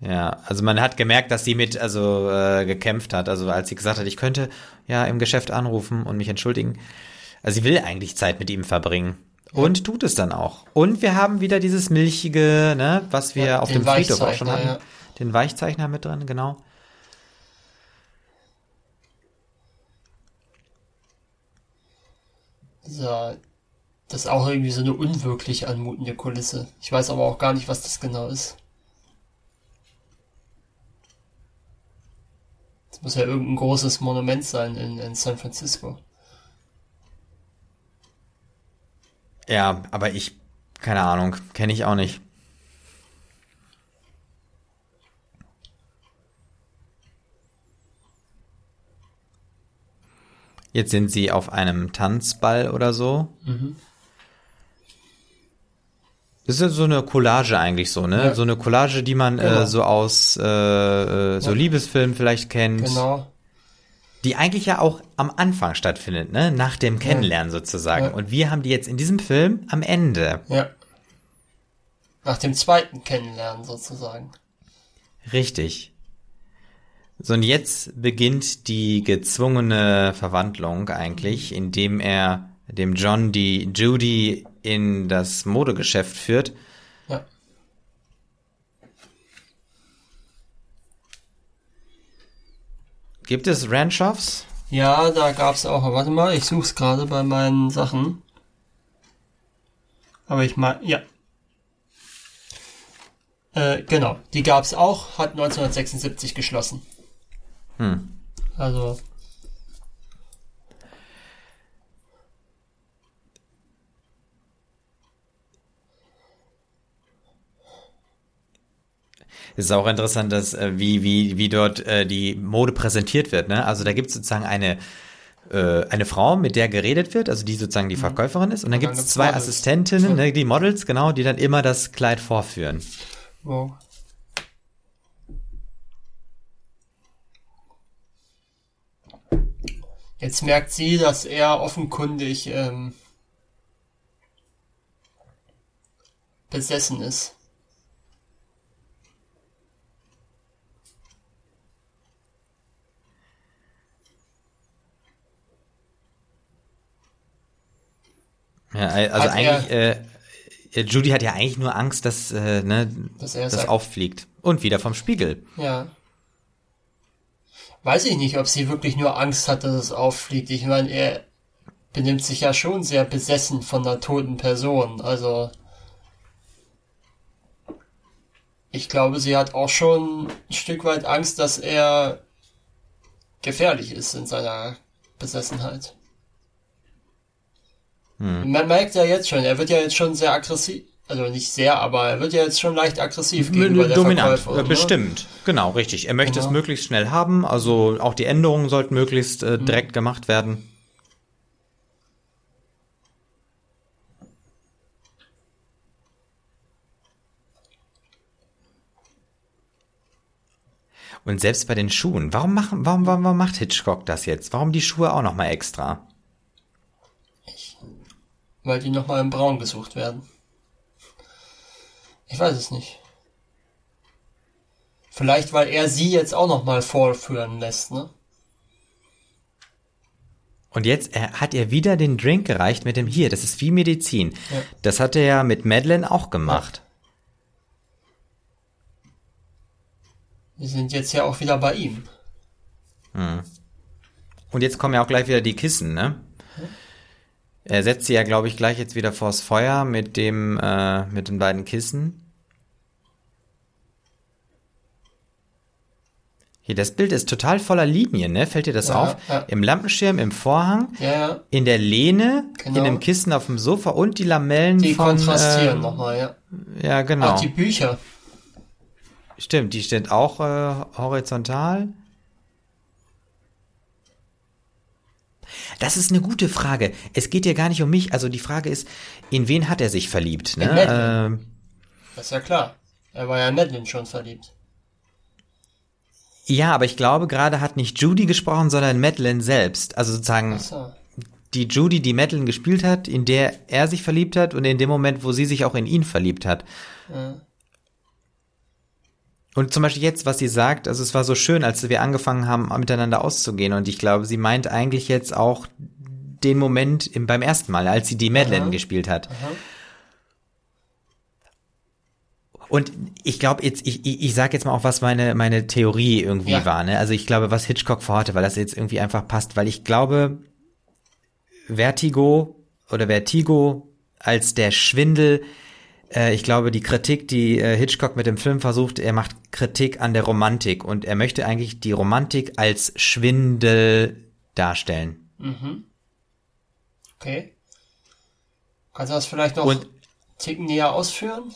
Ja, also man hat gemerkt, dass sie mit also äh, gekämpft hat. Also als sie gesagt hat, ich könnte ja im Geschäft anrufen und mich entschuldigen. Also sie will eigentlich Zeit mit ihm verbringen. Und tut es dann auch. Und wir haben wieder dieses milchige, ne, was wir ja, auf dem Friedhof auch schon hatten. Ja. Den Weichzeichner mit drin, genau. Dieser, das ist auch irgendwie so eine unwirklich anmutende Kulisse. Ich weiß aber auch gar nicht, was das genau ist. Das muss ja irgendein großes Monument sein in, in San Francisco. Ja, aber ich, keine Ahnung, kenne ich auch nicht. Jetzt sind sie auf einem Tanzball oder so. Mhm. Das ist ja so eine Collage eigentlich so, ne? Ja. So eine Collage, die man äh, genau. äh, so aus äh, äh, so ja. Liebesfilmen vielleicht kennt. Genau die eigentlich ja auch am Anfang stattfindet, ne? Nach dem Kennenlernen ja. sozusagen. Und wir haben die jetzt in diesem Film am Ende. Ja. Nach dem zweiten Kennenlernen sozusagen. Richtig. So, und jetzt beginnt die gezwungene Verwandlung eigentlich, indem er dem John die Judy in das Modegeschäft führt Gibt es Ranchoffs? Ja, da gab es auch. Warte mal, ich suche es gerade bei meinen Sachen. Aber ich meine, ja. Äh, genau, die gab es auch, hat 1976 geschlossen. Hm. Also Es ist auch interessant, dass äh, wie, wie, wie dort äh, die Mode präsentiert wird. Ne? Also da gibt es sozusagen eine äh, eine Frau, mit der geredet wird, also die sozusagen die mhm. Verkäuferin ist. Und dann, gibt es zwei Models. Assistentinnen, ne, die Models, genau, die dann immer das Kleid vorführen. Wow. Jetzt merkt sie, dass er offenkundig ähm, besessen ist. Ja, also hat eigentlich, äh, Judy hat ja eigentlich nur Angst, dass, äh, ne, dass das sagt, auffliegt. Und wieder vom Spiegel. Ja. Weiß ich nicht, ob sie wirklich nur Angst hat, dass es auffliegt. Ich meine, er benimmt sich ja schon sehr besessen von einer toten Person. Also, ich glaube, sie hat auch schon ein Stück weit Angst, dass er gefährlich ist in seiner Besessenheit. Hm. Man merkt ja jetzt schon, er wird ja jetzt schon sehr aggressiv. Also nicht sehr, aber er wird ja jetzt schon leicht aggressiv gegenüber der Dominant, Verkäuferin. Ne? Bestimmt, genau, richtig. Er möchte genau. es möglichst schnell haben, also auch die Änderungen sollten möglichst äh, hm. direkt hm. gemacht werden. Und selbst bei den Schuhen, warum, machen, warum, warum, warum macht Hitchcock das jetzt? Warum die Schuhe auch nochmal extra? Weil die nochmal im Braun gesucht werden. Ich weiß es nicht. Vielleicht, weil er sie jetzt auch nochmal vorführen lässt, ne? Und jetzt er, hat er wieder den Drink gereicht mit dem hier, das ist wie Medizin. Ja. Das hat er ja mit Madeleine auch gemacht. Wir sind jetzt ja auch wieder bei ihm. Hm. Und jetzt kommen ja auch gleich wieder die Kissen, ne? Er setzt sie ja, glaube ich, gleich jetzt wieder vors Feuer mit dem, äh, mit den beiden Kissen. Hier, das Bild ist total voller Linien, ne? Fällt dir das ja, auf? Ja. Im Lampenschirm, im Vorhang, ja, in der Lehne, genau. in dem Kissen auf dem Sofa und die Lamellen die von... Die kontrastieren äh, nochmal, ja. Ja, genau. Auch die Bücher. Stimmt, die steht auch äh, horizontal. Das ist eine gute Frage. Es geht ja gar nicht um mich. Also die Frage ist, in wen hat er sich verliebt? Ne? Ähm, das ist ja klar. Er war ja in Madeline schon verliebt. Ja, aber ich glaube, gerade hat nicht Judy gesprochen, sondern Madeline selbst. Also sozusagen so. die Judy, die Madeline gespielt hat, in der er sich verliebt hat und in dem Moment, wo sie sich auch in ihn verliebt hat. Ja. Und zum Beispiel jetzt, was sie sagt, also es war so schön, als wir angefangen haben, miteinander auszugehen. Und ich glaube, sie meint eigentlich jetzt auch den Moment im, beim ersten Mal, als sie die Madeline Aha. gespielt hat. Aha. Und ich glaube jetzt, ich, ich, ich sage jetzt mal auch, was meine, meine Theorie irgendwie ja. war. Ne? Also ich glaube, was Hitchcock vorhatte, weil das jetzt irgendwie einfach passt, weil ich glaube, Vertigo oder Vertigo als der Schwindel, ich glaube, die Kritik, die äh, Hitchcock mit dem Film versucht, er macht Kritik an der Romantik und er möchte eigentlich die Romantik als Schwindel darstellen. Mhm. Okay. Kannst du das vielleicht noch und, Ticken näher ausführen?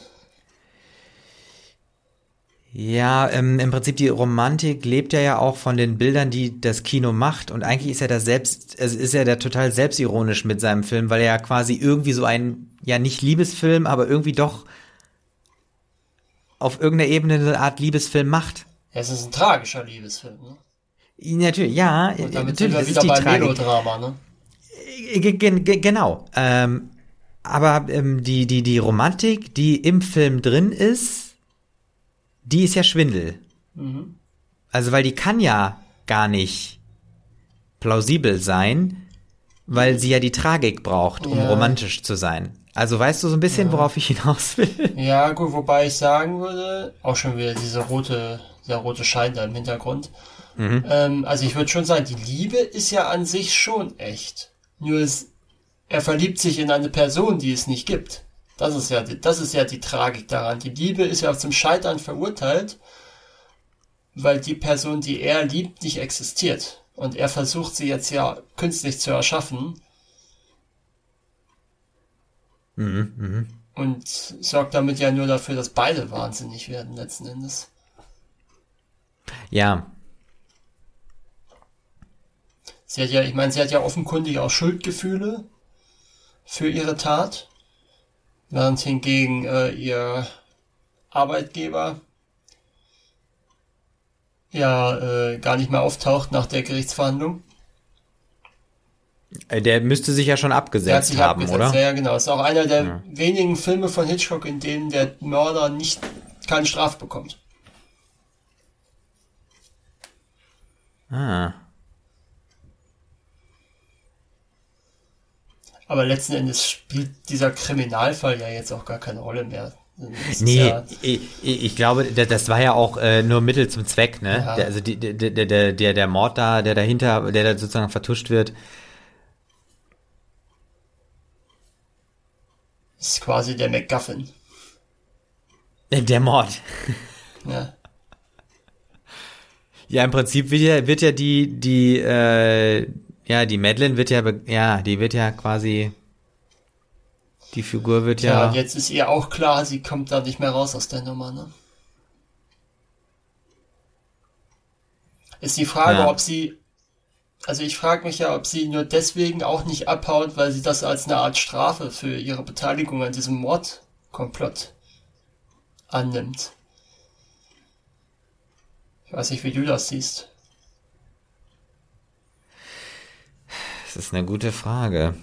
Ja, ähm, im Prinzip die Romantik lebt ja ja auch von den Bildern, die das Kino macht. Und eigentlich ist er da selbst, also ist er da total selbstironisch mit seinem Film, weil er ja quasi irgendwie so ein, ja nicht Liebesfilm, aber irgendwie doch auf irgendeiner Ebene eine Art Liebesfilm macht. Es ist ein tragischer Liebesfilm, ne? Natürlich, ja. Und damit natürlich, sind wir wieder beim Melodrama, ne? G genau. Ähm, aber ähm, die, die, die Romantik, die im Film drin ist, die ist ja Schwindel. Mhm. Also, weil die kann ja gar nicht plausibel sein, weil sie ja die Tragik braucht, um ja. romantisch zu sein. Also weißt du so ein bisschen, ja. worauf ich hinaus will? Ja, gut, wobei ich sagen würde, auch schon wieder diese rote, dieser rote Schein da im Hintergrund. Mhm. Ähm, also ich würde schon sagen, die Liebe ist ja an sich schon echt. Nur es, er verliebt sich in eine Person, die es nicht gibt. Das ist ja, das ist ja die Tragik daran. Die Liebe ist ja zum Scheitern verurteilt, weil die Person, die er liebt, nicht existiert. Und er versucht sie jetzt ja künstlich zu erschaffen. Mhm, mh. Und sorgt damit ja nur dafür, dass beide wahnsinnig werden, letzten Endes. Ja. Sie hat ja, ich meine, sie hat ja offenkundig auch Schuldgefühle für ihre Tat während hingegen äh, ihr Arbeitgeber ja äh, gar nicht mehr auftaucht nach der Gerichtsverhandlung. Äh, der müsste sich ja schon abgesetzt sich haben, abgesetzt. oder? Ja, genau. Ist auch einer der ja. wenigen Filme von Hitchcock, in denen der Mörder nicht keine Strafe bekommt. Ah. Aber letzten Endes spielt dieser Kriminalfall ja jetzt auch gar keine Rolle mehr. Das nee, ja ich, ich, glaube, das war ja auch äh, nur Mittel zum Zweck, ne? Ja. Der, also die, der, der, der, der Mord da, der dahinter, der da sozusagen vertuscht wird. Ist quasi der MacGuffin. Äh, der Mord. Ja. Ja, im Prinzip wird ja, wird ja die, die, äh, ja, die Madeline wird ja, ja, die wird ja quasi, die Figur wird ja. Ja, jetzt ist ihr auch klar, sie kommt da nicht mehr raus aus der Nummer, ne? Ist die Frage, ja. ob sie, also ich frage mich ja, ob sie nur deswegen auch nicht abhaut, weil sie das als eine Art Strafe für ihre Beteiligung an diesem Mordkomplott annimmt. Ich weiß nicht, wie du das siehst. Das ist eine gute Frage.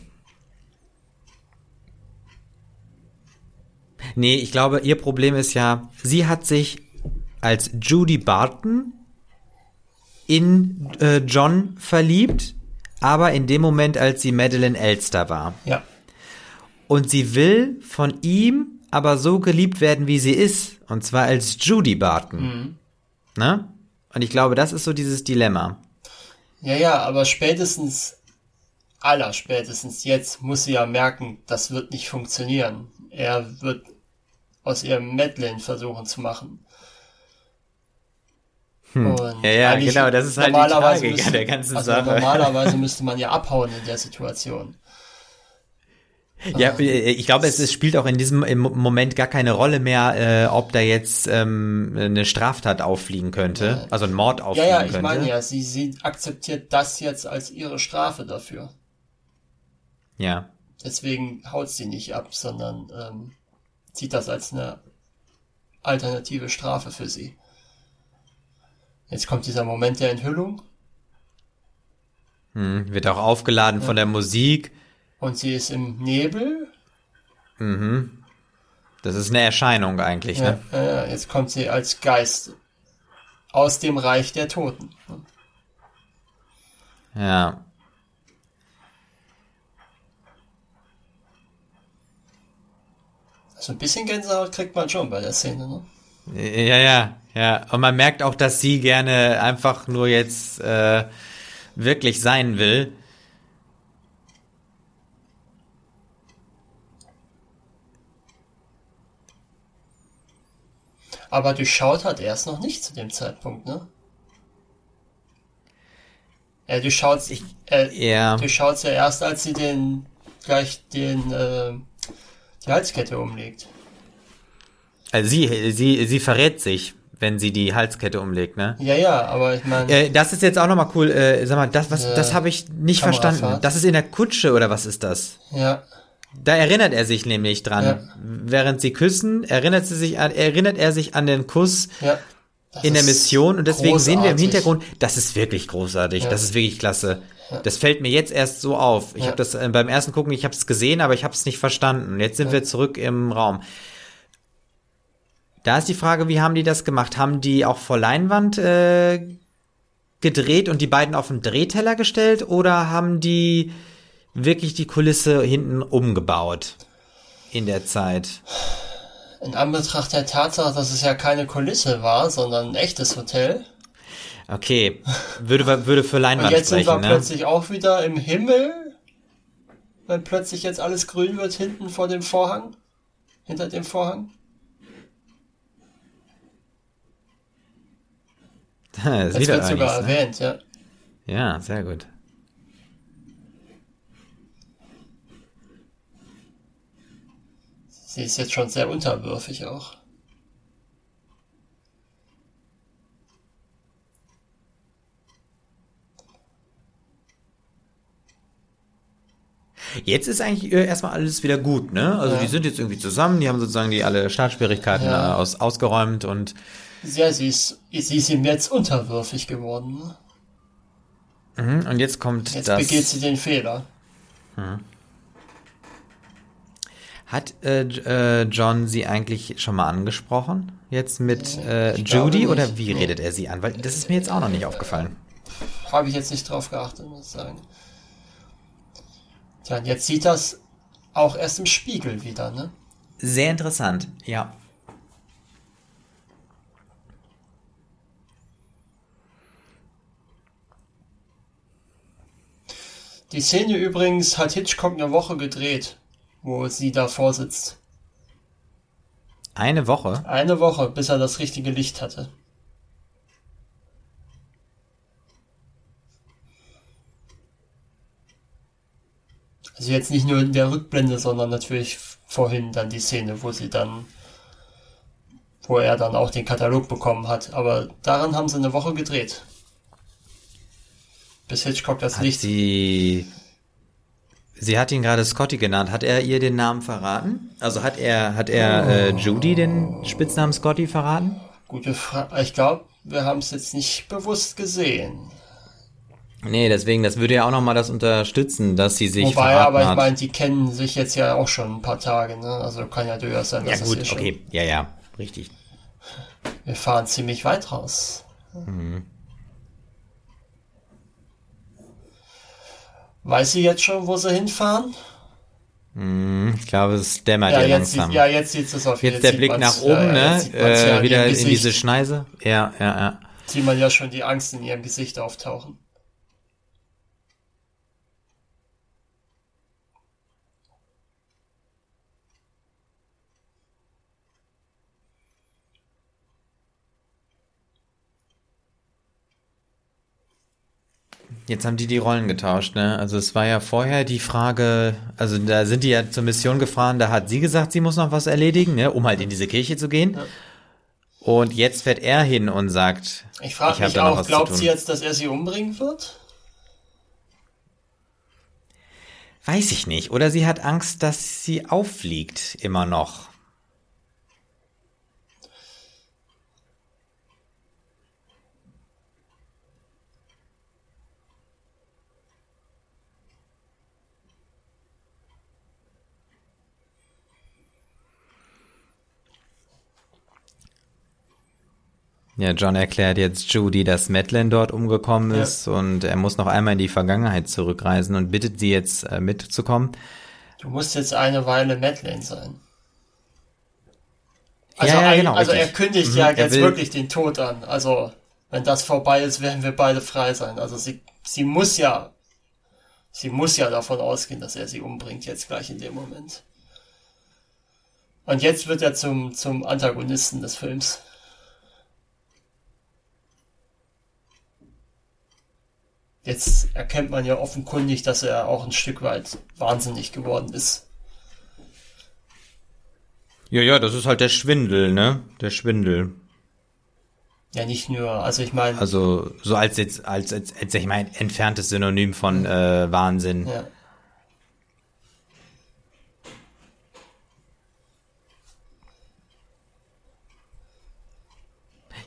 Nee, ich glaube, ihr Problem ist ja, sie hat sich als Judy Barton in äh, John verliebt, aber in dem Moment, als sie Madeline Elster war. Ja. Und sie will von ihm aber so geliebt werden, wie sie ist, und zwar als Judy Barton. Mhm. Ne? Und ich glaube, das ist so dieses Dilemma. Ja, ja, aber spätestens aller spätestens jetzt muss sie ja merken, das wird nicht funktionieren. Er wird aus ihrem Madeline versuchen zu machen. Hm. ja, ja, genau, das ist halt die Tragik müsste, der ganzen also Sache. Normalerweise müsste man ja abhauen in der Situation. Ja, äh, ich glaube, es, es, spielt auch in diesem im Moment gar keine Rolle mehr, äh, ob da jetzt ähm, eine Straftat auffliegen könnte, also ein Mord auffliegen könnte. Ja, ja, ich könnte. meine ja, sie, sie akzeptiert das jetzt als ihre Strafe dafür. Ja. Deswegen haut sie nicht ab, sondern ähm, sieht das als eine alternative Strafe für sie. Jetzt kommt dieser Moment der Enthüllung. Hm, wird auch aufgeladen ja. von der Musik. Und sie ist im Nebel. Mhm. Das ist eine Erscheinung eigentlich, ja, ne? Äh, jetzt kommt sie als Geist aus dem Reich der Toten. Ja. So ein bisschen Gänsehaut kriegt man schon bei der Szene, ne? Ja, ja, ja. Und man merkt auch, dass sie gerne einfach nur jetzt äh, wirklich sein will. Aber durchschaut hat er es noch nicht zu dem Zeitpunkt, ne? Er durchschaut ich, er ja. durchschaut ja erst, als sie den gleich den äh, die Halskette umlegt. Also sie, sie, sie verrät sich, wenn sie die Halskette umlegt, ne? Ja, ja, aber ich meine. Äh, das ist jetzt auch nochmal cool. Äh, sag mal, das, was, äh, das habe ich nicht verstanden. Das ist in der Kutsche oder was ist das? Ja. Da erinnert er sich nämlich dran. Ja. Während sie küssen, erinnert sie sich an, erinnert er sich an den Kuss ja, in der Mission und deswegen großartig. sehen wir im Hintergrund, das ist wirklich großartig, ja. das ist wirklich klasse. Das fällt mir jetzt erst so auf. Ich habe das äh, beim ersten gucken, ich habe es gesehen, aber ich habe es nicht verstanden. Jetzt sind wir zurück im Raum. Da ist die Frage, wie haben die das gemacht? Haben die auch vor Leinwand äh, gedreht und die beiden auf den Drehteller gestellt oder haben die wirklich die Kulisse hinten umgebaut in der Zeit. In Anbetracht der Tatsache, dass es ja keine Kulisse war, sondern ein echtes Hotel. Okay, würde, würde für Leinwand Und jetzt sprechen, sind wir ne? plötzlich auch wieder im Himmel, wenn plötzlich jetzt alles grün wird hinten vor dem Vorhang, hinter dem Vorhang. Das jetzt wird sogar ne? erwähnt, ja. Ja, sehr gut. Sie ist jetzt schon sehr unterwürfig auch. Jetzt ist eigentlich äh, erstmal alles wieder gut, ne? Also ja. die sind jetzt irgendwie zusammen, die haben sozusagen die alle Startschwierigkeiten ja. Äh, aus, ausgeräumt und. Ja, sie ist, sie ist ihm jetzt unterwürfig geworden. Mhm, und jetzt kommt jetzt das. Jetzt begeht sie den Fehler. Mhm. Hat äh, äh, John sie eigentlich schon mal angesprochen? Jetzt mit äh, Judy oder wie redet er sie an? Weil das ist mir jetzt auch noch nicht aufgefallen. Habe ich jetzt nicht drauf geachtet, muss ich sagen. Tja, jetzt sieht das auch erst im Spiegel wieder, ne? Sehr interessant, ja. Die Szene übrigens hat Hitchcock eine Woche gedreht wo sie davor sitzt. Eine Woche? Eine Woche, bis er das richtige Licht hatte. Also jetzt nicht nur in der Rückblende, sondern natürlich vorhin dann die Szene, wo sie dann, wo er dann auch den Katalog bekommen hat. Aber daran haben sie eine Woche gedreht. Bis Hitchcock das hat Licht. Sie Sie hat ihn gerade Scotty genannt. Hat er ihr den Namen verraten? Also hat er, hat er äh, Judy den Spitznamen Scotty verraten? Gute Frage. Ich glaube, wir haben es jetzt nicht bewusst gesehen. Nee, deswegen, das würde ja auch nochmal das unterstützen, dass sie sich Wobei, aber ich meine, die kennen sich jetzt ja auch schon ein paar Tage, ne? Also kann ja durchaus sein, dass Ja gut, okay, ja, ja, richtig. Wir fahren ziemlich weit raus. Mhm. Weiß sie jetzt schon, wo sie hinfahren? Hm, ich glaube, es dämmert ja, ja jetzt langsam. Sieht, ja, jetzt sieht es auf jeden Fall. Jetzt der Blick nach oben, ne? Äh, wieder in diese Schneise. Ja, ja, ja. Sieht man ja schon die Angst in ihrem Gesicht auftauchen. Jetzt haben die die Rollen getauscht, ne? Also es war ja vorher die Frage, also da sind die ja zur Mission gefahren, da hat sie gesagt, sie muss noch was erledigen, ne, um halt in diese Kirche zu gehen. Ja. Und jetzt fährt er hin und sagt, ich frage mich auch, glaubt sie jetzt, dass er sie umbringen wird? Weiß ich nicht. Oder sie hat Angst, dass sie auffliegt, immer noch. Ja, John erklärt jetzt Judy, dass Madeline dort umgekommen ja. ist und er muss noch einmal in die Vergangenheit zurückreisen und bittet sie jetzt äh, mitzukommen. Du musst jetzt eine Weile Madeline sein. Also, ja, ja, genau, also er kündigt mhm, ja jetzt wirklich den Tod an. Also wenn das vorbei ist, werden wir beide frei sein. Also sie, sie muss ja, sie muss ja davon ausgehen, dass er sie umbringt jetzt gleich in dem Moment. Und jetzt wird er zum, zum Antagonisten des Films. Jetzt erkennt man ja offenkundig, dass er auch ein Stück weit wahnsinnig geworden ist. Ja, ja, das ist halt der Schwindel, ne? Der Schwindel. Ja, nicht nur, also ich meine. Also so als jetzt, als, als, als ich meine, entferntes Synonym von äh, Wahnsinn. Ja.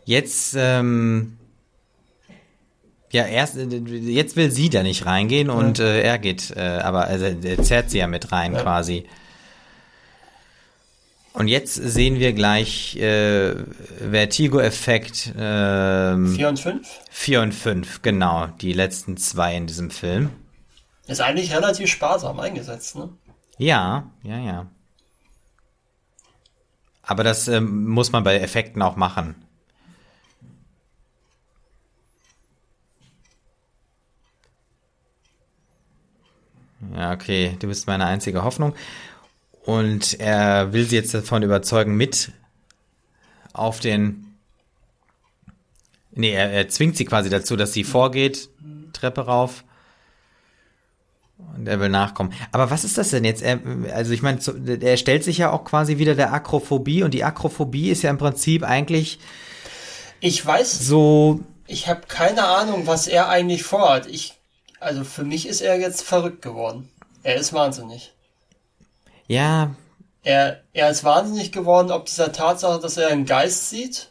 Jetzt ähm, ja, erst jetzt will sie da nicht reingehen und äh, er geht, äh, aber also, er zerrt sie ja mit rein ja. quasi. Und jetzt sehen wir gleich äh, Vertigo-Effekt. Ähm, 4 und 5? 4 und 5, genau. Die letzten zwei in diesem Film. Ist eigentlich relativ sparsam eingesetzt, ne? Ja, ja, ja. Aber das ähm, muss man bei Effekten auch machen. Ja, okay, du bist meine einzige Hoffnung. Und er will sie jetzt davon überzeugen, mit auf den. Nee, er, er zwingt sie quasi dazu, dass sie vorgeht, Treppe rauf. Und er will nachkommen. Aber was ist das denn jetzt? Er, also ich meine, er stellt sich ja auch quasi wieder der Akrophobie und die Akrophobie ist ja im Prinzip eigentlich. Ich weiß. So. Ich habe keine Ahnung, was er eigentlich vorhat. Ich also für mich ist er jetzt verrückt geworden. Er ist wahnsinnig. Ja. Er, er ist wahnsinnig geworden, ob dieser Tatsache, dass er einen Geist sieht.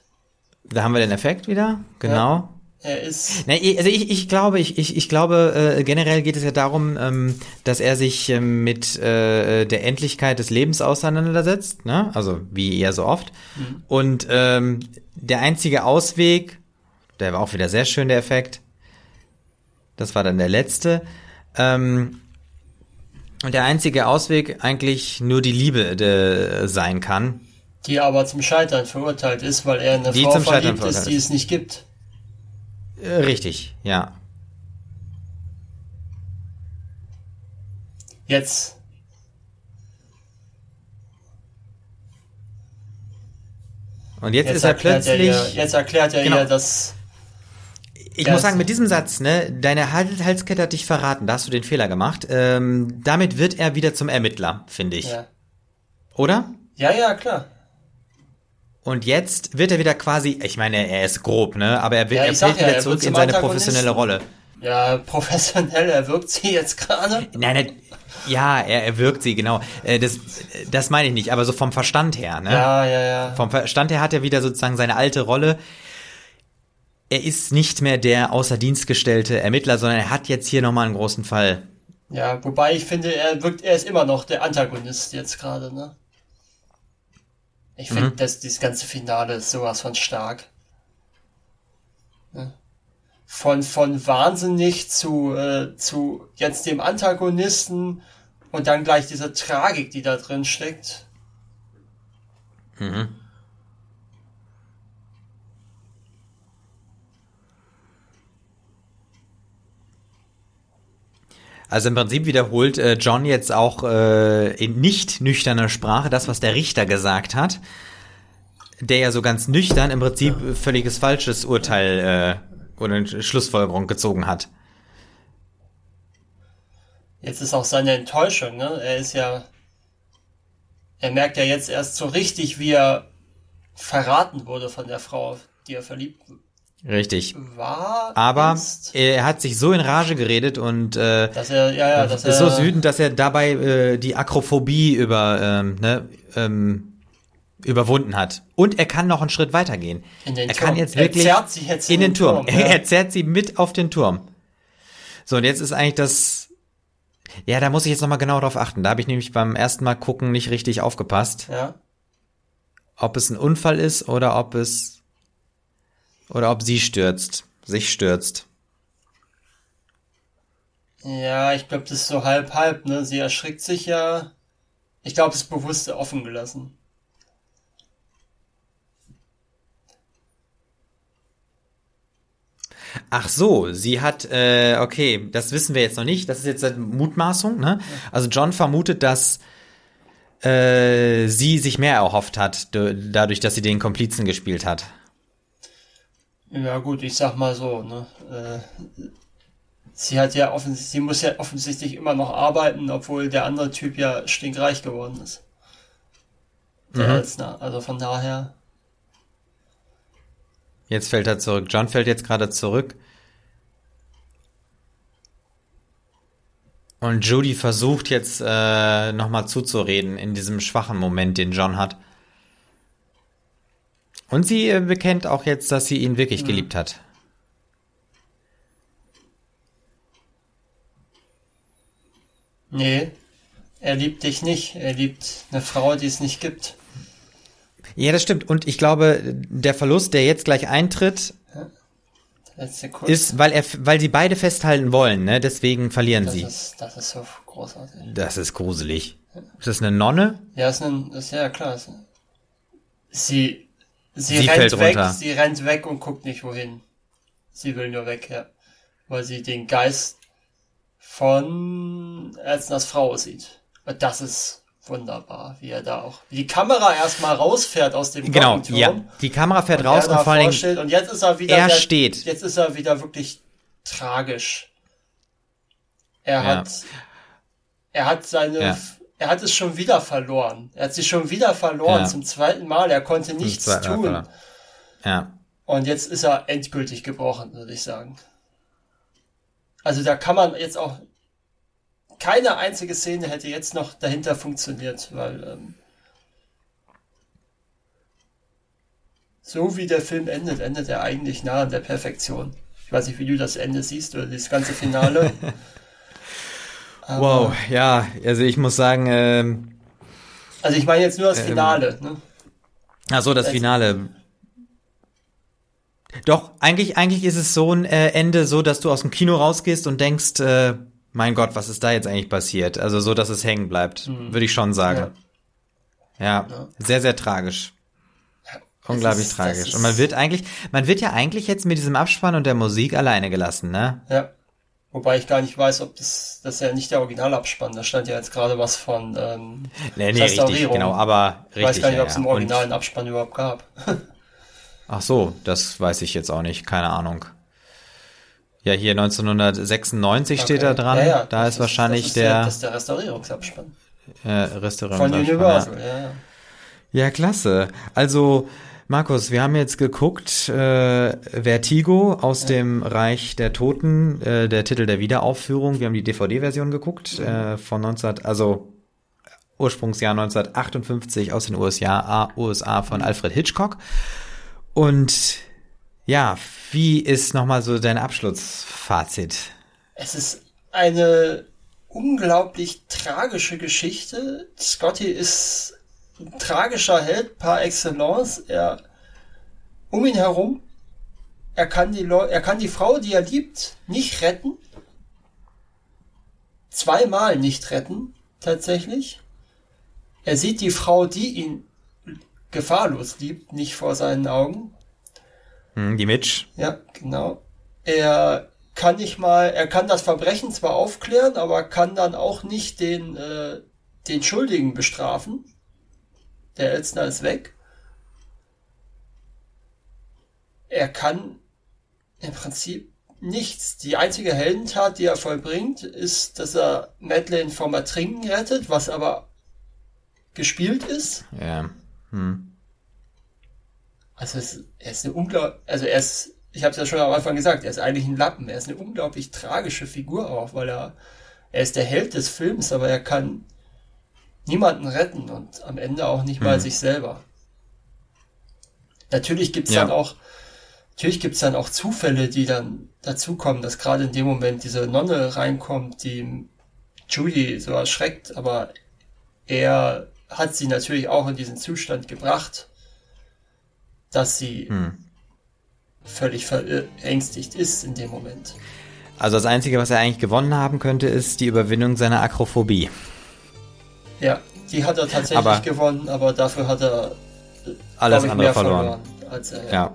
Da haben wir den Effekt wieder, genau. Ja. Er ist. Na, also ich, ich glaube, ich, ich, ich glaube, äh, generell geht es ja darum, ähm, dass er sich ähm, mit äh, der Endlichkeit des Lebens auseinandersetzt, ne? Also wie eher so oft. Mhm. Und ähm, der einzige Ausweg, der war auch wieder sehr schön, der Effekt, das war dann der letzte. Ähm, und der einzige Ausweg eigentlich nur die Liebe de, sein kann. Die aber zum Scheitern verurteilt ist, weil er in eine die Frau verliebt ist, die es nicht gibt. Äh, richtig, ja. Jetzt. Und jetzt, jetzt ist er plötzlich. Er ihr, jetzt erklärt er genau. ihr, dass ich muss sagen, mit diesem Satz, ne, deine Halskette hat dich verraten, da hast du den Fehler gemacht. Ähm, damit wird er wieder zum Ermittler, finde ich. Ja. Oder? Ja, ja, klar. Und jetzt wird er wieder quasi, ich meine, er ist grob, ne, aber er, wird, ja, er fällt wieder ja, zurück in seine professionelle Rolle. Ja, professionell, er wirkt sie jetzt gerade. Nein, nein, ja, er, er wirkt sie, genau. Äh, das, das meine ich nicht, aber so vom Verstand her, ne? Ja, ja, ja. Vom Verstand her hat er wieder sozusagen seine alte Rolle er ist nicht mehr der außer Dienst gestellte Ermittler, sondern er hat jetzt hier nochmal einen großen Fall. Ja, wobei ich finde, er wirkt, er ist immer noch der Antagonist jetzt gerade, ne? Ich finde, mhm. dass dieses ganze Finale ist sowas von stark. Ne? Von, von wahnsinnig zu, äh, zu jetzt dem Antagonisten und dann gleich diese Tragik, die da drin steckt. Mhm. Also im Prinzip wiederholt äh, John jetzt auch äh, in nicht nüchterner Sprache das, was der Richter gesagt hat, der ja so ganz nüchtern im Prinzip völliges falsches Urteil äh, oder Schlussfolgerung gezogen hat. Jetzt ist auch seine Enttäuschung, ne? Er ist ja, er merkt ja jetzt erst so richtig, wie er verraten wurde von der Frau, die er verliebt Richtig. war. Aber ist, er hat sich so in Rage geredet und äh, dass er, ja, ja, dass ist er, so wütend, dass er dabei äh, die Akrophobie über, ähm, ne, ähm, überwunden hat. Und er kann noch einen Schritt weitergehen. in den Er Turm. kann jetzt wirklich er zerrt sie jetzt in den Turm. ja. Er zerrt sie mit auf den Turm. So, und jetzt ist eigentlich das. Ja, da muss ich jetzt nochmal genau drauf achten. Da habe ich nämlich beim ersten Mal gucken nicht richtig aufgepasst, ja. ob es ein Unfall ist oder ob es oder ob sie stürzt, sich stürzt. Ja, ich glaube, das ist so halb halb, ne? Sie erschrickt sich ja. Ich glaube, es ist bewusst offen gelassen. Ach so, sie hat, äh, okay, das wissen wir jetzt noch nicht. Das ist jetzt eine Mutmaßung, ne? Also John vermutet, dass äh, sie sich mehr erhofft hat, dadurch, dass sie den Komplizen gespielt hat. Ja gut, ich sag mal so, ne? Äh, sie hat ja offensichtlich, sie muss ja offensichtlich immer noch arbeiten, obwohl der andere Typ ja stinkreich geworden ist. Der Elsner. Also von daher. Jetzt fällt er zurück. John fällt jetzt gerade zurück. Und Judy versucht jetzt äh, nochmal zuzureden in diesem schwachen Moment, den John hat. Und sie äh, bekennt auch jetzt, dass sie ihn wirklich geliebt hat. Nee, er liebt dich nicht. Er liebt eine Frau, die es nicht gibt. Ja, das stimmt. Und ich glaube, der Verlust, der jetzt gleich eintritt, ist, weil er, weil sie beide festhalten wollen, ne? Deswegen verlieren das, sie. ist, das ist so großartig. Das ist gruselig. Ist das eine Nonne? Ja, ist, ein, ist ja klar. Ist, sie, sie, Sie rennt weg, runter. sie rennt weg und guckt nicht wohin. Sie will nur weg, ja. Weil sie den Geist von Elsners Frau sieht. Und das ist wunderbar, wie er da auch, wie die Kamera erstmal rausfährt aus dem Genau, Glockenturm. ja. Die Kamera fährt und raus und vor allen Dingen. Und jetzt ist er wieder, er der, steht. jetzt ist er wieder wirklich tragisch. Er Ja. hat, er hat seine, Ja. Er hat es schon wieder verloren. Er hat sich schon wieder verloren Ja. zum zweiten Mal. Er konnte nichts zweiten Mal tun. ja. Und jetzt ist er endgültig gebrochen, würde ich sagen. Also da kann man jetzt auch keine einzige Szene hätte jetzt noch dahinter funktioniert, weil ähm, so wie der Film endet, endet er eigentlich nah an der Perfektion. Ich weiß nicht, wie du das Ende siehst oder das ganze Finale. Aber- Wow, ja, also ich muss sagen, ähm, Also ich meine jetzt nur das Finale. Ne? ach so, das Finale. Doch, eigentlich, eigentlich ist es so ein äh, Ende, so dass du aus dem Kino rausgehst und denkst, äh, mein Gott, was ist da jetzt eigentlich passiert? Also so, dass es hängen bleibt, würde ich schon sagen. Ja. Ja. sehr, sehr tragisch. Unglaublich ist- tragisch. Und man wird eigentlich, man wird ja eigentlich jetzt mit diesem Abspann und der Musik alleine gelassen, ne? Ja. Wobei ich gar nicht weiß, ob das, das ist ja nicht der Originalabspann. Da stand ja jetzt gerade was von ähm, Nee, nee, richtig, Restaurierung. genau, aber Ich richtig. weiß gar nicht, ob es ja. im Und- originalen Abspann überhaupt gab. Ach so, das weiß ich jetzt auch nicht, keine Ahnung. Ja, hier 1996 steht da Okay. dran. Ja, ja, da das ist wahrscheinlich ist der, Das ist der Restaurierungsabspann. äh, Restaurant. Von ich Universal, ja. Ja. ja, klasse. Also, Markus, wir haben jetzt geguckt, äh, Vertigo aus dem Reich der Toten, äh, der Titel der Wiederaufführung. Wir haben die DVD-Version geguckt, äh, von 19, also Ursprungsjahr 1958 aus den USA, USA von Alfred Hitchcock. Und ja, wie ist nochmal so dein Abschlussfazit? Es ist eine unglaublich tragische Geschichte. Scotty ist ein tragischer Held par excellence. Er um ihn herum, er kann die Leu er kann die Frau, die er liebt, nicht retten. Zweimal nicht retten, tatsächlich. Er sieht die Frau, die ihn gefahrlos liebt, nicht vor seinen Augen. Hm, die Mitch? Ja, genau. Er kann nicht mal, er kann das Verbrechen zwar aufklären, aber kann dann auch nicht den, äh, den Schuldigen bestrafen. Der Elstner ist weg. Er kann im Prinzip nichts. Die einzige Heldentat, die er vollbringt, ist, dass er Madeleine vom Ertrinken rettet, was aber gespielt ist. Ja. Hm. Also es, er ist eine unglaublich, also er ist, ich habe es ja schon am Anfang gesagt, er ist eigentlich ein Lappen. Er ist eine unglaublich tragische Figur auch, weil er, er ist der Held des Films, aber er kann niemanden retten und am Ende auch nicht mal hm. sich selber. Natürlich gibt's ja. dann auch, natürlich gibt's dann auch Zufälle, die dann dazukommen, dass gerade in dem Moment diese Nonne reinkommt, die Judy so erschreckt, aber er hat sie natürlich auch in diesen Zustand gebracht, dass sie hm. völlig verängstigt ist in dem Moment. Also das Einzige, was er eigentlich gewonnen haben könnte, ist die Überwindung seiner Akrophobie. Ja, die hat er tatsächlich aber gewonnen, aber dafür hat er alles andere verloren. verloren er, ja. ja.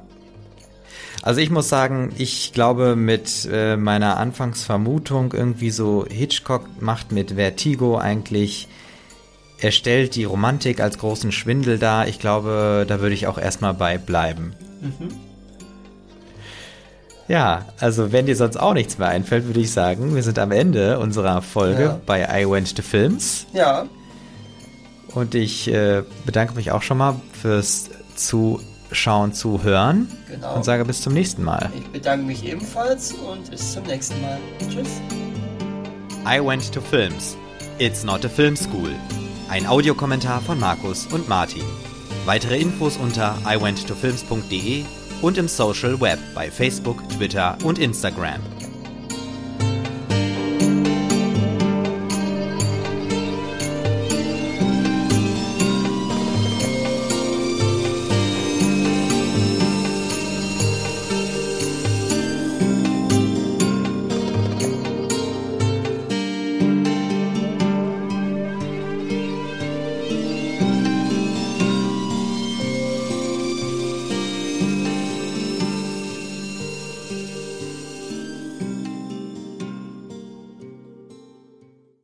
Also ich muss sagen, ich glaube mit äh, meiner Anfangsvermutung irgendwie so Hitchcock macht mit Vertigo eigentlich er stellt die Romantik als großen Schwindel dar. Ich glaube, da würde ich auch erstmal bei bleiben. Mhm. Ja, also wenn dir sonst auch nichts mehr einfällt, würde ich sagen, wir sind am Ende unserer Folge ja. bei I Went to Films. Ja. Und ich äh, bedanke mich auch schon mal fürs Zuschauen, Zuhören. Genau. Und sage bis zum nächsten Mal. Ich bedanke mich ebenfalls und bis zum nächsten Mal. Tschüss. I Went to Films. It's not a film school. Ein Audiokommentar von Markus und Martin. Weitere Infos unter iwenttofilms.de und im Social Web bei Facebook, Twitter und Instagram.